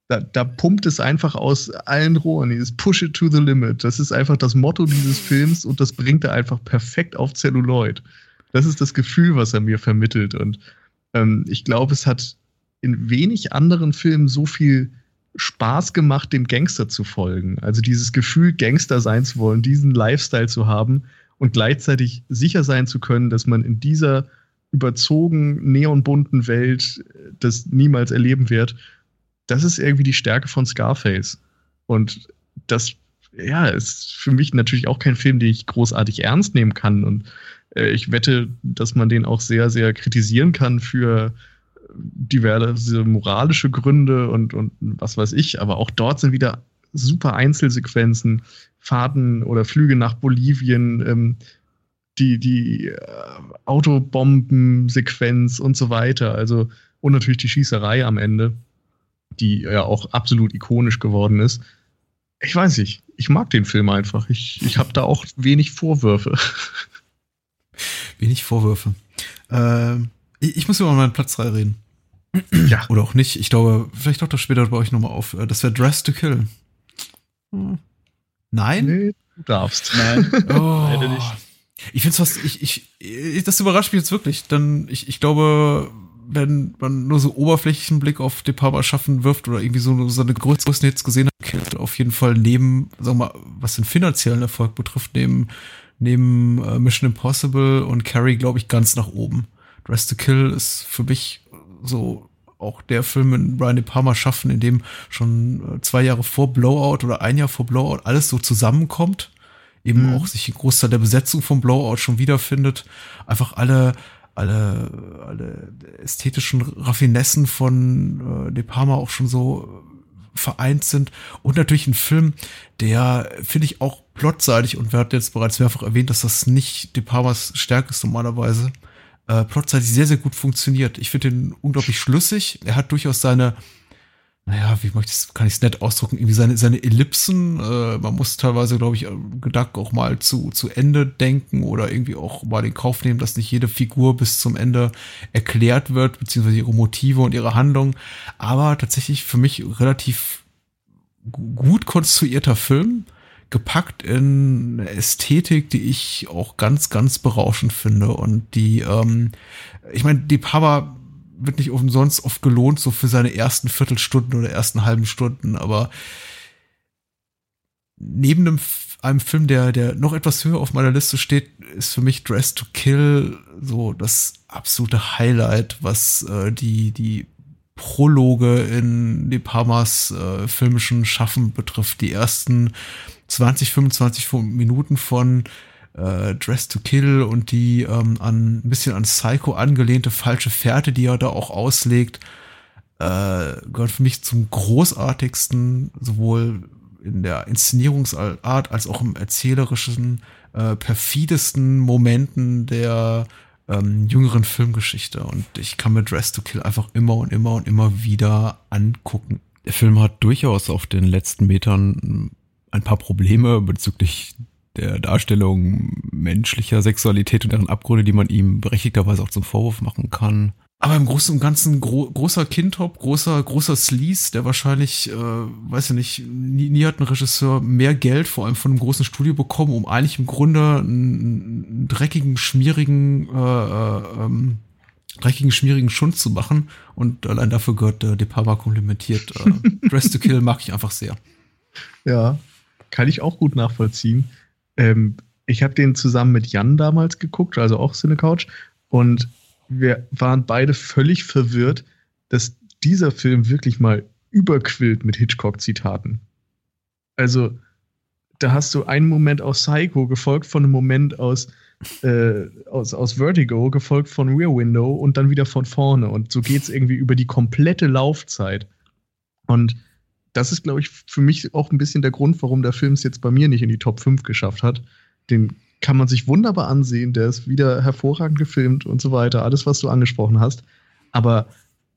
da, da pumpt es einfach aus allen Rohren, dieses Push it to the limit. Das ist einfach das Motto dieses Films und das bringt er einfach perfekt auf Celluloid. Das ist das Gefühl, was er mir vermittelt. Und ähm, ich glaube, es hat in wenig anderen Filmen so viel Spaß gemacht, dem Gangster zu folgen. Also dieses Gefühl, Gangster sein zu wollen, diesen Lifestyle zu haben und gleichzeitig sicher sein zu können, dass man in dieser überzogen neonbunten Welt äh, das niemals erleben wird. Das ist irgendwie die Stärke von Scarface. Und das, ja, ist für mich natürlich auch kein Film, den ich großartig ernst nehmen kann. Und äh, ich wette, dass man den auch sehr, sehr kritisieren kann für diverse moralische Gründe und, und was weiß ich. Aber auch dort sind wieder super Einzelsequenzen, Fahrten oder Flüge nach Bolivien, ähm, die, die äh, Autobombensequenz und so weiter. Also, und natürlich die Schießerei am Ende, die ja auch absolut ikonisch geworden ist. Ich weiß nicht, ich mag den Film einfach. Ich, ich habe da auch wenig Vorwürfe. Wenig Vorwürfe. Ähm, ich, ich muss über meinen Platz 3 reden. Ja. Oder auch nicht. Ich glaube, vielleicht taucht das später bei euch nochmal auf. Äh, das wäre Dress to Kill. Hm. Nein? Nee, du darfst. Nein. Oh. Leider nicht. Ich finde es fast, ich, ich, das überrascht mich jetzt wirklich. Dann, ich, ich glaube, wenn man nur so oberflächlichen Blick auf De Palma schaffen wirft oder irgendwie so, so eine größere Hits gesehen hat, auf jeden Fall neben, sagen wir mal, was den finanziellen Erfolg betrifft, neben, neben äh, Mission Impossible und Carrie, glaube ich, ganz nach oben. Dress to Kill ist für mich so auch der Film in Brian De Palma schaffen, in dem schon äh, zwei Jahre vor Blowout oder ein Jahr vor Blowout alles so zusammenkommt. Eben mhm. auch sich ein Großteil der Besetzung vom Blowout schon wiederfindet. Einfach alle, alle, alle ästhetischen Raffinessen von äh, De Palma auch schon so vereint sind. Und natürlich ein Film, der, finde ich, auch plotseitig, und wir hatten jetzt bereits mehrfach erwähnt, dass das nicht De Palmas Stärke ist normalerweise, äh, plotseitig sehr, sehr gut funktioniert. Ich finde ihn unglaublich schlüssig. Er hat durchaus seine, naja, wie möchte ich, kann ich es nett ausdrücken, irgendwie seine, seine Ellipsen. Äh, man muss teilweise, glaube ich, Gedanken auch mal zu, zu Ende denken oder irgendwie auch mal in Kauf nehmen, dass nicht jede Figur bis zum Ende erklärt wird, beziehungsweise ihre Motive und ihre Handlung. Aber tatsächlich für mich relativ gut konstruierter Film gepackt in Ästhetik, die ich auch ganz, ganz berauschend finde und die, ähm, ich meine, die Papa wird nicht umsonst oft gelohnt, so für seine ersten Viertelstunden oder ersten halben Stunden, aber neben einem, einem Film, der, der noch etwas höher auf meiner Liste steht, ist für mich Dress to Kill so das absolute Highlight, was äh, die, die Prologe in De Palmas äh, filmischen Schaffen betrifft. Die ersten 20, 25 Minuten von äh, Dress to Kill und die ähm, an ein bisschen an Psycho angelehnte falsche Fährte, die er da auch auslegt, äh, gehört für mich zum großartigsten, sowohl in der Inszenierungsart als auch im erzählerischen, äh, perfidesten Momenten der ähm, jüngeren Filmgeschichte. Und ich kann mir Dress to Kill einfach immer und immer und immer wieder angucken. Der Film hat durchaus auf den letzten Metern ein paar Probleme bezüglich der Darstellung menschlicher Sexualität und deren Abgründe, die man ihm berechtigterweise auch zum Vorwurf machen kann. Aber im Großen und Ganzen gro großer Kindtop, großer, großer Sleaze, der wahrscheinlich, äh, weiß ich nicht, nie, nie hat ein Regisseur mehr Geld, vor allem von einem großen Studio bekommen, um eigentlich im Grunde einen, einen dreckigen, schmierigen, äh, äh, ähm, dreckigen, schmierigen Schund zu machen. Und allein dafür gehört äh, De Palma komplimentiert. Äh, Dress to Kill mag ich einfach sehr. Ja, kann ich auch gut nachvollziehen. Ähm, ich habe den zusammen mit Jan damals geguckt, also auch Cinecouch, und wir waren beide völlig verwirrt, dass dieser Film wirklich mal überquillt mit Hitchcock-Zitaten. Also, da hast du einen Moment aus Psycho, gefolgt von einem Moment aus, äh, aus, aus Vertigo, gefolgt von Rear Window und dann wieder von vorne. Und so geht es irgendwie über die komplette Laufzeit. Und das ist, glaube ich, für mich auch ein bisschen der Grund, warum der Film es jetzt bei mir nicht in die Top 5 geschafft hat. Den kann man sich wunderbar ansehen, der ist wieder hervorragend gefilmt und so weiter, alles, was du angesprochen hast. Aber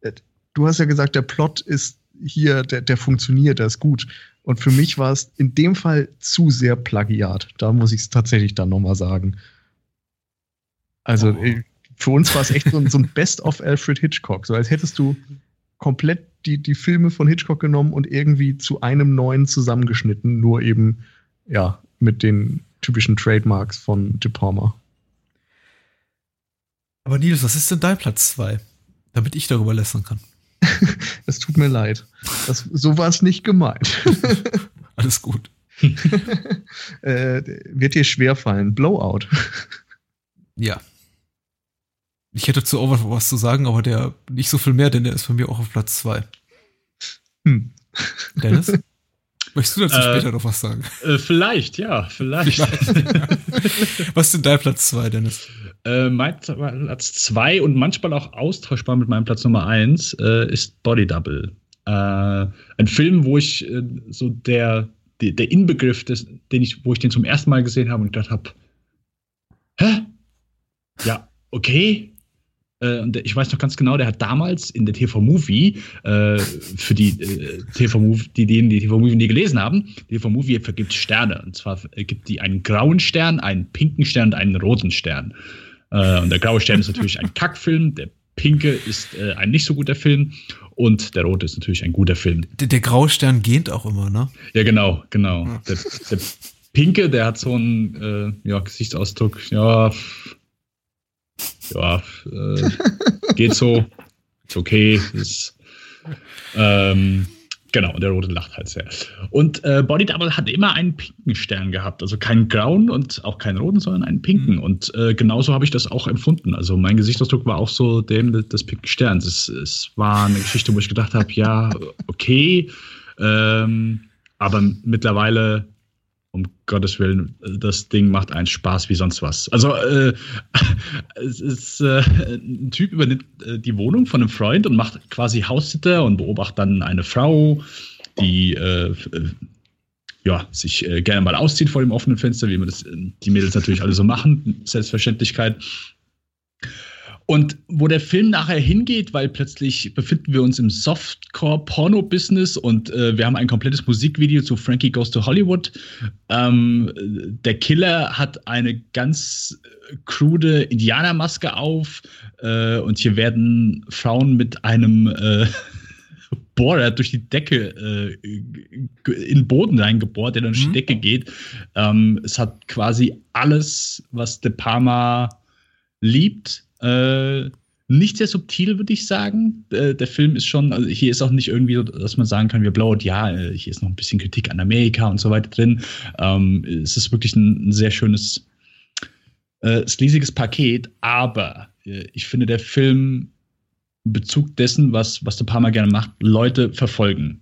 äh, du hast ja gesagt, der Plot ist hier, der, der funktioniert, der ist gut. Und für mich war es in dem Fall zu sehr Plagiat. Da muss ich es tatsächlich dann nochmal sagen. Also oh. Äh, für uns war es echt so, so ein Best of Alfred Hitchcock. So als hättest du komplett die, die Filme von Hitchcock genommen und irgendwie zu einem neuen zusammengeschnitten, nur eben, ja, mit den typischen Trademarks von De Palma. Aber Nils, was ist denn dein Platz 2? Damit ich darüber lästern kann. Es tut mir leid. Das, so war es nicht gemeint. Alles gut. äh, wird dir schwerfallen. Blowout. Ja. Ich hätte zu Over was zu sagen, aber der nicht so viel mehr, denn der ist bei mir auch auf Platz 2. Hm. Dennis? Möchtest du dazu äh, später noch was sagen? Äh, vielleicht, ja, vielleicht. was ist denn dein Platz 2, Dennis? Äh, mein Platz 2 und manchmal auch austauschbar mit meinem Platz Nummer 1 äh, ist Body Double. Äh, ein Film, wo ich äh, so der, der, der Inbegriff, des, den ich, wo ich den zum ersten Mal gesehen habe und gedacht habe, hä? Ja, okay, äh, und ich weiß noch ganz genau, der hat damals in der TV-Movie, äh, für die äh, TV-Movie, die denen die TV-Movie nie gelesen haben, die TV-Movie vergibt Sterne. Und zwar gibt die einen grauen Stern, einen pinken Stern und einen roten Stern. Äh, und der graue Stern ist natürlich ein Kackfilm, der Pinke ist äh, ein nicht so guter Film und der Rote ist natürlich ein guter Film. Der, der Graustern gähnt auch immer, ne? Ja, genau, genau. Der, der Pinke, der hat so einen äh, ja, Gesichtsausdruck, ja, ja, äh, geht so, ist okay, ist, ähm, Genau, und der Rote lacht halt sehr. Und äh, Body Double hat immer einen pinken Stern gehabt. Also keinen grauen und auch keinen roten, sondern einen pinken. Mhm. Und äh, genauso habe ich das auch empfunden. Also mein Gesichtsausdruck war auch so dem des pinken Sterns. Es, es war eine Geschichte, wo ich gedacht habe, ja, okay. Ähm, aber mittlerweile um Gottes Willen, das Ding macht einen Spaß wie sonst was. Also äh, es ist äh, ein Typ übernimmt äh, die Wohnung von einem Freund und macht quasi Haussitter und beobachtet dann eine Frau, die äh, äh, ja, sich äh, gerne mal auszieht vor dem offenen Fenster, wie man das die Mädels natürlich alle so machen, Selbstverständlichkeit. Und wo der Film nachher hingeht, weil plötzlich befinden wir uns im Softcore-Porno-Business und äh, wir haben ein komplettes Musikvideo zu Frankie Goes to Hollywood. Ähm, der Killer hat eine ganz krude Indianermaske auf äh, und hier werden Frauen mit einem äh, Bohrer durch die Decke äh, in den Boden reingebohrt, der dann durch mhm. die Decke geht. Ähm, es hat quasi alles, was De Palma liebt äh, nicht sehr subtil, würde ich sagen. Äh, der Film ist schon, also hier ist auch nicht irgendwie, dass man sagen kann, wir blaut, ja, äh, hier ist noch ein bisschen Kritik an Amerika und so weiter drin. Ähm, es ist wirklich ein, ein sehr schönes, äh, sleasiges Paket, aber äh, ich finde, der Film in Bezug dessen, was, was der Palmer gerne macht, Leute verfolgen,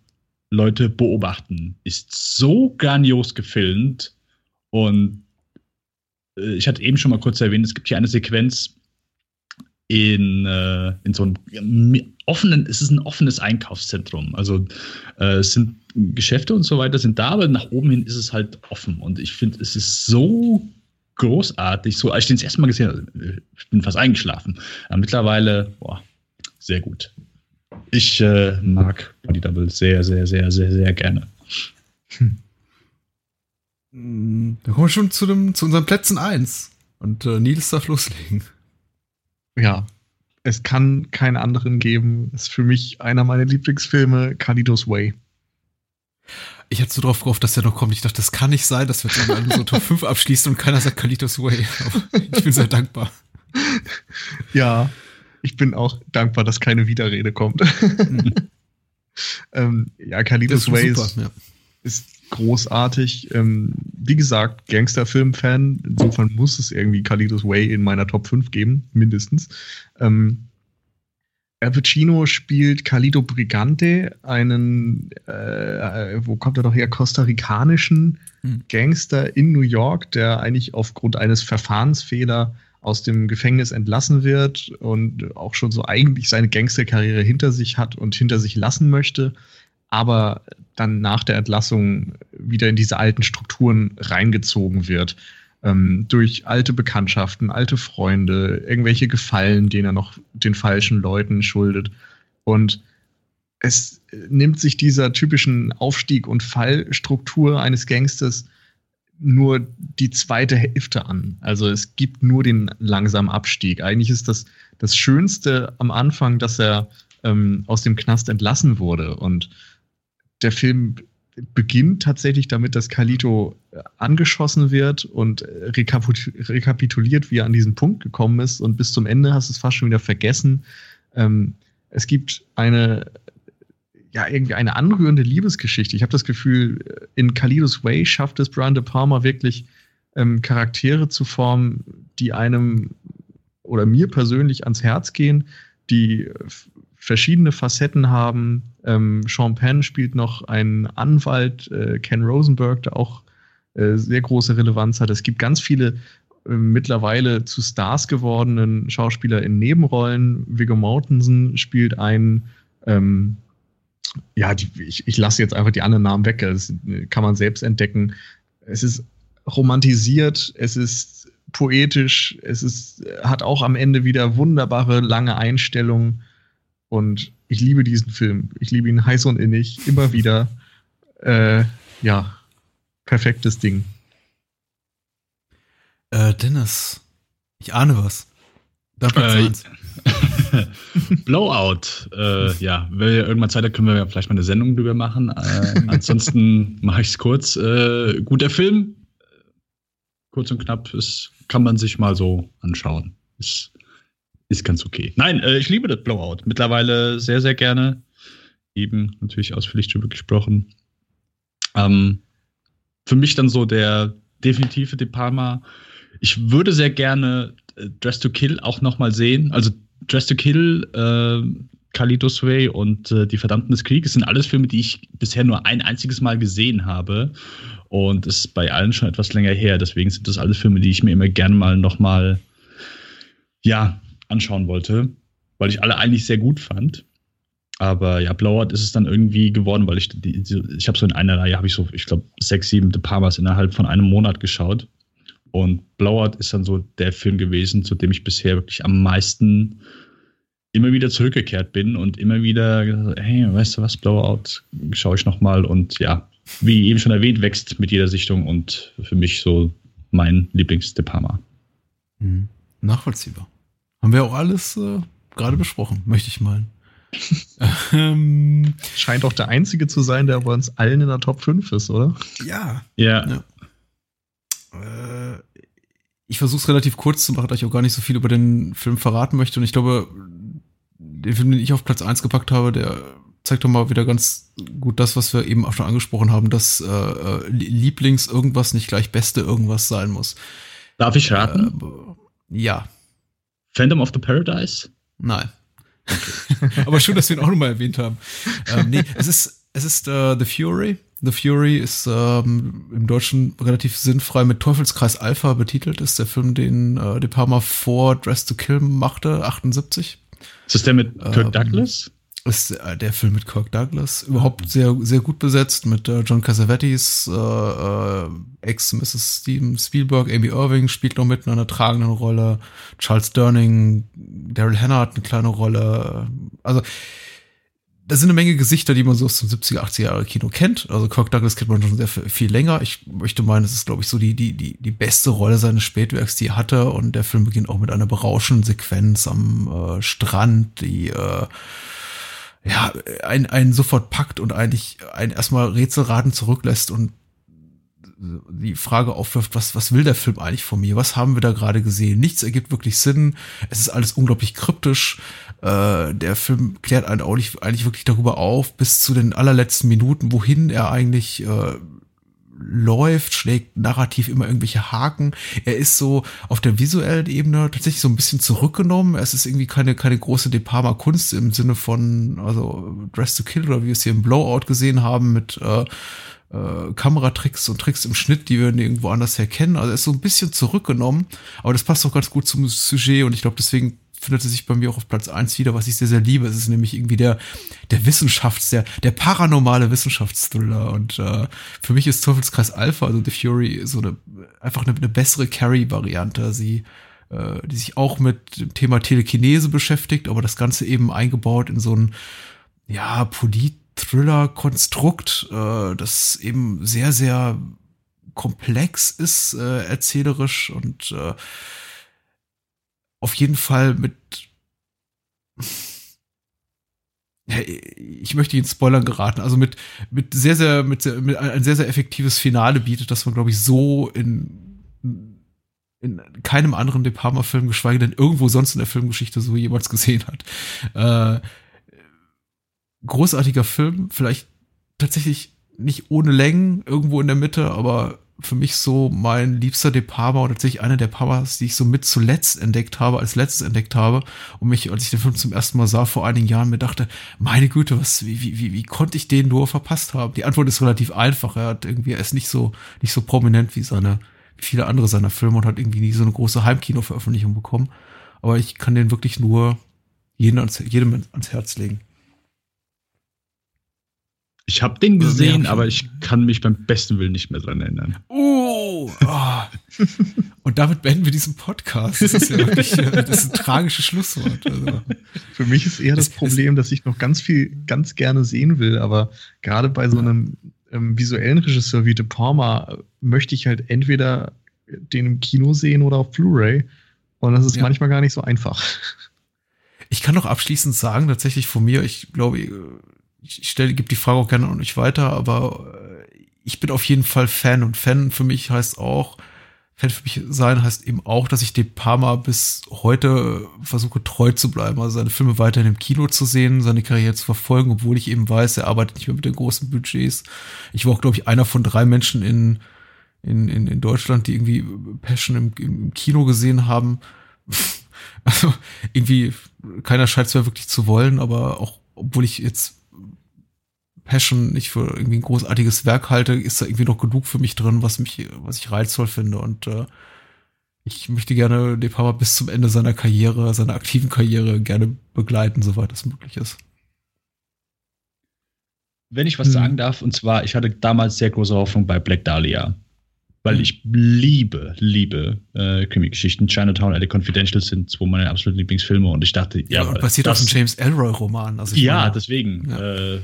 Leute beobachten, ist so grandios gefilmt und äh, ich hatte eben schon mal kurz erwähnt, es gibt hier eine Sequenz, in, äh, in so einem offenen, es ist ein offenes Einkaufszentrum. Also äh, es sind Geschäfte und so weiter sind da, aber nach oben hin ist es halt offen. Und ich finde, es ist so großartig. So, als ich den das erste Mal gesehen habe, ich bin fast eingeschlafen. Aber mittlerweile, boah, sehr gut. Ich äh, mag Body Double sehr, sehr, sehr, sehr, sehr gerne. Hm. Da kommen wir schon zu, dem, zu unseren Plätzen 1. Und äh, Nils darf loslegen ja, es kann keinen anderen geben. Ist für mich einer meiner Lieblingsfilme, Kalidos Way. Ich hatte so drauf gehofft, dass der noch kommt. Ich dachte, das kann nicht sein, dass wir jetzt so Top 5 abschließen und keiner sagt Kalitos Way. Aber ich bin sehr dankbar. Ja, ich bin auch dankbar, dass keine Widerrede kommt. Mhm. ähm, ja, Kalitos Way super, ist, ja. ist großartig. Ähm, wie gesagt, Gangsterfilm-Fan. Insofern muss es irgendwie Kalidos Way in meiner Top 5 geben, mindestens. Ähm, Al Pacino spielt Calido Brigante, einen, äh, wo kommt er doch her, kostarikanischen hm. Gangster in New York, der eigentlich aufgrund eines Verfahrensfehler aus dem Gefängnis entlassen wird und auch schon so eigentlich seine Gangsterkarriere hinter sich hat und hinter sich lassen möchte aber dann nach der Entlassung wieder in diese alten Strukturen reingezogen wird. Ähm, durch alte Bekanntschaften, alte Freunde, irgendwelche Gefallen, denen er noch den falschen Leuten schuldet. Und es nimmt sich dieser typischen Aufstieg- und Fallstruktur eines Gangsters nur die zweite Hälfte an. Also es gibt nur den langsamen Abstieg. Eigentlich ist das das Schönste am Anfang, dass er ähm, aus dem Knast entlassen wurde und der Film beginnt tatsächlich damit, dass Kalito äh, angeschossen wird und äh, rekapituliert, wie er an diesen Punkt gekommen ist. Und bis zum Ende hast du es fast schon wieder vergessen. Ähm, es gibt eine, ja, irgendwie eine anrührende Liebesgeschichte. Ich habe das Gefühl, äh, in Kalidos Way schafft es Brian De Palma wirklich, ähm, Charaktere zu formen, die einem oder mir persönlich ans Herz gehen, die verschiedene Facetten haben. Ähm, Sean Penn spielt noch einen Anwalt, äh, Ken Rosenberg, der auch äh, sehr große Relevanz hat. Es gibt ganz viele äh, mittlerweile zu Stars gewordenen Schauspieler in Nebenrollen. Viggo Mortensen spielt einen, ähm, ja, die, ich, ich lasse jetzt einfach die anderen Namen weg, das kann man selbst entdecken. Es ist romantisiert, es ist poetisch, es ist, hat auch am Ende wieder wunderbare lange Einstellungen. Und ich liebe diesen Film. Ich liebe ihn heiß und innig, immer wieder. Äh, ja, perfektes Ding. Äh, Dennis, ich ahne was. Da äh, Blowout. Äh, ja, wenn wir irgendwann Zeit haben, können wir vielleicht mal eine Sendung drüber machen. Äh, ansonsten mache ich es kurz. Äh, guter Film. Kurz und knapp, ist, kann man sich mal so anschauen. Ist, ist ganz okay. Nein, äh, ich liebe das Blowout. Mittlerweile sehr, sehr gerne. Eben natürlich ausführlich drüber gesprochen. Ähm, für mich dann so der definitive De Palma. Ich würde sehr gerne äh, Dress to Kill auch noch mal sehen. Also Dress to Kill, äh, Kalitos Way und äh, Die Verdammten des Krieges sind alles Filme, die ich bisher nur ein einziges Mal gesehen habe. Und es ist bei allen schon etwas länger her. Deswegen sind das alles Filme, die ich mir immer gerne mal noch mal ja, anschauen wollte, weil ich alle eigentlich sehr gut fand. Aber ja, Blowout ist es dann irgendwie geworden, weil ich die, ich habe so in einer Reihe habe ich so, ich glaube, sechs, sieben De Palmas innerhalb von einem Monat geschaut. Und Blowout ist dann so der Film gewesen, zu dem ich bisher wirklich am meisten immer wieder zurückgekehrt bin und immer wieder hey, weißt du was, Blowout, schaue ich noch mal und ja, wie eben schon erwähnt, wächst mit jeder Sichtung und für mich so mein Lieblings-De Palma. Mhm. Nachvollziehbar. Haben wir auch alles äh, gerade besprochen, möchte ich meinen. ähm, Scheint auch der einzige zu sein, der bei uns allen in der Top 5 ist, oder? Ja. Ja. ja. Äh, ich versuche es relativ kurz zu machen, da ich auch gar nicht so viel über den Film verraten möchte. Und ich glaube, den Film, den ich auf Platz 1 gepackt habe, der zeigt doch mal wieder ganz gut das, was wir eben auch schon angesprochen haben, dass äh, äh Lieblings irgendwas nicht gleich Beste irgendwas sein muss. Darf ich raten? Äh, ja. Phantom of the Paradise? Nein. Okay. Aber schön, dass wir ihn auch nochmal erwähnt haben. Ähm, nee, es ist, es ist uh, The Fury. The Fury ist ähm, im Deutschen relativ sinnfrei mit Teufelskreis Alpha betitelt. Ist der Film, den äh, De Palma vor Dress to Kill machte, 78. Ist das der mit Kirk ähm, Douglas? Ist äh, der Film mit Kirk Douglas überhaupt sehr sehr gut besetzt mit äh, John Cassavetes äh, äh, ex Mrs. Steven Spielberg Amy Irving spielt noch mit in einer tragenden Rolle Charles Durning Daryl Hannah hat eine kleine Rolle also da sind eine Menge Gesichter, die man so aus dem 70er, 80er Jahre Kino kennt. Also Kirk Douglas kennt man schon sehr viel länger. Ich möchte meinen, es ist, glaube ich, so die, die, die, die beste Rolle seines Spätwerks, die er hatte. Und der Film beginnt auch mit einer berauschenden Sequenz am äh, Strand, die äh, ja, einen, einen sofort packt und eigentlich einen erstmal Rätselraten zurücklässt und die Frage aufwirft, was, was will der Film eigentlich von mir? Was haben wir da gerade gesehen? Nichts ergibt wirklich Sinn. Es ist alles unglaublich kryptisch. Äh, der Film klärt einen auch nicht eigentlich wirklich darüber auf, bis zu den allerletzten Minuten, wohin er eigentlich äh, läuft, schlägt narrativ immer irgendwelche Haken. Er ist so auf der visuellen Ebene tatsächlich so ein bisschen zurückgenommen. Es ist irgendwie keine, keine große De Palma Kunst im Sinne von, also Dress to Kill oder wie wir es hier im Blowout gesehen haben mit äh, äh, Kameratricks und Tricks im Schnitt, die wir irgendwo anders herkennen. Also er ist so ein bisschen zurückgenommen, aber das passt auch ganz gut zum Sujet und ich glaube, deswegen findet er sich bei mir auch auf Platz eins wieder, was ich sehr, sehr liebe. Es ist nämlich irgendwie der, der Wissenschafts-, der, der paranormale Wissenschaftsthriller. Und äh, für mich ist Teufelskreis Alpha, also The Fury, so eine, einfach eine, eine bessere Carrie-Variante. Sie, äh, die sich auch mit dem Thema Telekinese beschäftigt, aber das Ganze eben eingebaut in so ein, ja, Polit-Thriller-Konstrukt, äh, das eben sehr, sehr komplex ist, äh, erzählerisch und äh, auf jeden Fall mit. Ich möchte Ihnen Spoilern geraten. Also mit, mit sehr, sehr, mit, sehr, mit ein sehr, sehr effektives Finale bietet, dass man, glaube ich, so in, in keinem anderen De Palma-Film, geschweige denn irgendwo sonst in der Filmgeschichte so jemals gesehen hat. Äh, großartiger Film, vielleicht tatsächlich nicht ohne Längen, irgendwo in der Mitte, aber für mich so mein liebster De Palma oder tatsächlich einer der Palmas, die ich so mit zuletzt entdeckt habe, als letztes entdeckt habe und mich, als ich den Film zum ersten Mal sah vor einigen Jahren, mir dachte, meine Güte, was, wie, wie, wie, wie konnte ich den nur verpasst haben? Die Antwort ist relativ einfach. Er hat irgendwie, er ist nicht so, nicht so prominent wie seine, wie viele andere seiner Filme und hat irgendwie nie so eine große Heimkino-Veröffentlichung bekommen. Aber ich kann den wirklich nur jedem ans, jedem ans Herz legen. Ich habe den gesehen, ja, aber ich kann mich beim besten Willen nicht mehr dran erinnern. Oh, oh. Und damit beenden wir diesen Podcast. Das ist ja wirklich äh, das ist ein tragisches Schlusswort. Also. Für mich ist eher das Problem, dass ich noch ganz viel, ganz gerne sehen will, aber gerade bei so einem ähm, visuellen Regisseur wie De Palma möchte ich halt entweder den im Kino sehen oder auf Blu-ray. Und das ist ja. manchmal gar nicht so einfach. Ich kann noch abschließend sagen, tatsächlich von mir, ich glaube, ich stelle, gebe die Frage auch gerne an euch weiter, aber äh, ich bin auf jeden Fall Fan und Fan für mich heißt auch, Fan für mich sein heißt eben auch, dass ich De Palma bis heute versuche treu zu bleiben, also seine Filme weiterhin im Kino zu sehen, seine Karriere zu verfolgen, obwohl ich eben weiß, er arbeitet nicht mehr mit den großen Budgets. Ich war auch, glaube ich, einer von drei Menschen in, in, in, in Deutschland, die irgendwie Passion im, im Kino gesehen haben. Also irgendwie, keiner scheint es ja wirklich zu wollen, aber auch, obwohl ich jetzt Passion nicht für irgendwie ein großartiges Werk halte, ist da irgendwie noch genug für mich drin, was mich, was ich reizvoll finde. Und äh, ich möchte gerne De Palma bis zum Ende seiner Karriere, seiner aktiven Karriere gerne begleiten, soweit es möglich ist. Wenn ich was hm. sagen darf, und zwar, ich hatte damals sehr große Hoffnung bei Black Dahlia. Weil hm. ich liebe, liebe äh, Krimi-Geschichten. Chinatown, LA Confidential sind zwei meiner absoluten Lieblingsfilme und ich dachte, ja. ja basiert auf dem James Elroy-Roman. Also ja, meine, deswegen. Ja. Äh,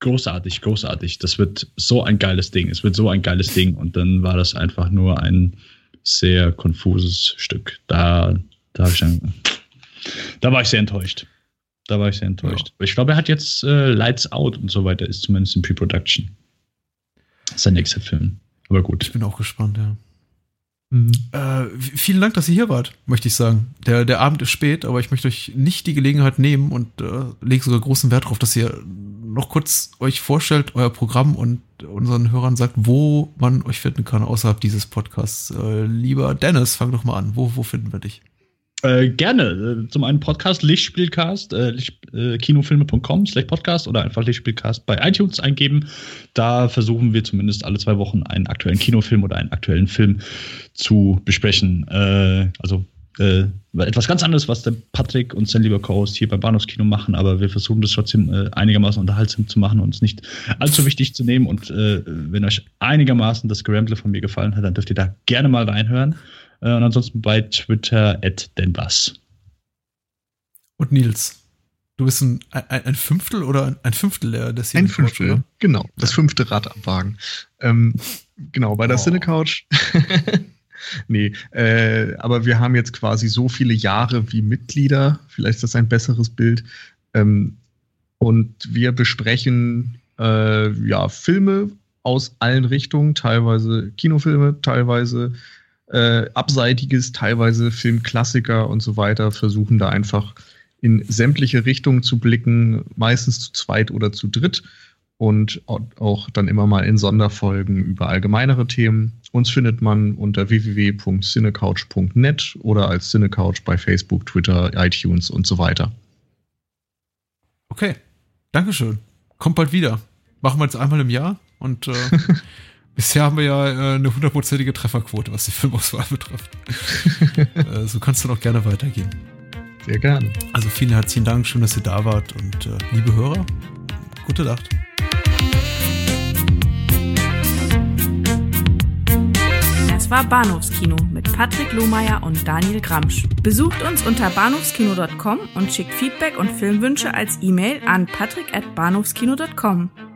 großartig, großartig. Das wird so ein geiles Ding. Es wird so ein geiles Ding. Und dann war das einfach nur ein sehr konfuses Stück. Da, da, ich dann, da war ich sehr enttäuscht. Da war ich sehr enttäuscht. Ja. Ich glaube, er hat jetzt äh, Lights Out und so weiter, ist zumindest in Pre-Production. Sein nächster Film. Aber gut. Ich bin auch gespannt, ja. Mhm. Äh, vielen Dank, dass ihr hier wart, möchte ich sagen. Der, der Abend ist spät, aber ich möchte euch nicht die Gelegenheit nehmen und äh, lege sogar großen Wert darauf, dass ihr noch kurz euch vorstellt, euer Programm und unseren Hörern sagt, wo man euch finden kann außerhalb dieses Podcasts. Äh, lieber Dennis, fang doch mal an. Wo, wo finden wir dich? Äh, gerne. Äh, zum einen Podcast, Lichtspielcast, äh, Licht, äh, kinofilme.com slash Podcast oder einfach Lichtspielcast bei iTunes eingeben. Da versuchen wir zumindest alle zwei Wochen einen aktuellen Kinofilm oder einen aktuellen Film zu besprechen. Äh, also äh, etwas ganz anderes, was der Patrick und sein lieber Co-Host hier beim Bahnhofskino machen, aber wir versuchen das trotzdem einigermaßen unterhaltsam zu machen und es nicht allzu wichtig zu nehmen. Und wenn euch einigermaßen das Geramble von mir gefallen hat, dann dürft ihr da gerne mal reinhören. Äh, und ansonsten bei Twitter at denbas. Und Nils, du bist ein, ein, ein Fünftel oder ein Fünftel der, des Ein Fünftel, Couch, genau. Das fünfte Rad am Wagen. Ähm, genau, bei der oh. Cinecouch. nee, äh, aber wir haben jetzt quasi so viele Jahre wie Mitglieder, vielleicht ist das ein besseres Bild. Ähm, und wir besprechen äh, ja Filme aus allen Richtungen, teilweise Kinofilme, teilweise äh, Abseitiges, teilweise Filmklassiker und so weiter, versuchen da einfach in sämtliche Richtungen zu blicken, meistens zu zweit oder zu dritt und auch dann immer mal in Sonderfolgen über allgemeinere Themen. Uns findet man unter www.cinecouch.net oder als Cinecouch bei Facebook, Twitter, iTunes und so weiter. Okay, Dankeschön. Kommt bald wieder. Machen wir jetzt einmal im Jahr und äh, bisher haben wir ja äh, eine hundertprozentige Trefferquote, was die Filmauswahl betrifft. äh, so kannst du noch gerne weitergehen. Sehr gerne. Also vielen herzlichen Dank, schön, dass ihr da wart und äh, liebe Hörer, gute Nacht. war Bahnhofskino mit Patrick Lohmeier und Daniel Gramsch. Besucht uns unter bahnhofskino.com und schickt Feedback und Filmwünsche als E-Mail an patrick@bahnhofskino.com.